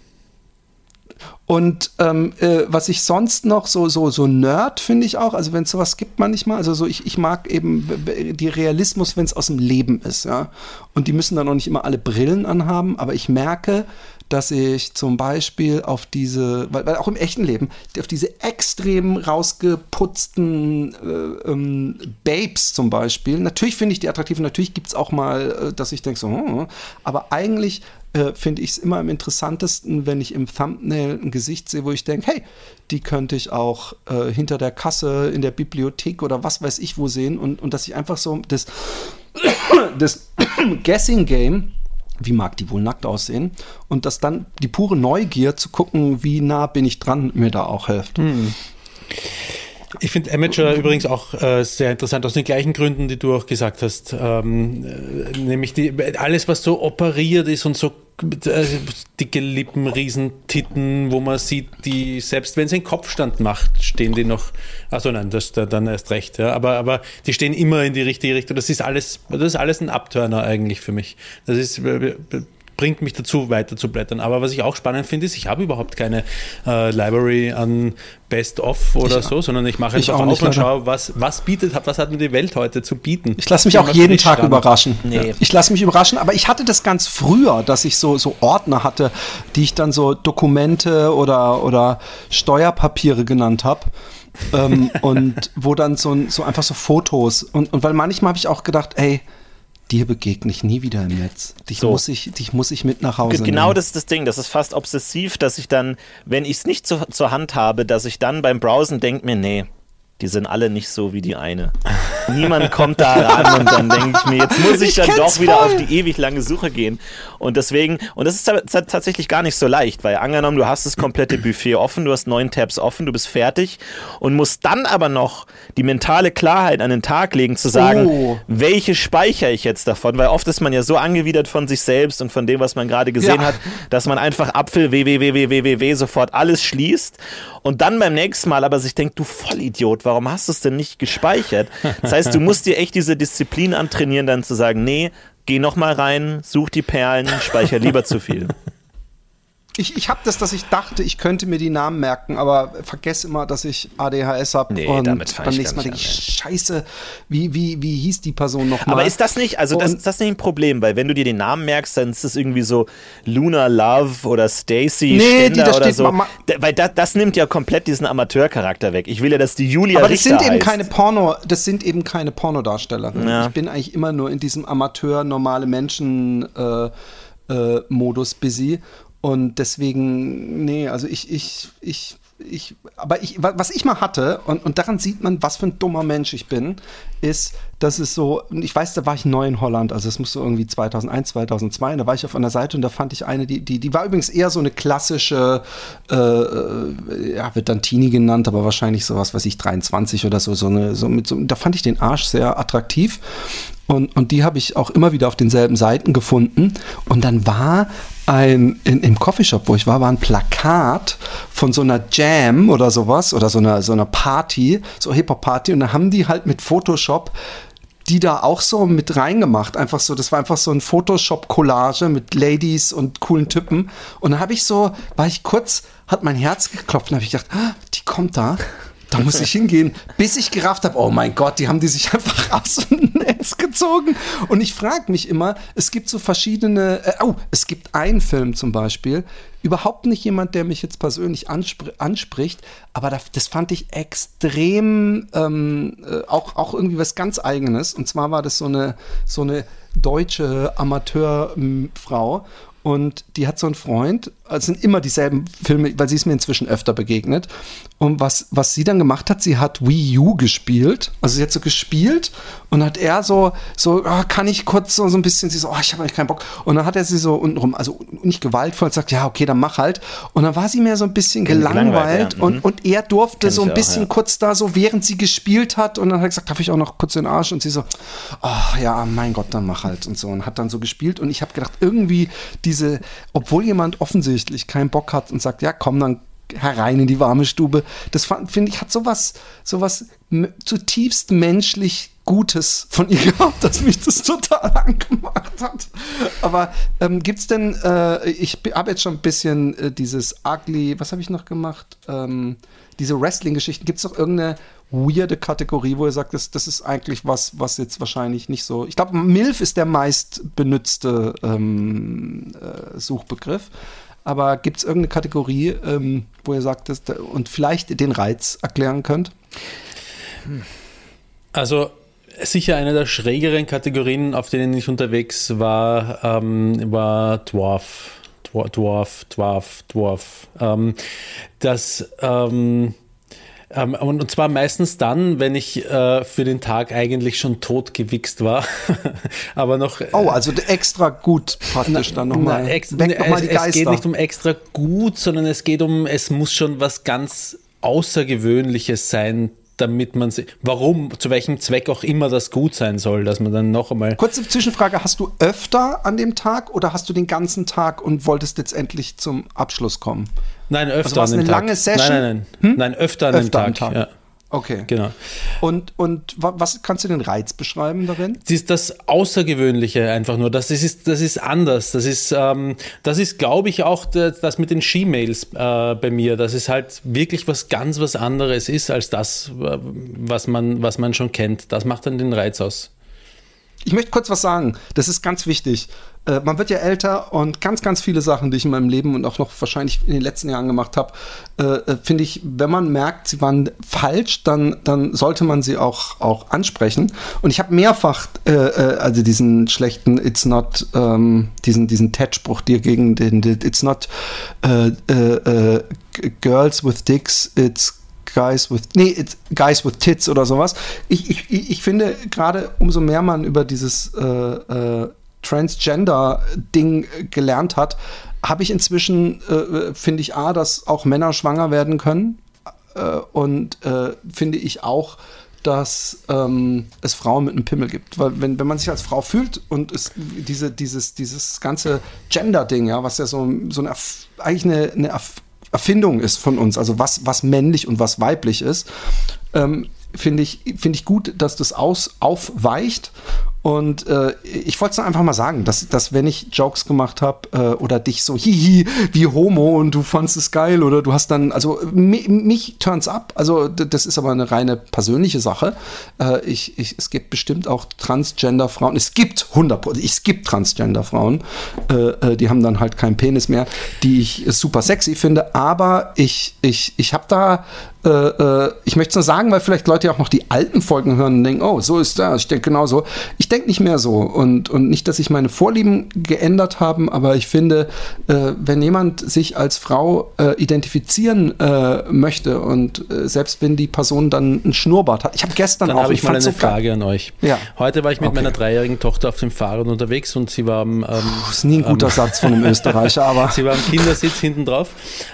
Und ähm, äh, was ich sonst noch so, so, so Nerd finde ich auch, also wenn es sowas gibt manchmal, also so ich, ich mag eben die Realismus, wenn es aus dem Leben ist, ja. Und die müssen dann auch nicht immer alle Brillen anhaben, aber ich merke, dass ich zum Beispiel auf diese, weil, weil auch im echten Leben, auf diese extrem rausgeputzten äh, ähm, Babes zum Beispiel, natürlich finde ich die attraktiv, natürlich gibt es auch mal, äh, dass ich denke so, hm, aber eigentlich äh, finde ich es immer am interessantesten, wenn ich im Thumbnail ein Gesicht sehe, wo ich denke, hey, die könnte ich auch äh, hinter der Kasse in der Bibliothek oder was weiß ich wo sehen und, und dass ich einfach so das, das Guessing Game, wie mag die wohl nackt aussehen, und dass dann die pure Neugier zu gucken, wie nah bin ich dran, mir da auch hilft. Ich finde Amateur übrigens auch äh, sehr interessant aus den gleichen Gründen, die du auch gesagt hast. Ähm, äh, nämlich die, alles, was so operiert ist und so dicke Lippen, Riesentitten, wo man sieht, die, selbst wenn sie einen Kopfstand macht, stehen die noch, also nein, das da, dann erst recht, ja. Aber, aber die stehen immer in die richtige Richtung. Das ist alles, das ist alles ein Abturner eigentlich für mich. Das ist, äh, bringt mich dazu, weiter zu blättern. Aber was ich auch spannend finde, ist, ich habe überhaupt keine äh, Library an Best of oder Ich- so, sondern ich mache einfach auch auf und schaue, was, was bietet, was hat mir die Welt heute zu bieten. Ich lasse mich auch jeden Tag dran. überraschen. Nee. Ich lasse mich überraschen, aber ich hatte das ganz früher, dass ich so, so Ordner hatte, die ich dann so Dokumente oder, oder Steuerpapiere genannt habe. ähm, und wo dann so, so einfach so Fotos und, und weil manchmal habe ich auch gedacht, ey, dir begegne ich nie wieder im Netz. Dich, So. muss, ich, dich muss ich mit nach Hause Genau nehmen. das ist das Ding. Das ist fast obsessiv, dass ich dann, wenn ich es nicht zu, zur Hand habe, dass ich dann beim Browsen denke mir, nee, die sind alle nicht so wie die eine. Niemand kommt da ran und dann denke ich mir, jetzt muss ich, Ich dann doch wieder voll. auf die ewig lange Suche gehen. Und deswegen, und das ist ta- ta- tatsächlich gar nicht so leicht, weil angenommen, du hast das komplette Buffet offen, du hast neun Tabs offen, du bist fertig und musst dann aber noch die mentale Klarheit an den Tag legen, zu sagen, Oh. welche speichere ich jetzt davon? Weil oft ist man ja so angewidert von sich selbst und von dem, was man gerade gesehen Ja. hat, dass man einfach Apfel www sofort alles schließt und dann beim nächsten Mal aber sich denkt, du Vollidiot, warum hast du es denn nicht gespeichert? Das heißt, du musst dir echt diese Disziplin antrainieren, dann zu sagen, nee, geh noch mal rein, such die Perlen, speicher lieber zu viel. Ich, ich habe das, dass ich dachte, ich könnte mir die Namen merken, aber vergesse immer, dass ich ADHS habe. Nee, und damit beim ich nächsten Mal denke ich, scheiße, wie, wie, wie hieß die Person nochmal? Aber ist das nicht, also das, ist das nicht ein Problem, weil wenn du dir den Namen merkst, dann ist es irgendwie so Luna Love oder Stacy Nee, die oder so. ma- ma- Da, weil das, das nimmt ja komplett diesen Amateurcharakter weg. Ich will ja, dass die Julia Aber das Richter sind eben heißt. keine Porno, das sind eben keine Pornodarstellerinnen. Ja. Ich bin eigentlich immer nur in diesem Amateur normale Menschen äh, äh, Modus busy und deswegen nee, also ich ich ich ich, aber ich, wa- was ich mal hatte, und, und daran sieht man, was für ein dummer Mensch ich bin, ist, dass es so, ich weiß, da war ich neu in Holland, also es muss so irgendwie 2001, 2002, und da war ich auf einer Seite und da fand ich eine, die, die, die war übrigens eher so eine klassische, äh, äh, ja, wird dann Teenie genannt, aber wahrscheinlich sowas, weiß ich, 23 oder so, so eine, so mit so, da fand ich den Arsch sehr attraktiv. Und, und die habe ich auch immer wieder auf denselben Seiten gefunden. Und dann war ein, in, im Coffeeshop, wo ich war, war ein Plakat von so einer Jam oder sowas oder so einer, so einer Party, so Hip-Hop-Party. Und da haben die halt mit Photoshop die da auch so mit reingemacht. Einfach so, das war einfach so ein Photoshop-Collage mit Ladies und coolen Typen. Und dann habe ich so, war ich kurz, hat mein Herz geklopft und habe ich gedacht, ah, die kommt da. Da muss ich hingehen, bis ich gerafft habe, oh mein Gott, die haben die sich einfach aus dem Netz gezogen. Und ich frage mich immer, es gibt so verschiedene, äh, oh, es gibt einen Film zum Beispiel, überhaupt nicht jemand, der mich jetzt persönlich anspr anspricht, aber das, das fand ich extrem, ähm, äh, auch, auch irgendwie was ganz Eigenes. Und zwar war das so eine, so eine deutsche Amateurfrau. Und die hat so einen Freund, es sind immer dieselben Filme, weil sie ist mir inzwischen öfter begegnet. Und was, was sie dann gemacht hat, sie hat Wii U gespielt. Also sie hat so gespielt und hat er so, so ah, kann ich kurz so, so ein bisschen, sie so, oh, ich habe eigentlich keinen Bock. Und dann hat er sie so untenrum, also nicht gewaltvoll, sagt, ja, okay, dann mach halt. Und dann war sie mehr so ein bisschen gelangweilt, ja. und, Mhm. und er durfte Kenn so ein auch, bisschen ja. kurz da so, während sie gespielt hat. Und dann hat er gesagt, darf ich auch noch kurz den Arsch? Und sie so, ach ja, mein Gott, dann mach halt und so. Und hat dann so gespielt. Und ich habe gedacht, irgendwie diese, obwohl jemand offensichtlich keinen Bock hat und sagt, ja, komm, dann herein in die warme Stube. Das finde ich, hat sowas, sowas zutiefst menschlich Gutes von ihr gehabt, dass mich das total angemacht hat. Aber ähm, gibt's denn, äh, ich habe jetzt schon ein bisschen äh, dieses ugly, was habe ich noch gemacht? Ähm, diese Wrestling-Geschichten, gibt es doch irgendeine weirde Kategorie, wo ihr sagt, das, das ist eigentlich was, was jetzt wahrscheinlich nicht so. Ich glaube, MILF ist der meist benutzte ähm, äh, Suchbegriff. Aber gibt es irgendeine Kategorie, ähm, wo ihr sagt, dass, da- und vielleicht den Reiz erklären könnt? Also sicher eine der schrägeren Kategorien, auf denen ich unterwegs war, ähm, war Dwarf. Dwarf, Dwarf, Dwarf, Dwarf. Ähm, das ähm, ähm, und zwar meistens dann, wenn ich äh, für den Tag eigentlich schon tot gewichst war, aber noch Oh, also extra gut praktisch dann nochmal. na, ex- Weg nochmal die es, es Geister. geht nicht um extra gut, sondern es geht um, es muss schon was ganz Außergewöhnliches sein, damit man sie, warum, zu welchem Zweck auch immer das gut sein soll, dass man dann noch einmal. Kurze Zwischenfrage, hast du öfter an dem Tag oder hast du den ganzen Tag und wolltest jetzt endlich zum Abschluss kommen? Nein, öfter Also an dem eine Tag. lange Session? Hm? Nein, nein, nein. Nein, öfter an dem Tag. am Tag. Ja, Okay. genau. Und, und wa- was kannst du den Reiz beschreiben darin? Das ist das Außergewöhnliche einfach nur. Das ist, das ist anders. Das ist, ähm, das ist, glaube ich, auch das, das mit den She-Mails äh, bei mir, dass es halt wirklich was ganz was anderes ist als das, äh, was man, was man schon kennt. Das macht dann den Reiz aus. Ich möchte kurz was sagen. Das ist ganz wichtig. Äh, man wird ja älter und ganz, ganz viele Sachen, die ich in meinem Leben und auch noch wahrscheinlich in den letzten Jahren gemacht habe, äh, äh, finde ich, wenn man merkt, sie waren falsch, dann, dann sollte man sie auch, auch ansprechen. Und ich habe mehrfach, äh, äh, also diesen schlechten It's not, ähm, diesen, diesen TED-Spruch dir gegen den, It's not äh, äh, äh, Girls with Dicks, it's Guys with, nee, it's Guys with Tits oder sowas. Ich, ich ich finde, gerade umso mehr man über dieses äh, äh, Transgender-Ding gelernt hat, habe ich inzwischen, äh, finde ich, A, dass auch Männer schwanger werden können äh, und äh, finde ich auch, dass ähm, es Frauen mit einem Pimmel gibt. Weil wenn, wenn man sich als Frau fühlt und es, diese, dieses, dieses ganze Gender-Ding, ja, was ja so, so eine, eigentlich eine, eine Erf- Erfindung ist von uns, also was, was männlich und was weiblich ist, ähm, finde ich, finde ich gut, dass das aus, aufweicht. Und äh, ich wollte es einfach mal sagen, dass, dass wenn ich Jokes gemacht habe äh, oder dich so, hihi, wie Homo und du fandst es geil oder du hast dann, also mi, mich turns up, also das ist aber eine reine persönliche Sache. Äh, ich, ich, es gibt bestimmt auch Transgender-Frauen, es gibt 100, es gibt Transgender-Frauen, äh, äh, die haben dann halt keinen Penis mehr, die ich super sexy finde, aber ich, ich, ich habe da äh, ich möchte es nur sagen, weil vielleicht Leute ja auch noch die alten Folgen hören und denken, oh, so ist das. Ich denke genauso. Ich denke denke nicht mehr so und, und nicht, dass sich meine Vorlieben geändert haben, aber ich finde, äh, wenn jemand sich als Frau äh, identifizieren äh, möchte und äh, selbst wenn die Person dann einen Schnurrbart hat. Ich habe gestern Dann auch, habe ich mal eine so. Frage an euch. Ja. Heute war ich mit Okay. meiner dreijährigen Tochter auf dem Fahrrad unterwegs und sie war am, ähm, Das ist nie ein guter Satz von einem Österreicher, aber Sie war am Kindersitz hinten drauf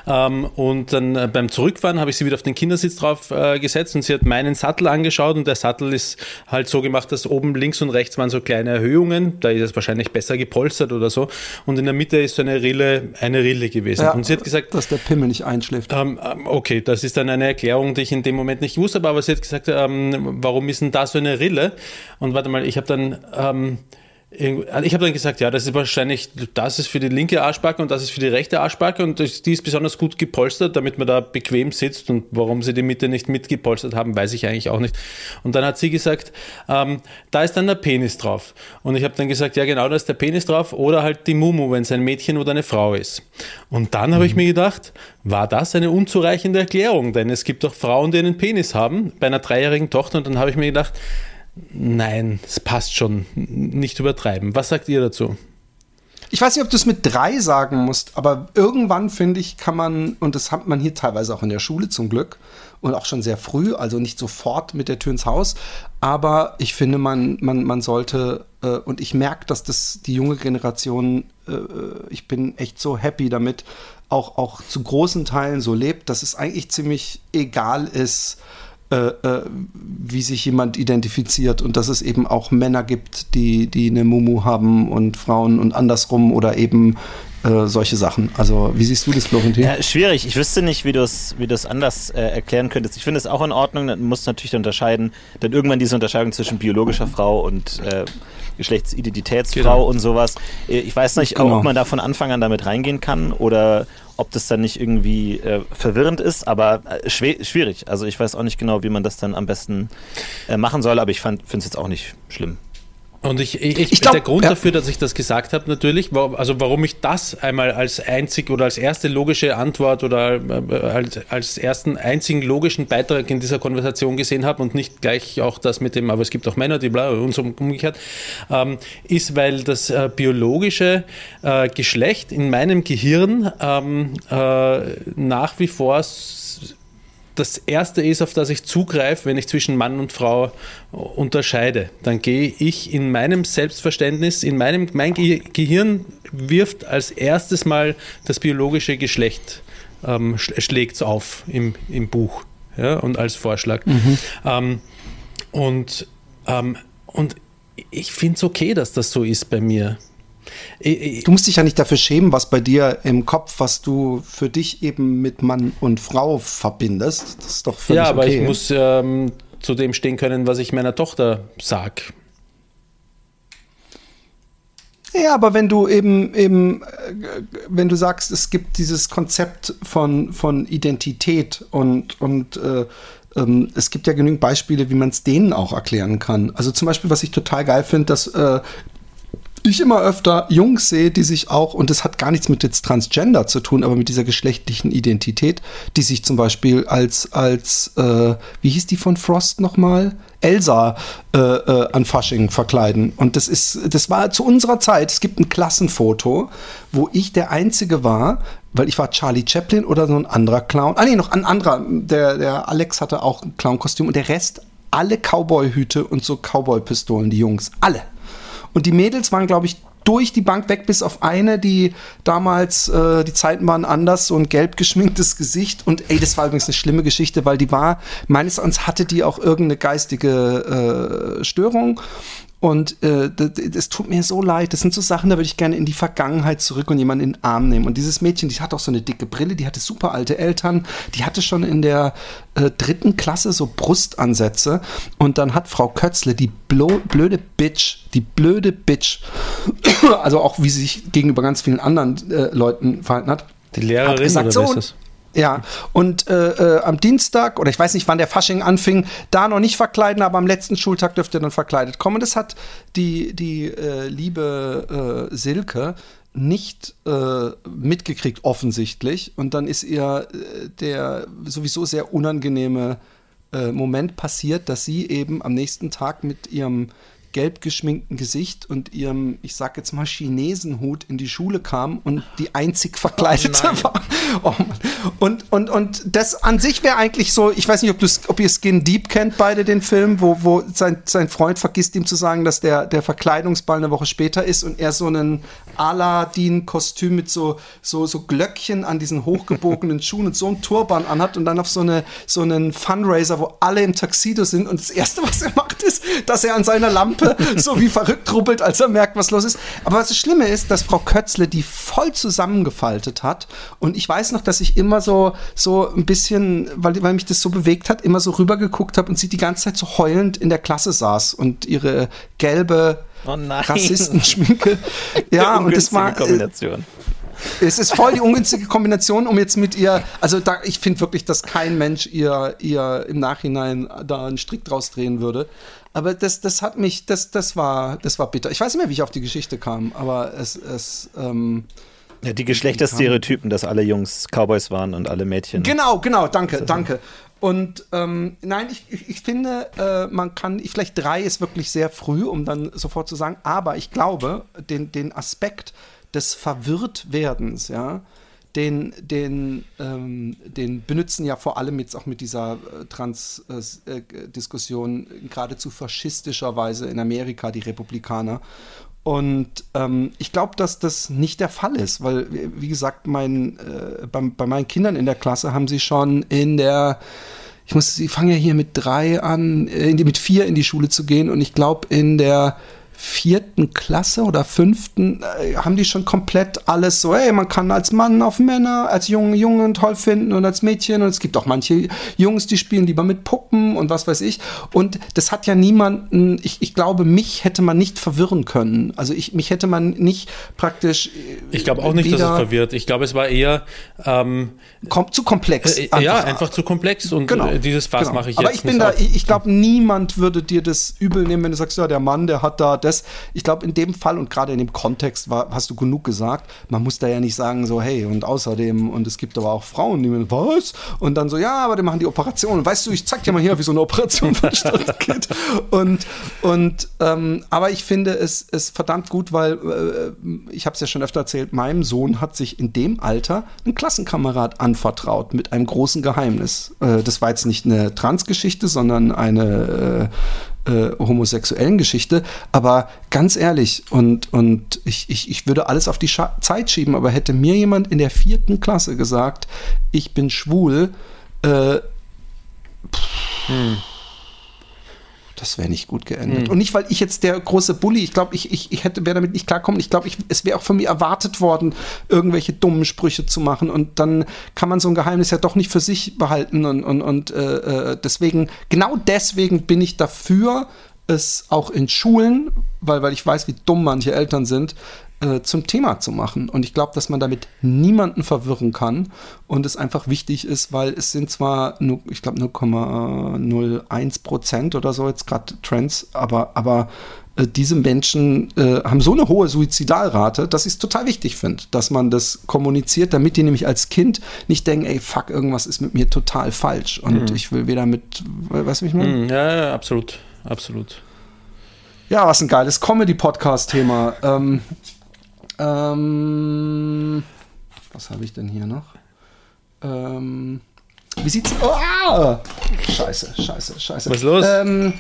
ähm, und dann äh, beim Zurückfahren habe ich sie wieder auf den Kindersitz drauf äh, gesetzt und sie hat meinen Sattel angeschaut und der Sattel ist halt so gemacht, dass oben links und rechts waren so kleine Erhöhungen, da ist es wahrscheinlich besser gepolstert oder so und in der Mitte ist so eine Rille, eine Rille gewesen ja, und sie hat gesagt, dass der Pimmel nicht einschläft. ähm, ähm, okay, das ist dann eine Erklärung, die ich in dem Moment nicht wusste, aber sie hat gesagt, ähm, warum ist denn da so eine Rille? Und warte mal, ich habe dann, ähm, also ich habe dann gesagt, ja, das ist wahrscheinlich, das ist für die linke Arschbacke und das ist für die rechte Arschbacke und die ist besonders gut gepolstert, damit man da bequem sitzt und warum sie die Mitte nicht mitgepolstert haben, weiß ich eigentlich auch nicht. Und dann hat sie gesagt, ähm, da ist dann der Penis drauf. Und ich habe dann gesagt, ja genau, da ist der Penis drauf oder halt die Mumu, wenn es ein Mädchen oder eine Frau ist. Und dann habe ich mir gedacht, war das eine unzureichende Erklärung? Denn es gibt doch Frauen, die einen Penis haben, bei einer dreijährigen Tochter. Und dann habe ich mir gedacht, nein, es passt schon, nicht übertreiben. Was sagt ihr dazu? Ich weiß nicht, ob du es mit drei sagen musst, aber irgendwann finde ich, kann man, und das hat man hier teilweise auch in der Schule zum Glück und auch schon sehr früh, also nicht sofort mit der Tür ins Haus, aber ich finde, man, man, man sollte, äh, und ich merke, dass das die junge Generation, äh, ich bin echt so happy damit, auch, auch zu großen Teilen so lebt, dass es eigentlich ziemlich egal ist, äh, äh, wie sich jemand identifiziert und dass es eben auch Männer gibt, die, die eine Mumu haben und Frauen und andersrum oder eben äh, solche Sachen. Also wie siehst du das, Florentin? Ja, schwierig. Ich wüsste nicht, wie du es wie du anders äh, erklären könntest. Ich finde es auch in Ordnung. Man muss natürlich unterscheiden, dann irgendwann diese Unterscheidung zwischen biologischer Frau und äh, Geschlechtsidentitätsfrau Genau. und sowas. Äh, Ich weiß nicht, Genau. ob man da von Anfang an damit reingehen kann oder ob das dann nicht irgendwie äh, verwirrend ist, aber äh, schwierig. Also ich weiß auch nicht genau, wie man das dann am besten äh, machen soll, aber ich finde es jetzt auch nicht schlimm. Und ich, ich, ich, glaub, der Grund ja. dafür, dass ich das gesagt habe, natürlich, war, also warum ich das einmal als einzig oder als erste logische Antwort oder äh, als, als ersten einzigen logischen Beitrag in dieser Konversation gesehen habe und nicht gleich auch das mit dem, aber es gibt auch Männer, die bla und so umgekehrt, ähm, ist, weil das äh, biologische äh, Geschlecht in meinem Gehirn ähm, äh, nach wie vor das erste ist, auf das ich zugreife, wenn ich zwischen Mann und Frau unterscheide. Dann gehe ich in meinem Selbstverständnis, in meinem, mein Ge Gehirn wirft als erstes mal das biologische Geschlecht, ähm, sch schlägt auf im, im Buch ja, und als Vorschlag. Ähm, und, ähm, und ich finde es okay, dass das so ist bei mir. Ich, ich, Du musst dich ja nicht dafür schämen, was bei dir im Kopf, was du für dich eben mit Mann und Frau verbindest. Das ist doch völlig ja, aber okay. ich muss ähm, zu dem stehen können, was ich meiner Tochter sag. Ja, aber wenn du eben, eben, äh, wenn du sagst, es gibt dieses Konzept von, von Identität und, und äh, ähm, es gibt ja genügend Beispiele, wie man es denen auch erklären kann. Also zum Beispiel, was ich total geil finde, dass äh, ich immer öfter Jungs sehe, die sich auch, und das hat gar nichts mit jetzt Transgender zu tun, aber mit dieser geschlechtlichen Identität, die sich zum Beispiel als, als äh, wie hieß die von Frost nochmal? Elsa äh, äh, an Fasching verkleiden. Und das ist, das war zu unserer Zeit, es gibt ein Klassenfoto, wo ich der Einzige war, weil ich war Charlie Chaplin oder so ein anderer Clown. Ah nee, noch ein anderer, der, der Alex hatte auch ein Clown-Kostüm und der Rest alle Cowboy-Hüte und so Cowboy-Pistolen, die Jungs. Alle. Und die Mädels waren, glaube ich, durch die Bank weg, bis auf eine, die damals, äh, die Zeiten waren anders, so ein gelb geschminktes Gesicht. Und ey, das war übrigens eine schlimme Geschichte, weil die war, meines Erachtens hatte die auch irgendeine geistige äh, Störung. Und äh, das tut mir so leid. Das sind so Sachen, da würde ich gerne in die Vergangenheit zurück und jemanden in den Arm nehmen. Und dieses Mädchen, die hat auch so eine dicke Brille, die hatte super alte Eltern, die hatte schon in der äh, dritten Klasse so Brustansätze. Und dann hat Frau Kötzle, die blöde Bitch, die blöde Bitch, also auch wie sie sich gegenüber ganz vielen anderen äh, Leuten verhalten hat, Die Lehrerin hat gesagt, oder so, ist das? Ja, und äh, äh, am Dienstag, oder ich weiß nicht, wann der Fasching anfing, da noch nicht verkleiden, aber am letzten Schultag dürfte er dann verkleidet kommen. Und das hat die, die äh, liebe äh, Silke nicht äh, mitgekriegt, offensichtlich. Und dann ist ihr äh, der sowieso sehr unangenehme äh, Moment passiert, dass sie eben am nächsten Tag mit ihrem gelb geschminkten Gesicht und ihrem, ich sag jetzt mal, Chinesenhut in die Schule kam und die einzig Verkleidete Oh war. Oh und, und, und das an sich wäre eigentlich so, ich weiß nicht, ob, du ob ihr Skin Deep kennt, beide den Film, wo, wo sein, sein Freund vergisst ihm zu sagen, dass der, der Verkleidungsball eine Woche später ist und er so einen Aladdin-Kostüm mit so, so, so Glöckchen an diesen hochgebogenen Schuhen und so einen Turban anhat und dann auf so, eine, so einen Fundraiser, wo alle im Tuxedo sind und das Erste, was er macht, ist, dass er an seiner Lampe so wie verrückt rubbelt, als er merkt, was los ist. Aber was das Schlimme ist, dass Frau Kötzle die voll zusammengefaltet hat und ich weiß noch, dass ich immer so, so ein bisschen, weil, weil mich das so bewegt hat, immer so rübergeguckt habe und sie die ganze Zeit so heulend in der Klasse saß und ihre gelbe Oh. Rassistenschminke. Ja, und das war. Äh, Kombination. es ist voll die ungünstige Kombination, um jetzt mit ihr. Also da, ich finde wirklich, dass kein Mensch ihr, ihr im Nachhinein da einen Strick draus drehen würde. Aber das, das hat mich, das, das war, das war bitter. Ich weiß nicht mehr, wie ich auf die Geschichte kam, aber es, es, ähm, Ja, die Geschlechterstereotypen, dass alle Jungs Cowboys waren und alle Mädchen. Genau, genau, danke, danke. Und ähm, nein, ich, ich, ich finde, äh, man kann, ich, vielleicht drei ist wirklich sehr früh, um dann sofort zu sagen, aber ich glaube, den, den Aspekt des Verwirrtwerdens, ja, den, den, ähm, den benutzen ja vor allem jetzt auch mit dieser äh, Trans-Diskussion geradezu faschistischerweise in Amerika, die Republikaner. Und ähm, ich glaube, dass das nicht der Fall ist, weil, wie gesagt, mein, äh, bei, bei meinen Kindern in der Klasse haben sie schon in der, ich muss, sie fangen ja hier mit drei an, äh, die, mit vier in die Schule zu gehen und ich glaube, in der vierten Klasse oder fünften äh, haben die schon komplett alles so, ey, man kann als Mann auf Männer, als Jungen Jungen toll finden und als Mädchen und es gibt auch manche Jungs, die spielen lieber mit Puppen und was weiß ich und das hat ja niemanden, ich, ich glaube, mich hätte man nicht verwirren können, also ich, mich hätte man nicht praktisch äh, Ich glaube auch nicht, dass es verwirrt. Ich glaube, es war eher ähm, kom zu komplex. äh, ja, einfach zu komplex und Genau. äh, dieses Fass genau. mache ich Aber jetzt ich bin da, auf. ich, ich glaube, niemand würde dir das übel nehmen, wenn du sagst, ja, der Mann, der hat da das. Ich glaube, in dem Fall und gerade in dem Kontext war, hast du genug gesagt. Man muss da ja nicht sagen, so, hey, und außerdem, und es gibt aber auch Frauen, die mir, was? Und dann so, ja, aber die machen die Operation. Weißt du, ich zeig dir mal hier, wie so eine Operation vonstatten geht. Und, und, ähm, aber ich finde es, es verdammt gut, weil, äh, ich habe es ja schon öfter erzählt, meinem Sohn hat sich in dem Alter ein Klassenkamerad anvertraut mit einem großen Geheimnis. Äh, das war jetzt nicht eine Transgeschichte, sondern eine äh, äh, homosexuellen Geschichte. Aber ganz ehrlich, und, und ich, ich, ich würde alles auf die Scha Zeit schieben, aber hätte mir jemand in der vierten Klasse gesagt, ich bin schwul, äh, das wäre nicht gut geendet. Und nicht, weil ich jetzt der große Bully, ich glaube, ich, ich, ich hätte wäre damit nicht klarkommen. Ich glaube, ich, es wäre auch von mir erwartet worden, irgendwelche dummen Sprüche zu machen. Und dann kann man so ein Geheimnis ja doch nicht für sich behalten. Und, und, und äh, äh, deswegen, genau deswegen bin ich dafür, es auch in Schulen, weil, weil ich weiß, wie dumm manche Eltern sind, äh, zum Thema zu machen. Und ich glaube, dass man damit niemanden verwirren kann und es einfach wichtig ist, weil es sind zwar nur, ich glaube, 0,01 Prozent oder so jetzt gerade Trends, aber, aber äh, diese Menschen äh, haben so eine hohe Suizidalrate, dass ich es total wichtig finde, dass man das kommuniziert, damit die nämlich als Kind nicht denken, ey, fuck, irgendwas ist mit mir total falsch und ich will weder mit, weißt du, wie ich meine? Hm, Ja, ja, absolut, absolut. Ja, was ein geiles Comedy-Podcast-Thema. Ähm, ähm, was habe ich denn hier noch? Ähm, wie sieht's? Oh, ah! Scheiße, scheiße, scheiße. Was ist los? Ähm,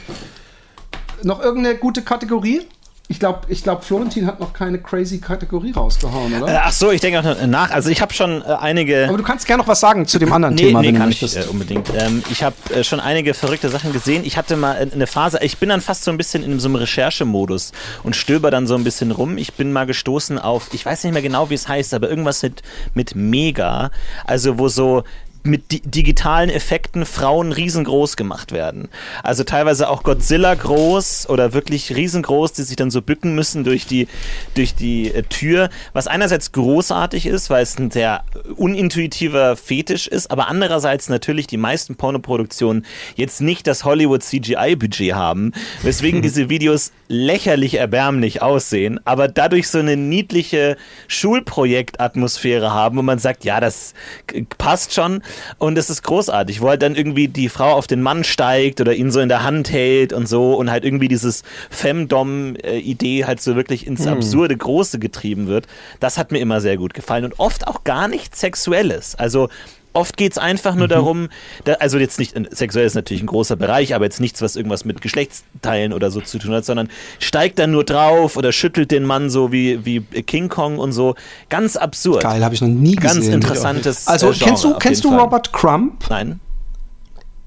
noch irgendeine gute Kategorie? Ich glaube, ich glaub, Florentin hat noch keine crazy Kategorie rausgehauen, Äh, oder? ach so, ich denke auch noch nach. Also ich habe schon äh, einige. Aber du kannst gerne noch was sagen zu dem anderen Nee, Thema, nee, wenn du kann ich möchtest. äh, unbedingt. Ähm, ich habe äh, schon einige verrückte Sachen gesehen. Ich hatte mal äh, eine Phase, ich bin dann fast so ein bisschen in so einem Recherchemodus und stöber dann so ein bisschen rum. Ich bin mal gestoßen auf, ich weiß nicht mehr genau, wie es heißt, aber irgendwas mit, mit Mega. Also wo so mit di digitalen Effekten Frauen riesengroß gemacht werden. Also teilweise auch Godzilla groß oder wirklich riesengroß, die sich dann so bücken müssen durch die, durch die äh, Tür. Was einerseits großartig ist, weil es ein sehr unintuitiver Fetisch ist, aber andererseits natürlich die meisten Pornoproduktionen jetzt nicht das Hollywood CGI-Budget haben, weswegen diese Videos lächerlich erbärmlich aussehen, aber dadurch so eine niedliche Schulprojektatmosphäre haben, wo man sagt, ja, das k- passt schon. Und es ist großartig, wo halt dann irgendwie die Frau auf den Mann steigt oder ihn so in der Hand hält und so und halt irgendwie dieses Femdom-Idee halt so wirklich ins absurde Große getrieben wird. Das hat mir immer sehr gut gefallen und oft auch gar nichts Sexuelles. Also Oft geht es einfach nur darum, da, also jetzt nicht, sexuell ist natürlich ein großer Bereich, aber jetzt nichts, was irgendwas mit Geschlechtsteilen oder so zu tun hat, sondern steigt dann nur drauf oder schüttelt den Mann so wie, wie King Kong und so. Ganz absurd. Geil, habe ich noch nie gesehen. Ganz interessantes Also äh, Genre kennst du, kennst du Fall. Robert Crump? Nein.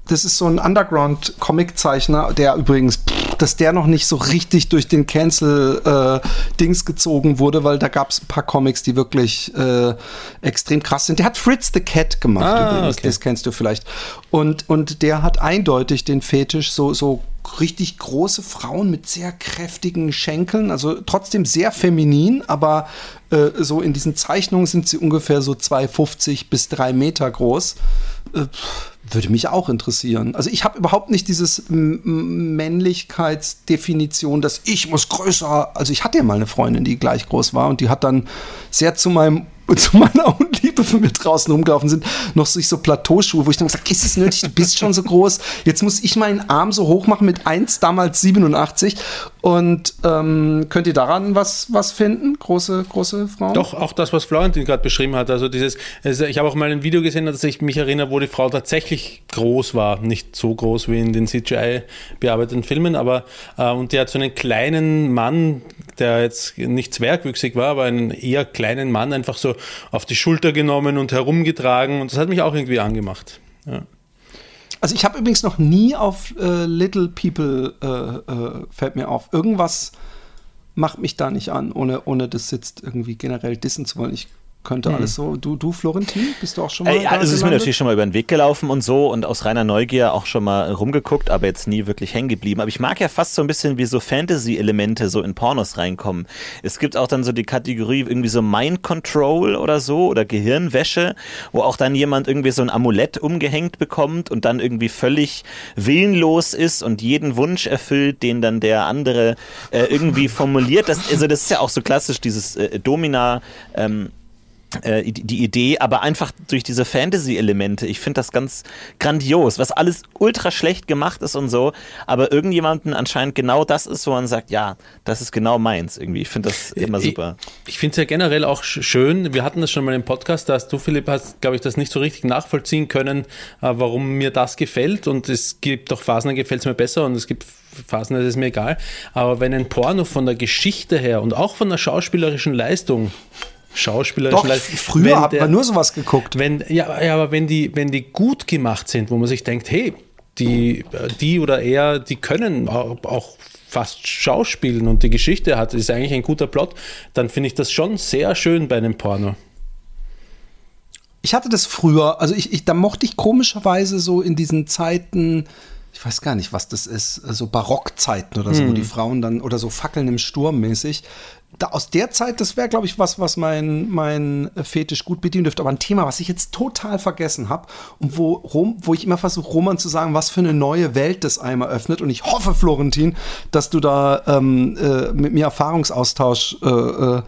Das ist so ein Underground-Comic-Zeichner, der übrigens, dass der noch nicht so richtig durch den Cancel-Dings gezogen wurde, weil da gab es ein paar Comics, die wirklich äh, extrem krass sind. Der hat Fritz the Cat gemacht Ah, übrigens, okay. das kennst du vielleicht. Und, und der hat eindeutig den Fetisch, so, so richtig große Frauen mit sehr kräftigen Schenkeln, also trotzdem sehr feminin, aber äh, so in diesen Zeichnungen sind sie ungefähr so 2,50 bis 3 Meter groß. Äh, würde mich auch interessieren. Also ich habe überhaupt nicht dieses Männlichkeitsdefinition, dass ich muss größer. Also ich hatte ja mal eine Freundin, die gleich groß war und die hat dann sehr zu meinem zu meiner Unliebe, wenn wir draußen rumgelaufen sind, noch sich so Plateauschuhe, wo ich dann gesagt ist es nötig, du bist schon so groß. Jetzt muss ich meinen Arm so hoch machen mit 1, damals 87. Und ähm, könnt ihr daran was, was finden? Große, große Frauen? Doch, auch das, was Florentin gerade beschrieben hat. Also dieses, also ich habe auch mal ein Video gesehen, dass ich mich erinnere, wo die Frau tatsächlich groß war. Nicht so groß wie in den CGI bearbeiteten Filmen, aber äh, und die hat so einen kleinen Mann, der jetzt nicht zwergwüchsig war, aber einen eher kleinen Mann einfach so auf die Schulter genommen und herumgetragen. Und das hat mich auch irgendwie angemacht. Ja. Also ich habe übrigens noch nie auf äh, Little People, äh, äh, fällt mir auf, irgendwas macht mich da nicht an, ohne, ohne das jetzt irgendwie generell dissen zu wollen. Ich könnte alles so. Du, du, Florentin, bist du auch schon mal Äh, ja, da also es ist mir natürlich schon mal über den Weg gelaufen und so und aus reiner Neugier auch schon mal rumgeguckt, aber jetzt nie wirklich hängen geblieben. Aber ich mag ja fast so ein bisschen, wie so Fantasy-Elemente so in Pornos reinkommen. Es gibt auch dann so die Kategorie irgendwie so Mind Control oder so oder Gehirnwäsche, wo auch dann jemand irgendwie so ein Amulett umgehängt bekommt und dann irgendwie völlig willenlos ist und jeden Wunsch erfüllt, den dann der andere äh, irgendwie formuliert. Das, also das ist ja auch so klassisch, dieses äh, Domina, ähm, äh, die Idee, aber einfach durch diese Fantasy-Elemente. Ich finde das ganz grandios, was alles ultra schlecht gemacht ist und so, aber irgendjemanden anscheinend genau das ist, wo man sagt, ja, das ist genau meins irgendwie. Ich finde das immer super. Ich, ich finde es ja generell auch sch- schön. Wir hatten das schon mal im Podcast, da hast du, Philipp, hast, glaube ich, das nicht so richtig nachvollziehen können, äh, warum mir das gefällt. Und es gibt auch Phasen, da gefällt es mir besser und es gibt Phasen, da ist mir egal. Aber wenn ein Porno von der Geschichte her und auch von der schauspielerischen Leistung schauspielerischen Doch, früher hat man nur sowas geguckt. wenn, ja, ja, aber wenn die, wenn die gut gemacht sind, wo man sich denkt, hey, die, die oder er, die können auch, fast schauspielen und die Geschichte hat, ist eigentlich ein guter Plot, dann finde ich das schon sehr schön bei einem Porno. Ich hatte das früher, also ich, ich, da mochte ich komischerweise so in diesen Zeiten, ich weiß gar nicht, was das ist, so Barockzeiten oder so, wo die Frauen dann, oder so Fackeln im Sturm mäßig. Da, aus der Zeit, das wäre, glaube ich, was, was mein, mein Fetisch gut bedienen dürfte. Aber ein Thema, was ich jetzt total vergessen habe und wo, Rom, wo ich immer versuche, Roman zu sagen, was für eine neue Welt das einmal öffnet. Und ich hoffe, Florentin, dass du da ähm, äh, mit mir Erfahrungsaustausch äh, äh,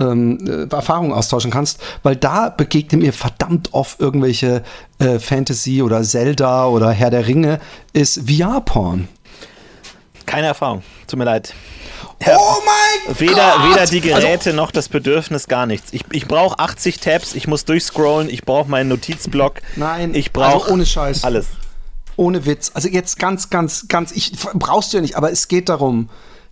ähm, äh, Erfahrungen austauschen kannst, weil da begegnen mir verdammt oft irgendwelche äh, Fantasy oder Zelda oder Herr der Ringe, ist VR-Porn. Keine Erfahrung, tut mir leid. Oh mein Weder, Gott! weder die Also, Geräte noch das Bedürfnis, gar nichts. Ich, ich brauche 80 Tabs, ich muss durchscrollen, ich brauche meinen Notizblock. Nein, ich brauche also ohne Scheiß. alles. ohne Witz. Also jetzt ganz, ganz, ganz, ich brauchst du ja nicht, aber es geht darum,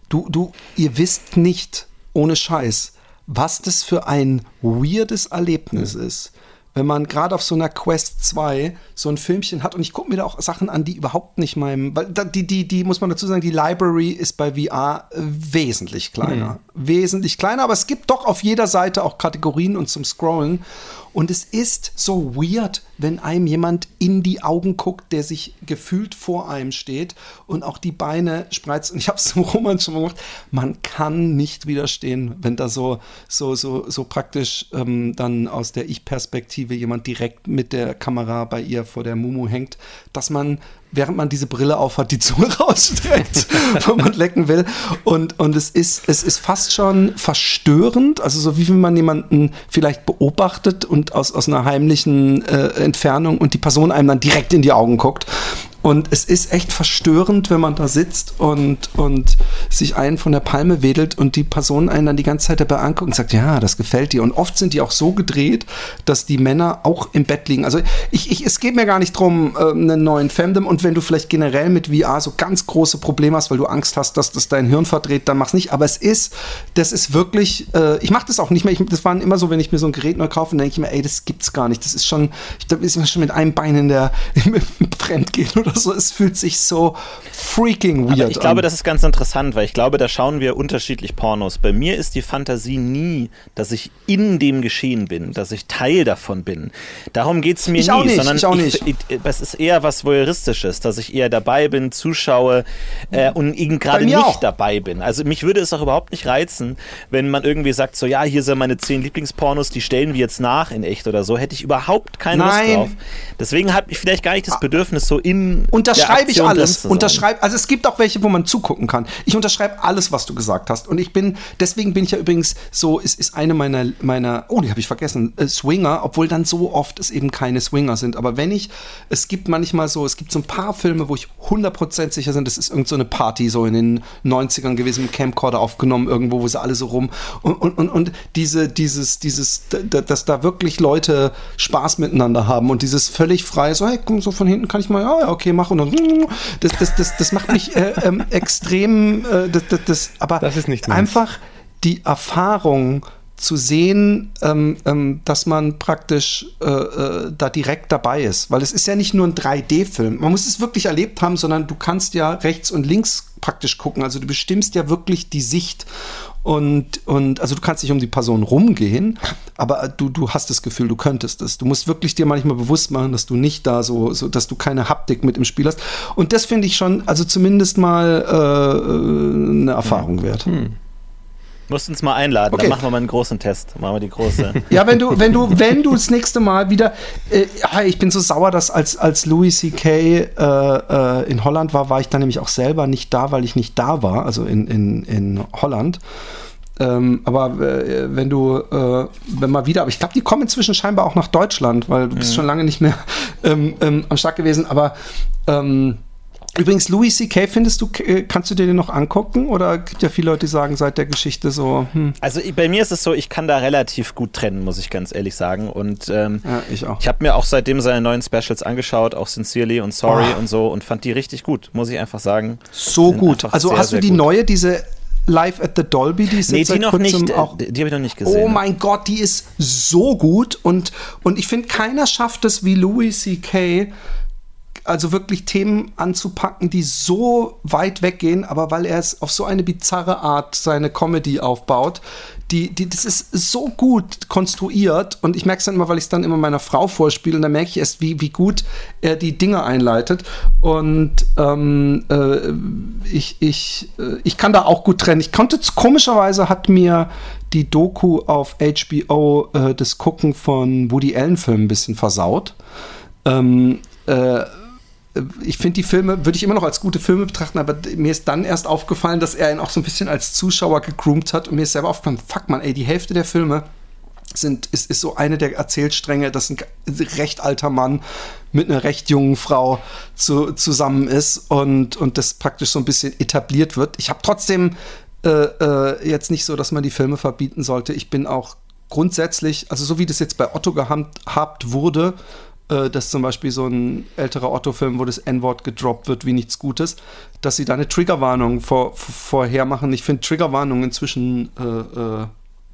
du, du, ihr wisst nicht, ohne Scheiß, was das für ein weirdes Erlebnis ist. Wenn man gerade auf so einer Quest 2 so ein Filmchen hat und ich gucke mir da auch Sachen an, die überhaupt nicht meinem, weil die, die, die, muss man dazu sagen, die Library ist bei VR äh, wesentlich kleiner. Wesentlich kleiner, aber es gibt doch auf jeder Seite auch Kategorien und zum Scrollen. Und es ist so weird, wenn einem jemand in die Augen guckt, der sich gefühlt vor einem steht und auch die Beine spreizt. Und ich habe es zum Roman schon gemacht. Man kann nicht widerstehen, wenn da so, so, so, so praktisch ähm, dann aus der Ich-Perspektive jemand direkt mit der Kamera bei ihr vor der Mumu hängt, dass man während man diese Brille aufhat, die Zunge rausstreckt, wo man lecken will. Und, und es, ist, es ist fast schon verstörend, also so wie wenn man jemanden vielleicht beobachtet und aus, aus einer heimlichen äh, Entfernung und die Person einem dann direkt in die Augen guckt. Und es ist echt verstörend, wenn man da sitzt und, und sich einen von der Palme wedelt und die Person einen dann die ganze Zeit dabei anguckt und sagt, ja, das gefällt dir. Und oft sind die auch so gedreht, dass die Männer auch im Bett liegen. Also ich, ich, es geht mir gar nicht drum, äh, einen neuen Femdom. Und wenn du vielleicht generell mit VR so ganz große Probleme hast, weil du Angst hast, dass das dein Hirn verdreht, dann mach's nicht. Aber es ist, das ist wirklich, äh, ich mache das auch nicht mehr. Ich, das waren immer so, wenn ich mir so ein Gerät neu kaufe, dann denke ich mir, ey, das gibt's gar nicht. Das ist schon, ich glaube, ist man schon mit einem Bein in der, im, im Fremdgehen oder so. Es fühlt sich so freaking weird Aber ich glaube, an. das ist ganz interessant, weil ich glaube, da schauen wir unterschiedlich Pornos. Bei mir ist die Fantasie nie, dass ich in dem Geschehen bin, dass ich Teil davon bin. Darum geht's mir Ich nie, auch nicht, sondern ich auch ich, ich, es ist eher was Voyeuristisches, dass ich eher dabei bin, zuschaue äh, und eben gerade nicht auch. dabei bin. Also mich würde es auch überhaupt nicht reizen, wenn man irgendwie sagt, so ja, hier sind meine zehn Lieblingspornos, die stellen wir jetzt nach in echt oder so. Hätte ich überhaupt keine Nein. Lust drauf. Deswegen habe ich vielleicht gar nicht das Bedürfnis, so in Unterschreibe ich alles. Unterschreibe, also es gibt auch welche, wo man zugucken kann. Ich unterschreibe alles, was du gesagt hast. Und ich bin, deswegen bin ich ja übrigens so, es ist eine meiner, meiner, oh, die habe ich vergessen, äh, Swinger, obwohl dann so oft es eben keine Swinger sind. Aber wenn ich, es gibt manchmal so, es gibt so ein paar Filme, wo ich 100% sicher bin, das ist irgend so eine Party, so in den 90ern gewesen, im Camcorder aufgenommen, irgendwo, wo sie alle so rum. Und, und, und, und diese, dieses, dieses, dass da wirklich Leute Spaß miteinander haben und dieses völlig freie, so, hey, komm, so von hinten kann ich mal, ja, ja, okay, mach und dann, das, das, das, das macht mich äh, ähm, extrem, äh, das, das, das, aber Das ist nicht meins. einfach die Erfahrung zu sehen, ähm, ähm, dass man praktisch äh, äh, da direkt dabei ist. Weil es ist ja nicht nur ein 3D-Film. Man muss es wirklich erlebt haben, sondern du kannst ja rechts und links praktisch gucken. Also du bestimmst ja wirklich die Sicht. Und, und also du kannst nicht um die Person rumgehen, aber du, du hast das Gefühl, du könntest es. Du musst wirklich dir manchmal bewusst machen, dass du nicht da so, so dass du keine Haptik mit im Spiel hast. Und das finde ich schon, also zumindest mal äh, eine Erfahrung wert. Musst uns mal einladen, Okay. dann machen wir mal einen großen Test. Machen wir die große. Ja, wenn du, wenn du, wenn du das nächste Mal wieder, äh, ich bin so sauer, dass als, als Louis C.K. Äh, äh, in Holland war, war ich dann nämlich auch selber nicht da, weil ich nicht da war, also in, in, in Holland. Ähm, aber äh, wenn du, äh, wenn mal wieder, aber ich glaube, die kommen inzwischen scheinbar auch nach Deutschland, weil du bist schon lange nicht mehr ähm, ähm, am Start gewesen. Aber ähm, übrigens, Louis C.K. findest du, äh, kannst du dir den noch angucken? Oder gibt ja viele Leute, die sagen, seit der Geschichte so, hm, Also bei mir ist es so, ich kann da relativ gut trennen, muss ich ganz ehrlich sagen. Und ähm, ja, ich auch. ich habe mir auch seitdem seine neuen Specials angeschaut, auch Sincerely und Sorry Oh. und so, und fand die richtig gut, muss ich einfach sagen. So gut. Also sehr, hast du die gut. neue, diese Live at the Dolby, die ist Nee, jetzt die noch nicht. auch. äh, Die habe ich noch nicht gesehen. Oh mein Gott, die ist so gut und, und ich finde, keiner schafft es wie Louis C.K., also wirklich Themen anzupacken, die so weit weggehen, aber weil er es auf so eine bizarre Art seine Comedy aufbaut, die, die, das ist so gut konstruiert und ich merke es dann immer, weil ich es dann immer meiner Frau vorspiele und dann merke ich erst, wie, wie gut er die Dinge einleitet und ähm, äh, ich, ich, äh, ich kann da auch gut trennen. Ich konnte, komischerweise hat mir die Doku auf HBO äh, das Gucken von Woody Allen Filmen ein bisschen versaut. Ähm, äh, ich finde die Filme, würde ich immer noch als gute Filme betrachten, aber mir ist dann erst aufgefallen, dass er ihn auch so ein bisschen als Zuschauer gegroomt hat und mir ist selber aufgefallen, fuck man, ey, die Hälfte der Filme sind, ist, ist so eine der Erzählstränge, dass ein recht alter Mann mit einer recht jungen Frau zu, zusammen ist und, und das praktisch so ein bisschen etabliert wird. Ich habe trotzdem äh, äh, jetzt nicht so, dass man die Filme verbieten sollte. Ich bin auch grundsätzlich, also so wie das jetzt bei Otto gehabt wurde, äh, dass zum Beispiel so ein älterer Otto-Film, wo das N-Wort gedroppt wird wie nichts Gutes, dass sie da eine Triggerwarnung vor, vorher machen. Ich finde Triggerwarnung inzwischen äh, äh,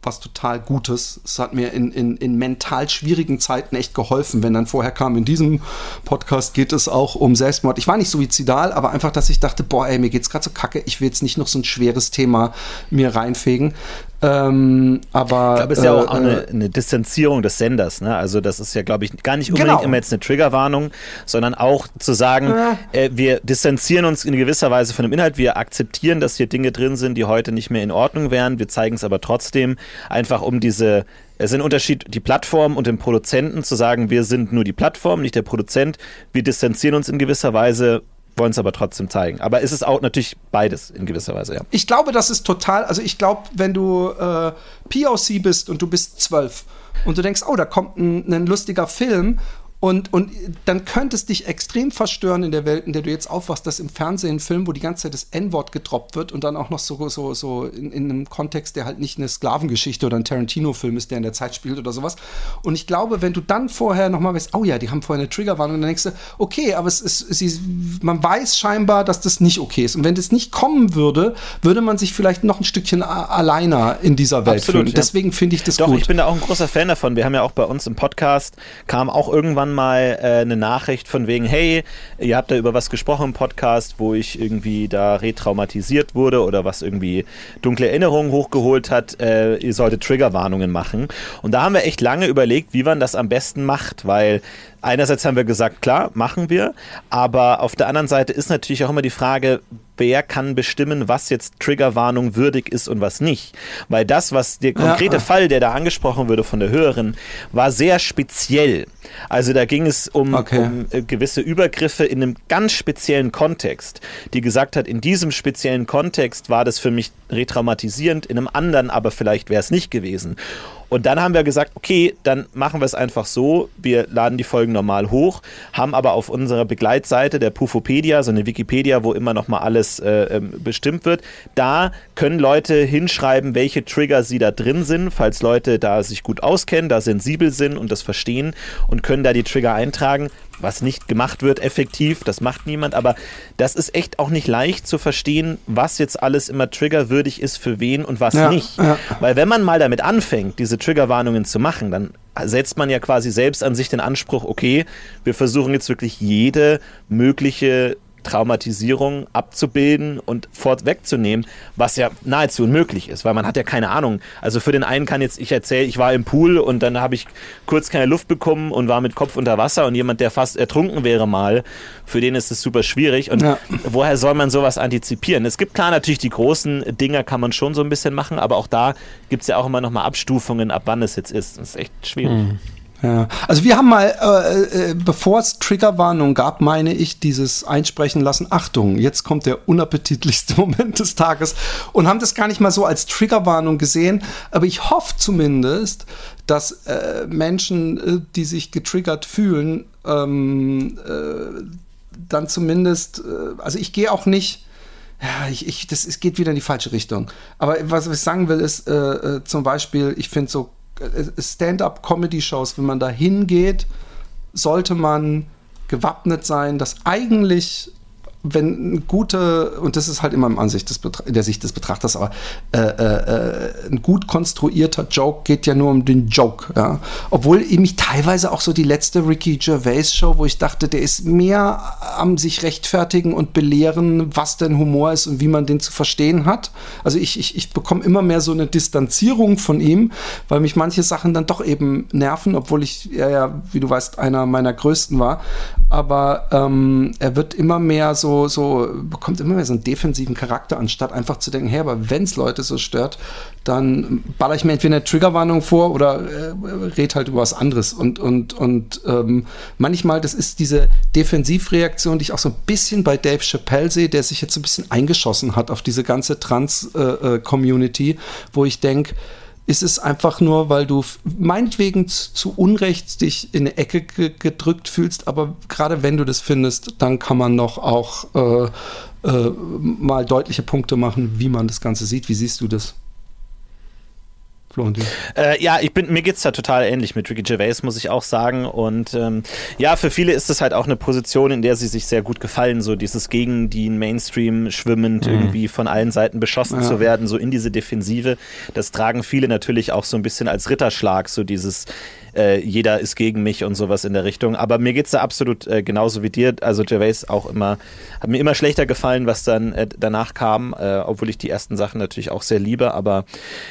was total Gutes. Es hat mir in, in, in mental schwierigen Zeiten echt geholfen, wenn dann vorher kam, in diesem Podcast geht es auch um Selbstmord. Ich war nicht suizidal, aber einfach, dass ich dachte, boah, ey, mir geht's gerade so kacke, ich will jetzt nicht noch so ein schweres Thema mir reinfegen. Ähm, aber Ich glaube, es ist ja auch äh, eine, eine Distanzierung des Senders. Ne? Also das ist ja, glaube ich, gar nicht unbedingt Genau. immer jetzt eine Triggerwarnung, sondern auch zu sagen, äh, wir distanzieren uns in gewisser Weise von dem Inhalt. Wir akzeptieren, dass hier Dinge drin sind, die heute nicht mehr in Ordnung wären. Wir zeigen es aber trotzdem, einfach um diese Es ist ein Unterschied, die Plattform und den Produzenten zu sagen, wir sind nur die Plattform, nicht der Produzent. Wir distanzieren uns in gewisser Weise, wollen es aber trotzdem zeigen. Aber es ist auch natürlich beides in gewisser Weise, ja. Ich glaube, das ist total, also ich glaube, wenn du äh, POC bist und du bist zwölf und du denkst, oh, da kommt ein, ein lustiger Film und, und dann könnte es dich extrem verstören in der Welt, in der du jetzt aufwachst, dass im Fernsehen ein Film, wo die ganze Zeit das N-Wort gedroppt wird und dann auch noch so, so, so in, in einem Kontext, der halt nicht eine Sklavengeschichte oder ein Tarantino-Film ist, der in der Zeit spielt oder sowas. Und ich glaube, wenn du dann vorher nochmal weißt, oh ja, die haben vorher eine Triggerwarnung, dann denkst du, okay, aber es ist, sie, man weiß scheinbar, dass das nicht okay ist. Und wenn das nicht kommen würde, würde man sich vielleicht noch ein Stückchen alleiner in dieser Welt Absolut, fühlen. ja. Deswegen finde ich das Doch, gut. ich bin da auch ein großer Fan davon. Wir haben ja auch bei uns im Podcast, kam auch irgendwann mal äh, eine Nachricht von wegen, hey, ihr habt da über was gesprochen im Podcast, wo ich irgendwie da retraumatisiert wurde oder was irgendwie dunkle Erinnerungen hochgeholt hat, äh, ihr solltet Triggerwarnungen machen. Und da haben wir echt lange überlegt, wie man das am besten macht, weil einerseits haben wir gesagt, klar, machen wir, aber auf der anderen Seite ist natürlich auch immer die Frage, wer kann bestimmen, was jetzt Triggerwarnung würdig ist und was nicht. Weil das, was der konkrete Ja. Fall, der da angesprochen wurde von der Hörerin, war sehr speziell. Also da ging es um, Okay. um äh, gewisse Übergriffe in einem ganz speziellen Kontext, die gesagt hat, in diesem speziellen Kontext war das für mich retraumatisierend, in einem anderen aber vielleicht wäre es nicht gewesen. Und dann haben wir gesagt, okay, dann machen wir es einfach so. Wir laden die Folgen normal hoch, haben aber auf unserer Begleitseite der Pufopedia, so eine Wikipedia, wo immer noch mal alles äh, ähm, bestimmt wird, da können Leute hinschreiben, welche Trigger sie da drin sind, falls Leute da sich gut auskennen, da sensibel sind und das verstehen und können da die Trigger eintragen. Was nicht gemacht wird, effektiv, das macht niemand, aber das ist echt auch nicht leicht zu verstehen, was jetzt alles immer triggerwürdig ist für wen und was Ja, nicht. ja. Weil wenn man mal damit anfängt, diese Triggerwarnungen zu machen, dann setzt man ja quasi selbst an sich den Anspruch, okay, wir versuchen jetzt wirklich jede mögliche Traumatisierung abzubilden und vorwegzunehmen, was ja nahezu unmöglich ist, weil man hat ja keine Ahnung. Also für den einen kann jetzt ich erzählen, ich war im Pool und dann habe ich kurz keine Luft bekommen und war mit Kopf unter Wasser und jemand, der fast ertrunken wäre mal, für den ist es super schwierig. Und Ja. woher soll man sowas antizipieren? Es gibt klar natürlich die großen Dinger kann man schon so ein bisschen machen, aber auch da gibt es ja auch immer noch mal Abstufungen, ab wann es jetzt ist. Das ist echt schwierig. Ja. Also wir haben mal, äh, äh, bevor es Triggerwarnung gab, meine ich, dieses einsprechen lassen, Achtung, jetzt kommt der unappetitlichste Moment des Tages und haben das gar nicht mal so als Triggerwarnung gesehen, aber ich hoffe zumindest, dass äh, Menschen, äh, die sich getriggert fühlen, ähm, äh, dann zumindest, äh, also ich gehe auch nicht, ja, ich, ich, das es geht wieder in die falsche Richtung. Aber was ich sagen will, ist äh, äh, zum Beispiel, ich finde so äh, Stand-up-Comedy-Shows, wenn man da hingeht, sollte man gewappnet sein, dass eigentlich wenn gute, und das ist halt immer in der Sicht des Betrachters, aber äh, äh, ein gut konstruierter Joke geht ja nur um den Joke, ja. Obwohl ich mich teilweise auch so die letzte Ricky Gervais Show, wo ich dachte, der ist mehr am sich rechtfertigen und belehren, was denn Humor ist und wie man den zu verstehen hat. Also ich, ich, ich bekomme immer mehr so eine Distanzierung von ihm, weil mich manche Sachen dann doch eben nerven, obwohl ich er ja, wie du weißt, einer meiner größten war. Aber ähm, er wird immer mehr so, so, bekommt immer mehr so einen defensiven Charakter, anstatt einfach zu denken, hey, aber wenn es Leute so stört, dann baller ich mir entweder eine Triggerwarnung vor oder äh, red halt über was anderes. Und, und, und ähm, manchmal, das ist diese Defensivreaktion, die ich auch so ein bisschen bei Dave Chappelle sehe, der sich jetzt so ein bisschen eingeschossen hat auf diese ganze Trans-Community, wo ich denke, ist es einfach nur, weil du meinetwegen zu Unrecht dich in eine Ecke ge gedrückt fühlst, aber gerade wenn du das findest, dann kann man noch auch äh, äh, mal deutliche Punkte machen, wie man das Ganze sieht. Wie siehst du das? Florentin. Äh, ja, ich bin, mir geht's da total ähnlich mit Ricky Gervais, muss ich auch sagen. Und ähm, ja, für viele ist es halt auch eine Position, in der sie sich sehr gut gefallen, so dieses gegen den Mainstream schwimmend irgendwie von allen Seiten beschossen Ja. zu werden, so in diese Defensive. Das tragen viele natürlich auch so ein bisschen als Ritterschlag, so dieses äh, jeder ist gegen mich und sowas in der Richtung. Aber mir geht's da absolut äh, genauso wie dir. Also Gervais auch immer, hat mir immer schlechter gefallen, was dann äh, danach kam, äh, obwohl ich die ersten Sachen natürlich auch sehr liebe. Aber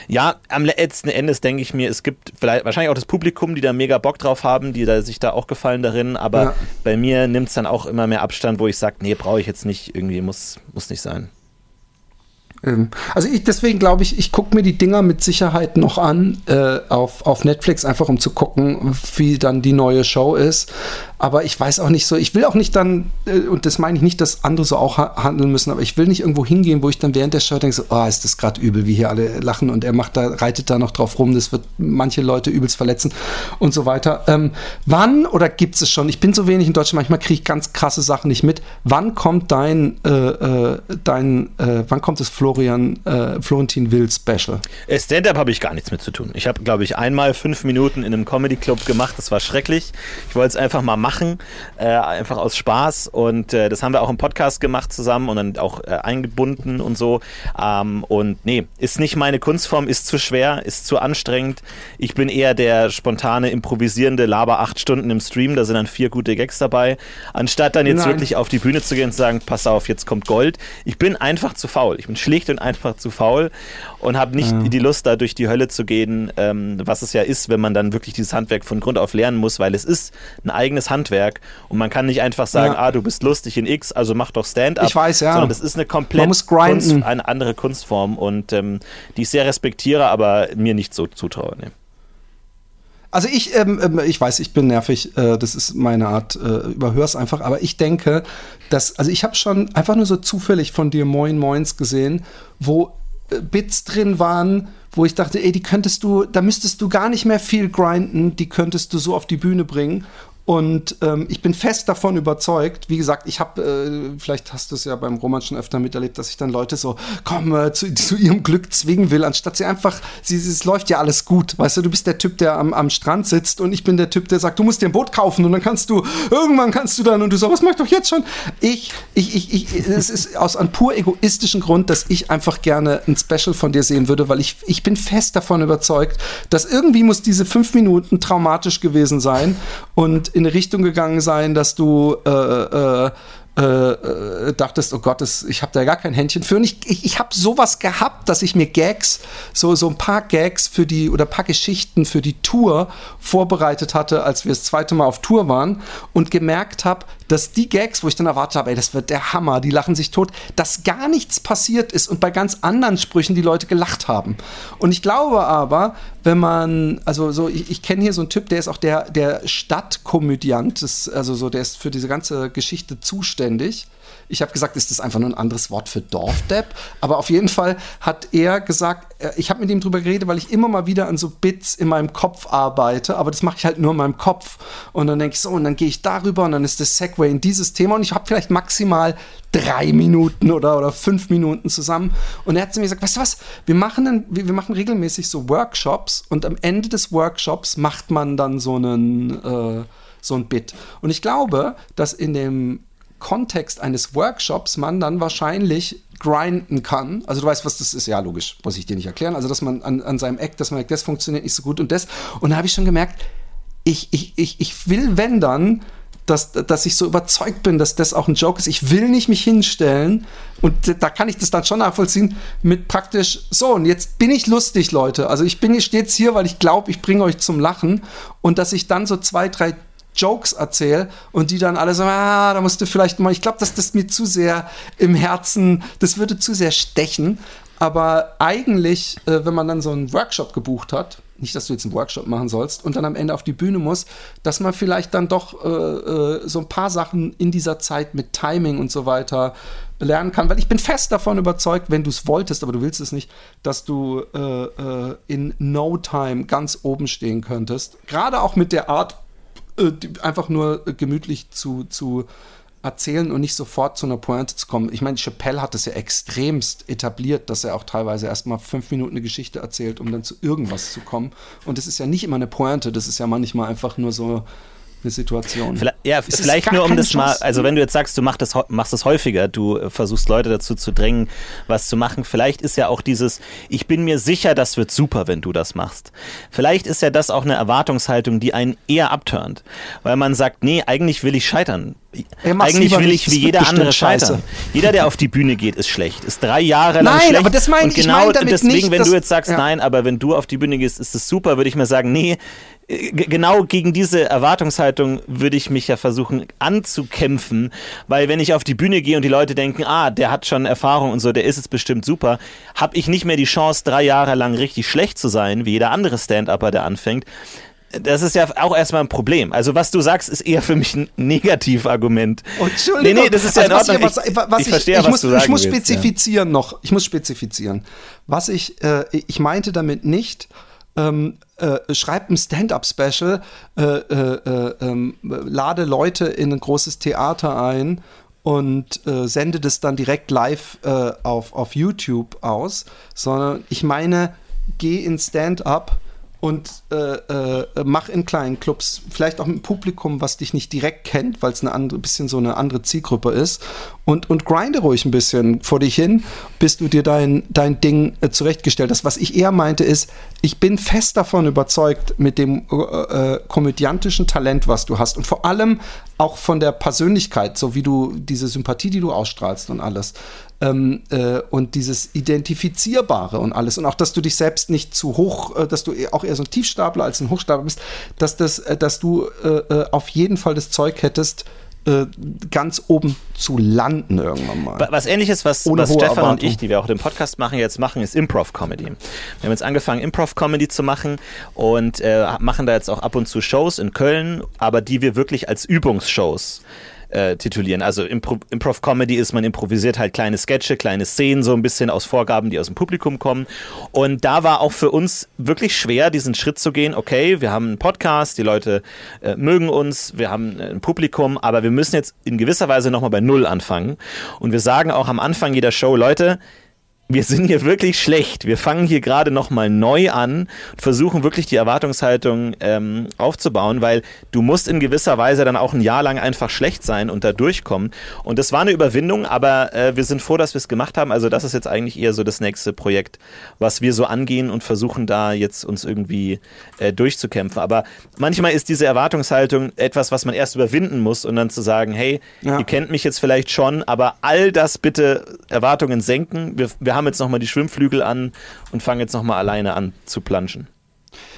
ja, am letzten Endes denke ich mir, es gibt vielleicht wahrscheinlich auch das Publikum, die da mega Bock drauf haben, die da sich da auch gefallen darin. Aber Ja. bei mir nimmt's dann auch immer mehr Abstand, wo ich sage, nee, brauche ich jetzt nicht, irgendwie muss, muss nicht sein. Ähm, also ich, deswegen glaube ich, ich gucke mir die Dinger mit Sicherheit noch an äh, auf, auf Netflix, einfach um zu gucken, wie dann die neue Show ist. Aber ich weiß auch nicht so, ich will auch nicht dann, äh, und das meine ich nicht, dass andere so auch ha handeln müssen, aber ich will nicht irgendwo hingehen, wo ich dann während der Show denke, so, oh, ist das gerade übel, wie hier alle lachen und er macht da, reitet da noch drauf rum, das wird manche Leute übelst verletzen und so weiter. Ähm, wann oder gibt es schon? Ich bin so wenig in Deutschland, manchmal kriege ich ganz krasse Sachen nicht mit. Wann kommt dein, äh, äh, dein, äh, wann kommt das Florian, äh, Florentin Will Special? Stand-up habe ich gar nichts mit zu tun. Ich habe, glaube ich, einmal fünf Minuten in einem Comedy-Club gemacht, das war schrecklich. Ich wollte es einfach mal machen machen, äh, einfach aus Spaß. Und äh, das haben wir auch im Podcast gemacht zusammen und dann auch äh, eingebunden und so. Ähm, und nee, ist nicht meine Kunstform, ist zu schwer, ist zu anstrengend. Ich bin eher der spontane, improvisierende Laber acht Stunden im Stream, da sind dann vier gute Gags dabei. Anstatt dann jetzt Nein. wirklich auf die Bühne zu gehen und zu sagen, pass auf, jetzt kommt Gold. Ich bin einfach zu faul. Ich bin schlicht und einfach zu faul und habe nicht ja. die Lust, da durch die Hölle zu gehen, ähm, was es ja ist, wenn man dann wirklich dieses Handwerk von Grund auf lernen muss, weil es ist ein eigenes Handwerk und man kann nicht einfach sagen, ja. ah, du bist lustig in X, also mach doch Stand-up. Ich weiß, ja. Sondern das ist eine komplett Kunst, eine andere Kunstform und ähm, die ich sehr respektiere, aber mir nicht so zutraue. Nee. Also ich, ähm, ähm, ich weiß, ich bin nervig, äh, das ist meine Art, äh, überhör's einfach, aber ich denke, dass, also ich habe schon einfach nur so zufällig von dir Moin Moins gesehen, wo Bits drin waren, wo ich dachte, ey, die könntest du, da müsstest du gar nicht mehr viel grinden, die könntest du so auf die Bühne bringen. Und ähm, ich bin fest davon überzeugt, wie gesagt, ich habe, äh, vielleicht hast du es ja beim Roman schon öfter miterlebt, dass ich dann Leute so, komm, äh, zu, zu, ihrem Glück zwingen will, anstatt sie einfach, sie, es läuft ja alles gut. Weißt du, du bist der Typ, der am, am Strand sitzt und ich bin der Typ, der sagt, du musst dir ein Boot kaufen und dann kannst du, irgendwann kannst du dann und du so, was mach ich doch jetzt schon? Ich, ich, ich, ich es ist aus einem pur egoistischen Grund, dass ich einfach gerne ein Special von dir sehen würde, weil ich, ich bin fest davon überzeugt, dass irgendwie muss diese fünf Minuten traumatisch gewesen sein und in eine Richtung gegangen sein, dass du äh, äh, äh, dachtest, oh Gott, das, ich habe da gar kein Händchen für. Und ich, ich, ich habe sowas gehabt, dass ich mir Gags, so, so ein paar Gags für die oder ein paar Geschichten für die Tour vorbereitet hatte, als wir das zweite Mal auf Tour waren und gemerkt habe, dass die Gags, wo ich dann erwartet habe, ey, das wird der Hammer, die lachen sich tot, dass gar nichts passiert ist und bei ganz anderen Sprüchen die Leute gelacht haben. Und ich glaube aber, wenn man, also so, ich, ich kenne hier so einen Typ, der ist auch der, der Stadtkomödiant, also so, der ist für diese ganze Geschichte zuständig. Ich habe gesagt, ist das einfach nur ein anderes Wort für Dorfdepp? Aber auf jeden Fall hat er gesagt, äh, ich habe mit ihm drüber geredet, weil ich immer mal wieder an so Bits in meinem Kopf arbeite, aber das mache ich halt nur in meinem Kopf. Und dann denke ich so, und dann gehe ich darüber und dann ist das Segway in dieses Thema und ich habe vielleicht maximal drei Minuten oder, oder fünf Minuten zusammen. Und er hat zu mir gesagt, weißt du was, wir machen, dann, wir, wir machen regelmäßig so Workshops und am Ende des Workshops macht man dann so einen, äh, so ein Bit. Und ich glaube, dass in dem Kontext eines Workshops man dann wahrscheinlich grinden kann. Also du weißt, was das ist. Ja, logisch, muss ich dir nicht erklären. Also, dass man an, an seinem Eck, dass man das funktioniert nicht so gut und das. Und da habe ich schon gemerkt, ich, ich, ich, ich will, wenn dann, dass, dass ich so überzeugt bin, dass das auch ein Joke ist. Ich will nicht mich hinstellen und da kann ich das dann schon nachvollziehen mit praktisch so und jetzt bin ich lustig, Leute. Also ich bin jetzt hier, weil ich glaube, ich bringe euch zum Lachen und dass ich dann so zwei, drei Jokes erzähle und die dann alle sagen, ah, da musst du vielleicht mal, ich glaube, dass das mir zu sehr im Herzen, das würde zu sehr stechen. Aber eigentlich, äh, wenn man dann so einen Workshop gebucht hat, nicht, dass du jetzt einen Workshop machen sollst und dann am Ende auf die Bühne muss, dass man vielleicht dann doch äh, äh, so ein paar Sachen in dieser Zeit mit Timing und so weiter lernen kann, weil ich bin fest davon überzeugt, wenn du es wolltest, aber du willst es nicht, dass du äh, äh, in No Time ganz oben stehen könntest. Gerade auch mit der Art, äh, einfach nur gemütlich zu, zu erzählen und nicht sofort zu einer Pointe zu kommen. Ich meine, Chappelle hat das ja extremst etabliert, dass er auch teilweise erstmal fünf Minuten eine Geschichte erzählt, um dann zu irgendwas zu kommen. Und das ist ja nicht immer eine Pointe, das ist ja manchmal einfach nur so eine Situation. Vielleicht, ja, es vielleicht nur um das Chance. mal, also wenn du jetzt sagst, du machst das, machst das häufiger, du äh, versuchst Leute dazu zu drängen, was zu machen, vielleicht ist ja auch dieses, ich bin mir sicher, das wird super, wenn du das machst. Vielleicht ist ja das auch eine Erwartungshaltung, die einen eher abturnt, weil man sagt, nee, eigentlich will ich scheitern. Eigentlich will ich wie jeder andere scheitern. Jeder, der auf die Bühne geht, ist schlecht. Ist drei Jahre lang nein, schlecht. aber das meine ich. Genau ich mein deswegen, nicht, wenn du jetzt sagst, ja. nein, aber wenn du auf die Bühne gehst, ist es super, würde ich mir sagen, nee, genau gegen diese Erwartungshaltung würde ich mich ja versuchen anzukämpfen, weil wenn ich auf die Bühne gehe und die Leute denken, ah, der hat schon Erfahrung und so, der ist jetzt bestimmt super, habe ich nicht mehr die Chance, drei Jahre lang richtig schlecht zu sein, wie jeder andere Stand-Upper, der anfängt. Das ist ja auch erstmal ein Problem. Also was du sagst, ist eher für mich ein Negativargument. Oh, Entschuldigung. Nee, nee, das ist ja in Also Ordnung. was Ich, was, was ich verstehe, ich was muss, du sagen Ich muss willst, ja. spezifizieren noch. Ich muss spezifizieren. Was ich, äh, ich meinte damit nicht, ähm, äh, schreib ein Stand-up-Special, äh, äh, äh, ähm, lade Leute in ein großes Theater ein und äh, sende das dann direkt live auf, auf YouTube aus, sondern ich meine, geh in Stand-up und äh, äh, mach in kleinen Clubs, vielleicht auch mit einem Publikum, was dich nicht direkt kennt, weil es andere, bisschen so eine andere Zielgruppe ist. Und, und grinde ruhig ein bisschen vor dich hin, bis du dir dein, dein Ding äh, zurechtgestellt hast. Was ich eher meinte ist, ich bin fest davon überzeugt, mit dem äh, äh, komödiantischen Talent, was du hast. Und vor allem auch von der Persönlichkeit, so wie du diese Sympathie, die du ausstrahlst und alles, ähm, äh, und dieses Identifizierbare und alles und auch, dass du dich selbst nicht zu hoch, äh, dass du auch eher so ein Tiefstapler als ein Hochstapler bist, dass, das, äh, dass du äh, äh, auf jeden Fall das Zeug hättest, äh, ganz oben zu landen irgendwann mal. Wa- Was ähnliches, was, Ohne was Stefan und Erwartung. ich, die wir auch den Podcast machen, jetzt machen, ist Improv-Comedy. Wir haben jetzt angefangen, Improv-Comedy zu machen und äh, machen da jetzt auch ab und zu Shows in Köln, aber die wir wirklich als Übungsshows äh, titulieren. Also Impro Improv-Comedy ist, man improvisiert halt kleine Sketche, kleine Szenen, so ein bisschen aus Vorgaben, die aus dem Publikum kommen. Und da war auch für uns wirklich schwer, diesen Schritt zu gehen. Okay, wir haben einen Podcast, die Leute äh, mögen uns, wir haben äh, ein Publikum, aber wir müssen jetzt in gewisser Weise nochmal bei Null anfangen. Und wir sagen auch am Anfang jeder Show, Leute, wir sind hier wirklich schlecht. Wir fangen hier gerade nochmal neu an und versuchen wirklich die Erwartungshaltung ähm, aufzubauen, weil du musst in gewisser Weise dann auch ein Jahr lang einfach schlecht sein und da durchkommen. Und das war eine Überwindung, aber äh, wir sind froh, dass wir es gemacht haben. Also das ist jetzt eigentlich eher so das nächste Projekt, was wir so angehen und versuchen da jetzt uns irgendwie äh, durchzukämpfen. Aber manchmal ist diese Erwartungshaltung etwas, was man erst überwinden muss und dann zu sagen, hey, Ja. ihr kennt mich jetzt vielleicht schon, aber all das bitte Erwartungen senken. Wir, wir haben jetzt nochmal die Schwimmflügel an und fangen jetzt nochmal alleine an zu planschen.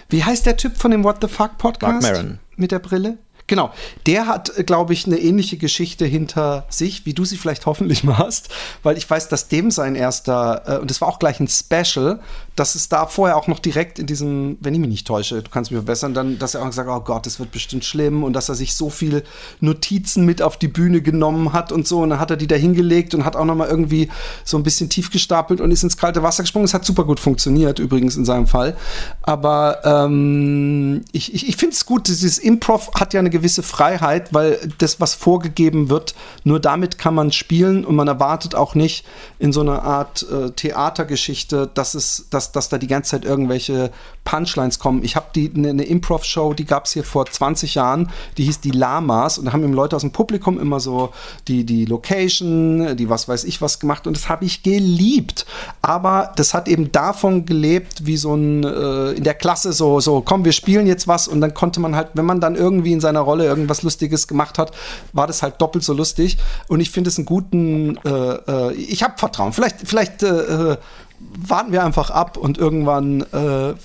Wie heißt der Typ von dem What the Fuck Podcast? Mark Maron. Mit der Brille? Genau. Der hat, glaube ich, eine ähnliche Geschichte hinter sich, wie du sie vielleicht hoffentlich mal hast, weil ich weiß, dass dem sein erster, äh, und das war auch gleich ein Special, dass es da vorher auch noch direkt in diesem, wenn ich mich nicht täusche, du kannst mich verbessern, dann, dass er auch gesagt hat, oh Gott, das wird bestimmt schlimm und dass er sich so viel Notizen mit auf die Bühne genommen hat und so und dann hat er die da hingelegt und hat auch noch mal irgendwie so ein bisschen tief gestapelt und ist ins kalte Wasser gesprungen. Es hat super gut funktioniert, übrigens in seinem Fall. Aber ähm, ich, ich, ich finde es gut, dieses Improv hat ja eine gewisse Freiheit, weil das, was vorgegeben wird, nur damit kann man spielen und man erwartet auch nicht in so einer Art äh, Theatergeschichte, dass es, dass, dass da die ganze Zeit irgendwelche Punchlines kommen. Ich habe eine eine Improv-Show, die gab es hier vor 20 Jahren, die hieß die Lamas und da haben eben Leute aus dem Publikum immer so die, die Location, die was weiß ich was gemacht und das habe ich geliebt. Aber das hat eben davon gelebt, wie so ein äh, in der Klasse so, so, komm, wir spielen jetzt was und dann konnte man halt, wenn man dann irgendwie in seiner Rolle irgendwas Lustiges gemacht hat, war das halt doppelt so lustig. Und ich finde es einen guten, äh, äh, ich habe Vertrauen. Vielleicht, vielleicht äh, äh, warten wir einfach ab und irgendwann äh,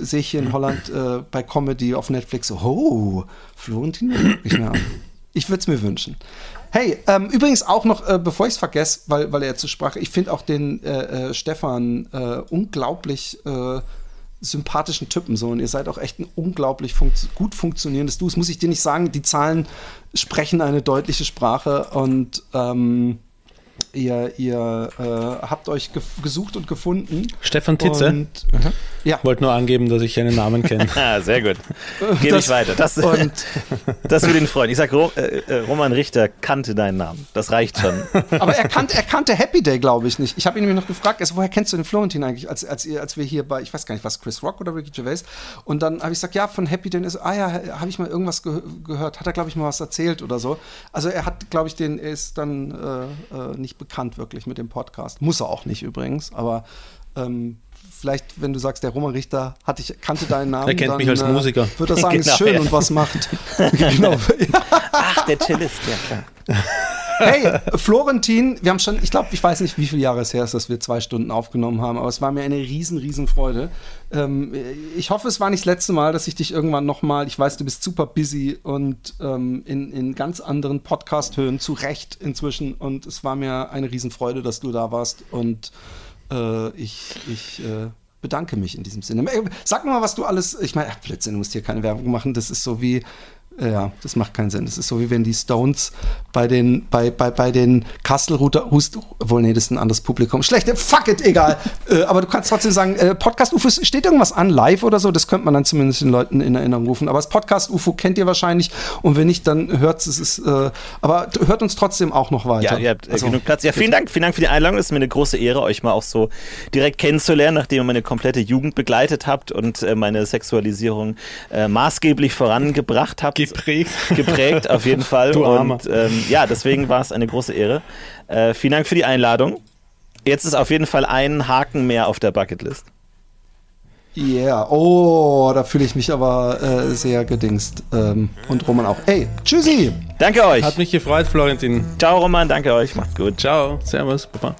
sehe ich hier in Holland äh, bei Comedy auf Netflix so, oh, Florentin guck ich mir an. Ich würde es mir wünschen. Hey, ähm, übrigens auch noch, äh, bevor ich es vergesse, weil, weil er zu sprach, ich finde auch den äh, äh, Stefan äh, unglaublich sympathischen Typen so und ihr seid auch echt ein unglaublich funkt gut funktionierendes Du. Das muss ich dir nicht sagen, die Zahlen sprechen eine deutliche Sprache und ähm, ihr, ihr äh, habt euch gef- gesucht und gefunden. Stefan Titze. Und, ja. Wollte nur angeben, dass ich einen Namen kenne. Ah, sehr gut. Gebe ich weiter. Das, und- das würde ihn freuen. Ich sag, Ro äh, äh, Roman Richter kannte deinen Namen. Das reicht schon. Aber er kannte, er kannte Happy Day, glaube ich, nicht. Ich habe ihn nämlich noch gefragt, also, woher kennst du den Florentin eigentlich, als, als, als wir hier bei, ich weiß gar nicht, was, Chris Rock oder Ricky Gervais? Und dann habe ich gesagt, ja, von Happy Day. So, ah ja, habe ich mal irgendwas ge gehört. Hat er, glaube ich, mal was erzählt oder so. Also er hat, glaube ich, den, er ist dann äh, äh, nicht bekannt wirklich mit dem Podcast. Muss er auch nicht übrigens, aber ähm, Vielleicht, wenn du sagst, der Roman Richter hat dich, kannte deinen Namen. Er kennt dann, mich als äh, Musiker. Wird er sagen, Genau, ist schön ja. und was macht. genau. Ach, der Cellist, ja klar. Hey, Florentin, wir haben schon, ich glaube, ich weiß nicht, wie viele Jahre es her ist, dass wir zwei Stunden aufgenommen haben, aber es war mir eine riesen, riesen Freude. Ähm, ich hoffe, es war nicht das letzte Mal, dass ich dich irgendwann nochmal, ich weiß, du bist super busy und ähm, in, in ganz anderen Podcast-Höhen, zu Recht inzwischen. Und es war mir eine Riesenfreude, dass du da warst. Und äh, ich, ich äh, bedanke mich in diesem Sinne. Sag mal, was du alles, ich meine, Blödsinn, du musst hier keine Werbung machen. Das ist so wie, ja, das macht keinen Sinn. Das ist so wie wenn die Stones bei den, bei, bei, bei den Kastelruder Hust, obwohl, nee, das ist ein anderes Publikum. Schlechte, fuck it, egal. äh, aber du kannst trotzdem sagen, äh, Podcast UFO, steht irgendwas an, live oder so? Das könnte man dann zumindest den Leuten in Erinnerung rufen. Aber das Podcast UFO kennt ihr wahrscheinlich und wenn nicht, dann hört es, ist, äh, aber hört uns trotzdem auch noch weiter. Ja, ihr habt äh, also, genug Platz. Ja, vielen Dank, vielen Dank für die Einladung. Es ist mir eine große Ehre, euch mal auch so direkt kennenzulernen, nachdem ihr meine komplette Jugend begleitet habt und äh, meine Sexualisierung äh, maßgeblich vorangebracht habt. Geprägt. Geprägt, auf jeden Fall. Du Armer. und ähm, ja, deswegen war es eine große Ehre. Äh, vielen Dank für die Einladung. Jetzt ist auf jeden Fall ein Haken mehr auf der Bucketlist. Yeah, oh, da fühle ich mich aber äh, sehr gedingst. Ähm, und Roman auch. Ey, tschüssi! Danke euch. Hat mich gefreut, Florentin. Ciao, Roman, danke euch. Macht's gut. Ciao. Servus, Papa.